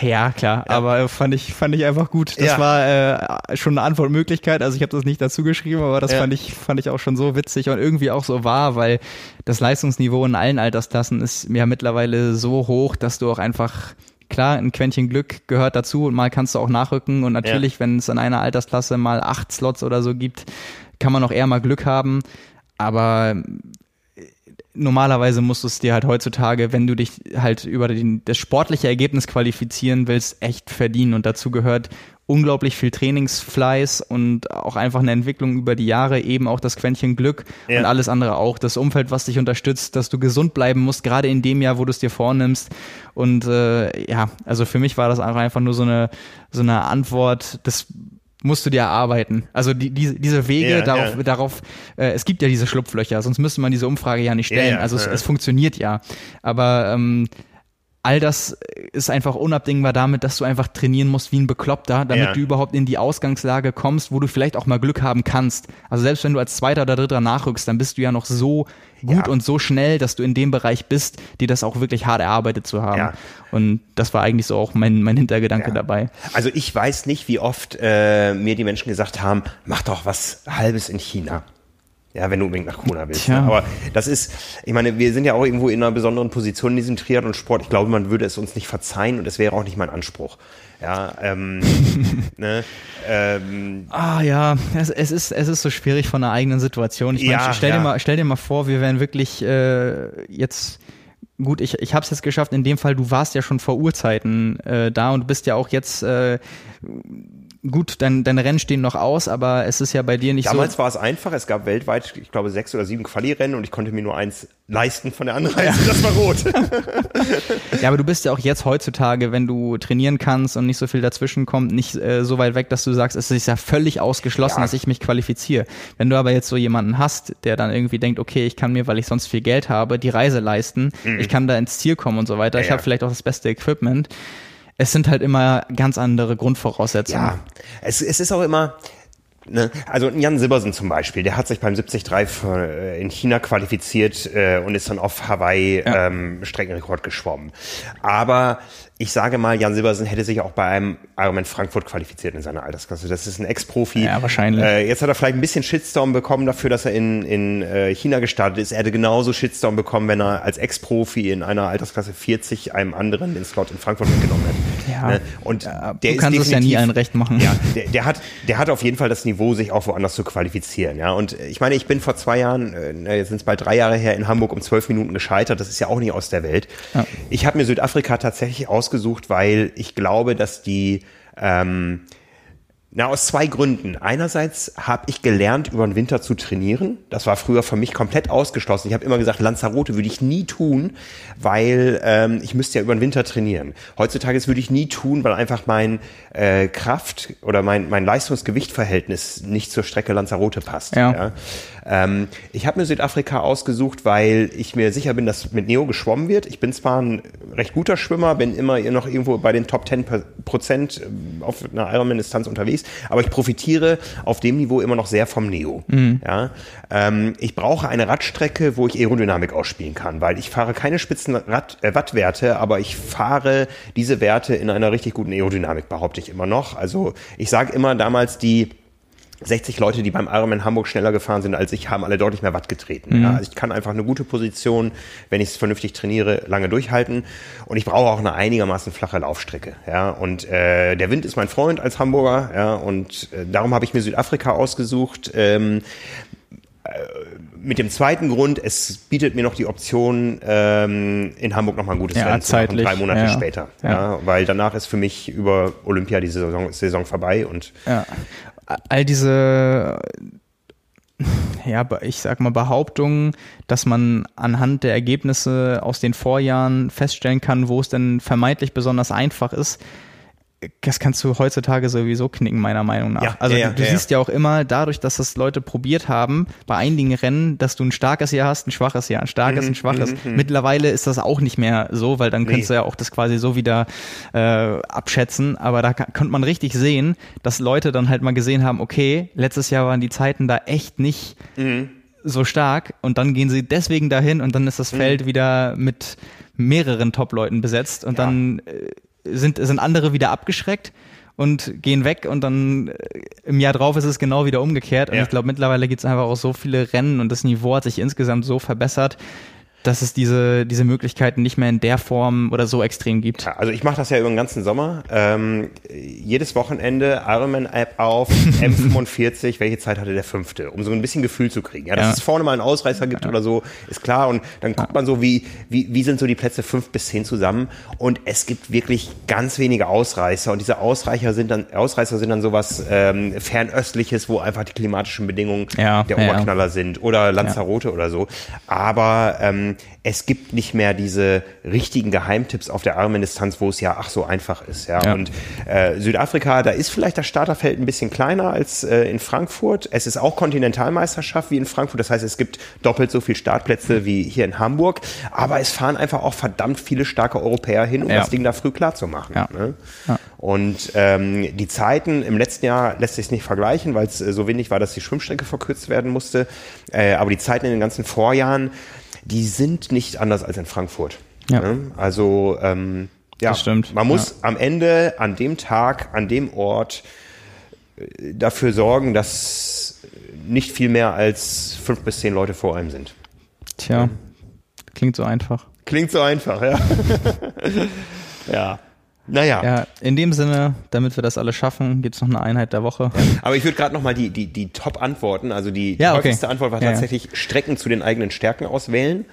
Ja, klar, ja. aber fand ich fand ich einfach gut. Das ja. war äh, schon eine Antwortmöglichkeit. Also ich habe das nicht dazu geschrieben, aber das ja. fand ich fand ich auch schon so witzig und irgendwie auch so wahr, weil das Leistungsniveau in allen Altersklassen ist ja mittlerweile so hoch, dass du auch einfach klar, ein Quäntchen Glück gehört dazu und mal kannst du auch nachrücken und natürlich, ja. wenn es in einer Altersklasse mal acht Slots oder so gibt, kann man auch eher mal Glück haben. Aber normalerweise musst du es dir halt heutzutage, wenn du dich halt über den, das sportliche Ergebnis qualifizieren willst, echt verdienen. Und dazu gehört unglaublich viel Trainingsfleiß und auch einfach eine Entwicklung über die Jahre, eben auch das Quäntchen Glück ja. und alles andere auch. Das Umfeld, was dich unterstützt, dass du gesund bleiben musst, gerade in dem Jahr, wo du es dir vornimmst. Und äh, ja, also für mich war das einfach nur so eine, so eine Antwort, das musst du dir erarbeiten. Also die, diese, diese Wege ja, darauf, ja. darauf äh, es gibt ja diese Schlupflöcher, sonst müsste man diese Umfrage ja nicht stellen. Also es, es, funktioniert ja. Aber ähm, all das ist einfach unabdingbar damit, dass du einfach trainieren musst wie ein Bekloppter, damit ja. du überhaupt in die Ausgangslage kommst, wo du vielleicht auch mal Glück haben kannst. Also selbst wenn du als Zweiter oder Dritter nachrückst, dann bist du ja noch so gut ja. und so schnell, dass du in dem Bereich bist, dir das auch wirklich hart erarbeitet zu haben. Ja. Und das war eigentlich so auch mein, mein Hintergedanke dabei. Also ich weiß nicht, wie oft äh, mir die Menschen gesagt haben, mach doch was Halbes in China. Ja, wenn du unbedingt nach Kona willst. Ne? Aber das ist, ich meine, wir sind ja auch irgendwo in einer besonderen Position in diesem Triathlon-Sport. Ich glaube, man würde es uns nicht verzeihen und es wäre auch nicht mein Anspruch. Ja, ähm, [LAUGHS] ne, ähm, Ah ja, es, es, ist es ist so schwierig von der eigenen Situation. Ich meine, ja, stell ja. dir mal stell dir mal vor, wir wären wirklich äh, jetzt gut, ich, ich habe es jetzt geschafft. In dem Fall, du warst ja schon vor Urzeiten äh, da und bist ja auch jetzt äh, gut, dein, deine Rennen stehen noch aus, aber es ist ja bei dir nicht Damals so. Damals war es einfach. Es gab weltweit, ich glaube, sechs oder sieben Quali-Rennen und ich konnte mir nur eins leisten von der Anreise. Ja. Das war rot. [LAUGHS] ja, aber du bist ja auch jetzt heutzutage, wenn du trainieren kannst und nicht so viel dazwischen kommt, nicht äh, so weit weg, dass du sagst, es ist ja völlig ausgeschlossen, ja. dass ich mich qualifiziere. Wenn du aber jetzt so jemanden hast, der dann irgendwie denkt, okay, ich kann mir, weil ich sonst viel Geld habe, die Reise leisten, mhm. ich kann da ins Ziel kommen und so weiter, ja, ich habe vielleicht auch das beste Equipment es sind halt immer ganz andere Grundvoraussetzungen. Ja, es, es ist auch immer, Ne? Also Jan Sibbersen zum Beispiel, der hat sich beim 73 äh, in China qualifiziert äh, und ist dann auf Hawaii ja. ähm, Streckenrekord geschwommen. Aber ich sage mal, Jan Silbersen hätte sich auch bei einem Ironman Frankfurt qualifiziert in seiner Altersklasse. Das ist ein Ex-Profi. Ja, wahrscheinlich. Äh, jetzt hat er vielleicht ein bisschen Shitstorm bekommen dafür, dass er in, in äh, China gestartet ist. Er hätte genauso Shitstorm bekommen, wenn er als Ex-Profi in einer Altersklasse 40 einem anderen den Slot in Frankfurt mitgenommen hätte. Ja. Ne? Und ja, der du kannst es ja nie allen recht machen. Ja, der, der, hat, der hat auf jeden Fall das Niveau, sich auch woanders zu qualifizieren. Ja, und ich meine, ich bin vor zwei Jahren, äh, jetzt sind es bald drei Jahre her, in Hamburg um zwölf Minuten gescheitert. Das ist ja auch nicht aus der Welt. Ja. Ich habe mir Südafrika tatsächlich ausgesucht, weil ich glaube, dass die ähm, na, aus zwei Gründen. Einerseits habe ich gelernt, über den Winter zu trainieren. Das war früher für mich komplett ausgeschlossen. Ich habe immer gesagt, Lanzarote würde ich nie tun, weil ähm, ich müsste ja über den Winter trainieren. Heutzutage würde ich nie tun, weil einfach mein äh, Kraft- oder mein, mein Leistungsgewichtverhältnis nicht zur Strecke Lanzarote passt. Ja. ja. Ähm, ich habe mir Südafrika ausgesucht, weil ich mir sicher bin, dass mit Neo geschwommen wird. Ich bin zwar ein recht guter Schwimmer, bin immer noch irgendwo bei den Top 10 Prozent äh, auf einer Ironman-Distanz unterwegs, aber ich profitiere auf dem Niveau immer noch sehr vom Neo. Mhm. Ja? Ähm, ich brauche eine Radstrecke, wo ich Aerodynamik ausspielen kann, weil ich fahre keine spitzen Rad, äh, Wattwerte, aber ich fahre diese Werte in einer richtig guten Aerodynamik, behaupte ich immer noch. Also ich sage immer damals die 60 Leute, die beim Ironman Hamburg schneller gefahren sind als ich, haben alle deutlich mehr Watt getreten. Mhm. Ja, also ich kann einfach eine gute Position, wenn ich es vernünftig trainiere, lange durchhalten. Und ich brauche auch eine einigermaßen flache Laufstrecke. Ja, und äh, der Wind ist mein Freund als Hamburger. Ja, und äh, darum habe ich mir Südafrika ausgesucht. Ähm, äh, mit dem zweiten Grund, es bietet mir noch die Option, ähm, in Hamburg nochmal ein gutes ja, Rennen zu machen, drei Monate ja. später. Ja. ja. weil danach ist für mich über Olympia die Saison, Saison vorbei und ja all diese ja, ich sag mal Behauptungen, dass man anhand der Ergebnisse aus den Vorjahren feststellen kann, wo es denn vermeintlich besonders einfach ist, das kannst du heutzutage sowieso knicken, meiner Meinung nach. Ja, also ja, du, du ja, siehst ja auch immer dadurch, dass das Leute probiert haben, bei einigen Rennen, dass du ein starkes Jahr hast, ein schwaches Jahr, ein starkes, mhm, ein schwaches. Mhm, mhm. Mittlerweile ist das auch nicht mehr so, weil dann nee. könntest du ja auch das quasi so wieder äh, abschätzen. Aber da könnte man richtig sehen, dass Leute dann halt mal gesehen haben, okay, letztes Jahr waren die Zeiten da echt nicht mhm. so stark und dann gehen sie deswegen dahin und dann ist das mhm. Feld wieder mit mehreren Top-Leuten besetzt und dann äh, sind, sind andere wieder abgeschreckt und gehen weg und dann äh, im Jahr drauf ist es genau wieder umgekehrt. Und ja. ich glaube, mittlerweile gibt es einfach auch so viele Rennen und das Niveau hat sich insgesamt so verbessert, dass es diese, diese Möglichkeiten nicht mehr in der Form oder so extrem gibt. Ja, also ich mache das ja über den ganzen Sommer. Ähm, jedes Wochenende Ironman-App auf, [LAUGHS] M45, welche Zeit hatte der fünfte, um so ein bisschen Gefühl zu kriegen. Ja, dass ja. es vorne mal einen Ausreißer gibt ja. oder so, ist klar. Und dann guckt man so, wie, wie, wie sind so die Plätze fünf bis zehn zusammen. Und es gibt wirklich ganz wenige Ausreißer. Und diese Ausreißer sind dann, Ausreißer sind dann sowas ähm, Fernöstliches, wo einfach die klimatischen Bedingungen der Oberknaller sind. Oder Lanzarote oder so. Aber ähm, es gibt nicht mehr diese richtigen Geheimtipps auf der Armendistanz, wo es ja ach so einfach ist. Ja. ja. Und äh, Südafrika, da ist vielleicht das Starterfeld ein bisschen kleiner als äh, in Frankfurt. Es ist auch Kontinentalmeisterschaft wie in Frankfurt. Das heißt, es gibt doppelt so viele Startplätze wie hier in Hamburg. Aber es fahren einfach auch verdammt viele starke Europäer hin, um ja. das Ding da früh klar zu machen. Ja. Ne? Und ähm, die Zeiten im letzten Jahr lässt sich nicht vergleichen, weil es äh, so wenig war, dass die Schwimmstrecke verkürzt werden musste. Äh, aber die Zeiten in den ganzen Vorjahren, die sind nicht anders als in Frankfurt. Ja. Ne? Also ähm, ja, das stimmt. man muss ja. am Ende, an dem Tag, an dem Ort äh, dafür sorgen, dass nicht viel mehr als fünf bis zehn Leute vor einem sind. Tja, ja. klingt so einfach. Klingt so einfach, ja. [LAUGHS] ja. Naja. Ja, in dem Sinne, damit wir das alle schaffen, gibt's noch eine Einheit der Woche. Ja, aber ich würde gerade nochmal die, die, die Top-Antworten, also die, die ja, okay. häufigste Antwort war tatsächlich ja, Strecken zu den eigenen Stärken auswählen.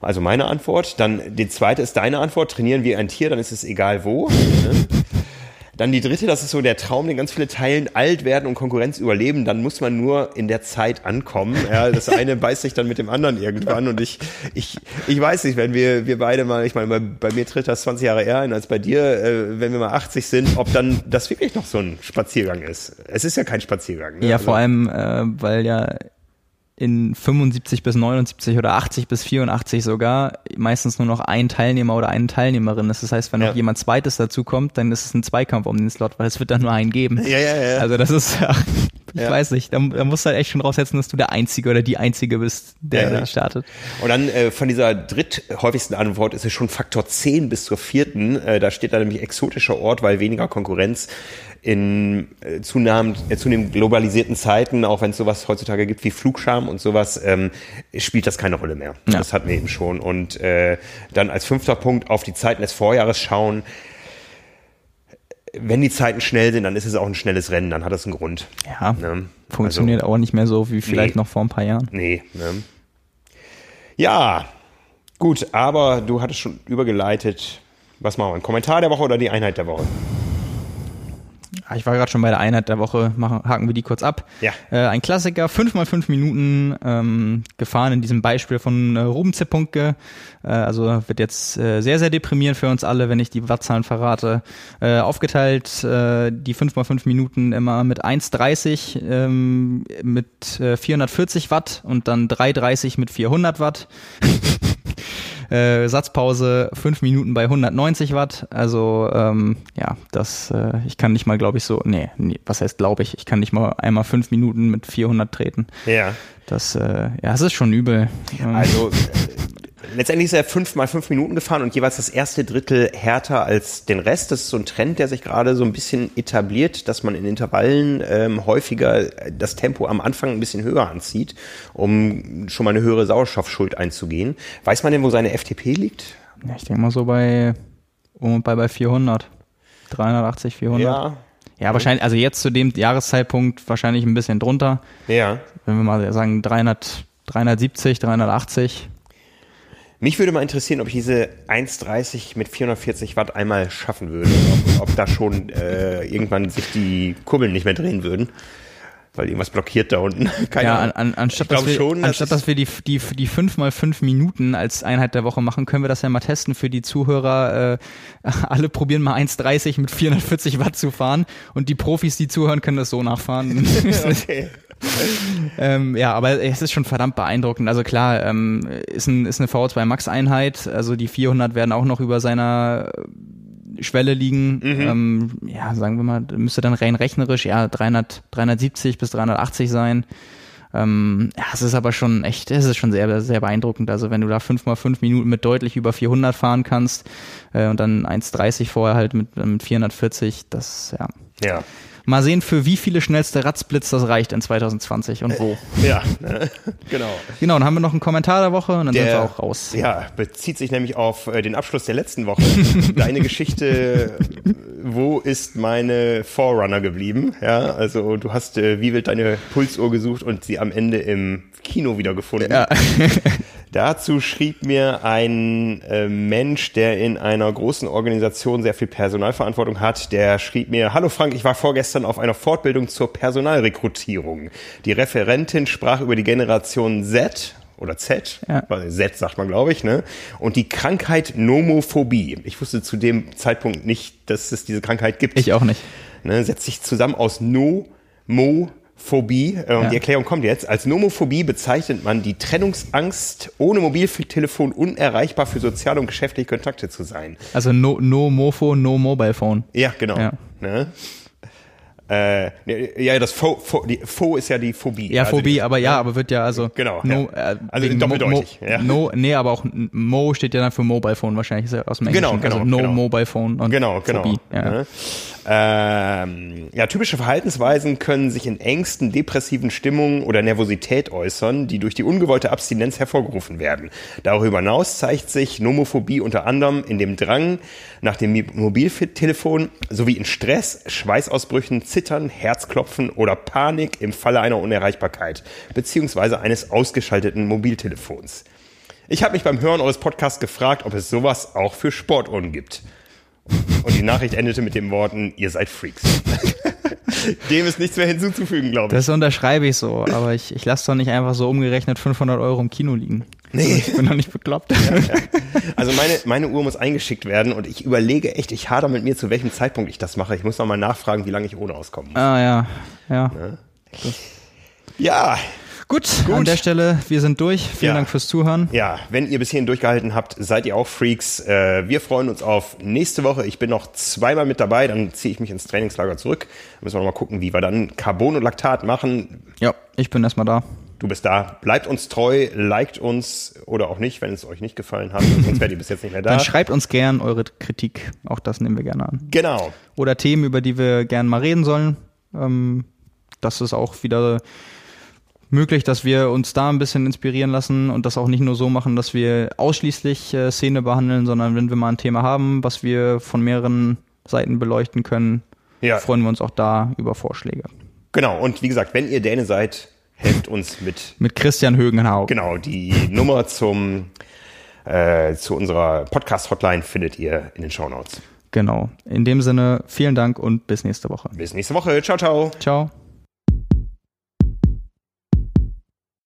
Also meine Antwort. Dann die zweite ist deine Antwort, trainieren wie ein Tier, dann ist es egal wo. Dann die dritte, das ist so der Traum, den ganz viele teilen, alt werden und Konkurrenz überleben, dann muss man nur in der Zeit ankommen. Ja, das eine [LAUGHS] beißt sich dann mit dem anderen irgendwann und ich, ich, ich weiß nicht, wenn wir, wir beide mal, ich meine, bei, bei mir tritt das 20 Jahre eher ein als bei dir, äh, wenn wir mal 80 sind, ob dann das wirklich noch so ein Spaziergang ist. Es ist ja kein Spaziergang. Ne? Ja, vor also, allem, äh, weil ja in 75 bis 79 oder 80 bis 84 sogar meistens nur noch ein Teilnehmer oder eine Teilnehmerin ist. Das heißt, wenn ja. noch jemand zweites dazukommt, dann ist es ein Zweikampf um den Slot, weil es wird dann nur einen geben. Ja, ja, ja. Also das ist, ach, [LAUGHS] ich ja. weiß nicht, da, da musst du halt echt schon draufsetzen, dass du der Einzige oder die Einzige bist, der ja, startet. Und dann äh, von dieser dritthäufigsten Antwort ist es schon Faktor 10 bis zur vierten. Äh, da steht da nämlich exotischer Ort, weil weniger Konkurrenz in äh, zunehmend, äh, zunehmend globalisierten Zeiten, auch wenn es sowas heutzutage gibt wie Flugscham und sowas, ähm, spielt das keine Rolle mehr. Ja. Das hatten wir eben schon. Und äh, dann als fünfter Punkt auf die Zeiten des Vorjahres schauen. Wenn die Zeiten schnell sind, dann ist es auch ein schnelles Rennen, dann hat das einen Grund. Ja, ne? funktioniert also, auch nicht mehr so wie vielleicht nee, noch vor ein paar Jahren. Nee, ne? Ja, gut, aber du hattest schon übergeleitet. Was machen wir? Ein Kommentar der Woche oder die Einheit der Woche? Ich war gerade schon bei der Einheit der Woche, machen, haken wir die kurz ab. Ja. Äh, ein Klassiker, fünf mal fünf Minuten ähm, gefahren in diesem Beispiel von äh, Ruben Zippunke. Äh, also wird jetzt äh, sehr, sehr deprimierend für uns alle, wenn ich die Wattzahlen verrate. Äh, aufgeteilt äh, die fünf mal fünf Minuten immer mit 1,30 ähm, mit äh, 440 Watt und dann 3,30 mit 400 Watt. [LAUGHS] Äh, Satzpause fünf Minuten bei 190 Watt. Also ähm, ja, das, äh, ich kann nicht mal, glaube ich, so, nee, nee was heißt glaube ich, ich kann nicht mal einmal fünf Minuten mit 400 treten. Ja. Das, äh, ja, es ist schon übel. Also [LAUGHS] Letztendlich ist er fünf mal fünf Minuten gefahren und jeweils das erste Drittel härter als den Rest. Das ist so ein Trend, der sich gerade so ein bisschen etabliert, dass man in Intervallen ähm, häufiger das Tempo am Anfang ein bisschen höher anzieht, um schon mal eine höhere Sauerstoffschuld einzugehen. Weiß man denn, wo seine FTP liegt? Ja, ich denke mal so bei, um, bei, bei 400. 380, 400. Ja. Ja, wahrscheinlich, also jetzt zu dem Jahreszeitpunkt wahrscheinlich ein bisschen drunter. Ja. Wenn wir mal sagen 300, 370, 380. Mich würde mal interessieren, ob ich diese 1,30 mit 440 Watt einmal schaffen würde. Ob, ob da schon äh, irgendwann sich die Kurbeln nicht mehr drehen würden. Weil irgendwas blockiert da unten. [LAUGHS] Keine ja, an, an, anstatt, dass wir, schon, anstatt dass wir die, die, die 5 mal 5 Minuten als Einheit der Woche machen, können wir das ja mal testen für die Zuhörer. Äh, [LAUGHS] alle probieren mal 1,30 mit 440 Watt zu fahren und die Profis, die zuhören, können das so nachfahren. [LAUGHS] okay ähm, ja, aber es ist schon verdammt beeindruckend. Also klar, ähm, ist, ein, ist eine V2 Max Einheit. Also die 400 werden auch noch über seiner Schwelle liegen. Mhm. Ähm, ja, sagen wir mal, müsste dann rein rechnerisch ja 300, 370 bis 380 sein. Ähm, ja, es ist aber schon echt, es ist schon sehr, sehr beeindruckend. Also wenn du da fünf mal fünf Minuten mit deutlich über 400 fahren kannst äh, und dann 1,30 vorher halt mit, mit 440, das ja. Ja. Mal sehen, für wie viele schnellste Radsblitz das reicht in 2020 und wo. Ja, ne? [LAUGHS] genau. Genau, dann haben wir noch einen Kommentar der Woche und dann der, sind wir auch raus. Ja, bezieht sich nämlich auf äh, den Abschluss der letzten Woche. [LAUGHS] Deine Geschichte, wo ist meine Forerunner geblieben? Ja, also du hast äh, wie wild deine Pulsuhr gesucht und sie am Ende im Kino wiedergefunden. Ja. [LAUGHS] Dazu schrieb mir ein äh, Mensch, der in einer großen Organisation sehr viel Personalverantwortung hat, der schrieb mir, Hallo Frank, ich war vorgestern auf einer Fortbildung zur Personalrekrutierung. Die Referentin sprach über die Generation Z, oder Z, ja. Z sagt man, glaube ich, ne? Und die Krankheit Nomophobie. Ich wusste zu dem Zeitpunkt nicht, dass es diese Krankheit gibt. Ich auch nicht. Ne? Setzt sich zusammen aus No, Mo, Phobie, äh, ja. die Erklärung kommt jetzt. Als Nomophobie bezeichnet man die Trennungsangst, ohne Mobiltelefon unerreichbar für soziale und geschäftliche Kontakte zu sein. Also no, no Mofo, no Mobile Phone. Ja, genau. Ja. Ne? Äh, ja, das Fo, Fo, die, Fo ist ja die Phobie. Ja, also Phobie, die, aber ja, aber wird ja also. Genau. No, ja. Äh, also doppeldeutig. Mo, ja. No, nee, aber auch Mo steht ja dann für Mobile Phone wahrscheinlich, aus dem Englischen. Genau, genau. Also no genau. Mobile Phone und genau, genau. Phobie. Ja. Ähm, ja, typische Verhaltensweisen können sich in Ängsten, depressiven Stimmungen oder Nervosität äußern, die durch die ungewollte Abstinenz hervorgerufen werden. Darüber hinaus zeigt sich Nomophobie unter anderem in dem Drang nach dem Mobiltelefon sowie in Stress, Schweißausbrüchen, Zittern, Herzklopfen oder Panik im Falle einer Unerreichbarkeit beziehungsweise eines ausgeschalteten Mobiltelefons. Ich habe mich beim Hören eures Podcasts gefragt, ob es sowas auch für Sportuhren gibt. Und die Nachricht endete mit den Worten, ihr seid Freaks. [LAUGHS] Dem ist nichts mehr hinzuzufügen, glaube ich. Das unterschreibe ich so, aber ich, ich lasse doch nicht einfach so umgerechnet 500 Euro im Kino liegen. Nee. Ich bin doch nicht bekloppt. Ja, ja. Also meine, meine Uhr muss eingeschickt werden und ich überlege echt, ich hader mit mir, zu welchem Zeitpunkt ich das mache. Ich muss noch mal nachfragen, wie lange ich ohne auskommen muss. Ah ja, ja. Ja. ja. Gut, Gut, an der Stelle, wir sind durch. Vielen ja. Dank fürs Zuhören. Ja, wenn ihr bis hierhin durchgehalten habt, seid ihr auch Freaks. Äh, wir freuen uns auf nächste Woche. Ich bin noch zweimal mit dabei, dann ziehe ich mich ins Trainingslager zurück. Müssen wir noch mal gucken, wie wir dann Carbon und Laktat machen. Ja, ich bin erstmal da. Du bist da. Bleibt uns treu, liked uns oder auch nicht, wenn es euch nicht gefallen hat. [LAUGHS] Sonst werdet ihr bis jetzt nicht mehr da. Dann schreibt uns gern eure Kritik. Auch das nehmen wir gerne an. Genau. Oder Themen, über die wir gern mal reden sollen. Ähm, das ist auch wieder möglich, dass wir uns da ein bisschen inspirieren lassen und das auch nicht nur so machen, dass wir ausschließlich äh, Szene behandeln, sondern wenn wir mal ein Thema haben, was wir von mehreren Seiten beleuchten können, ja. freuen wir uns auch da über Vorschläge. Genau, und wie gesagt, wenn ihr Däne seid, helft uns mit. mit Christian Högenhau. Genau, die Nummer zum, äh, zu unserer Podcast-Hotline findet ihr in den Show Notes. Genau. In dem Sinne, vielen Dank und bis nächste Woche. Bis nächste Woche. Ciao, ciao. Ciao.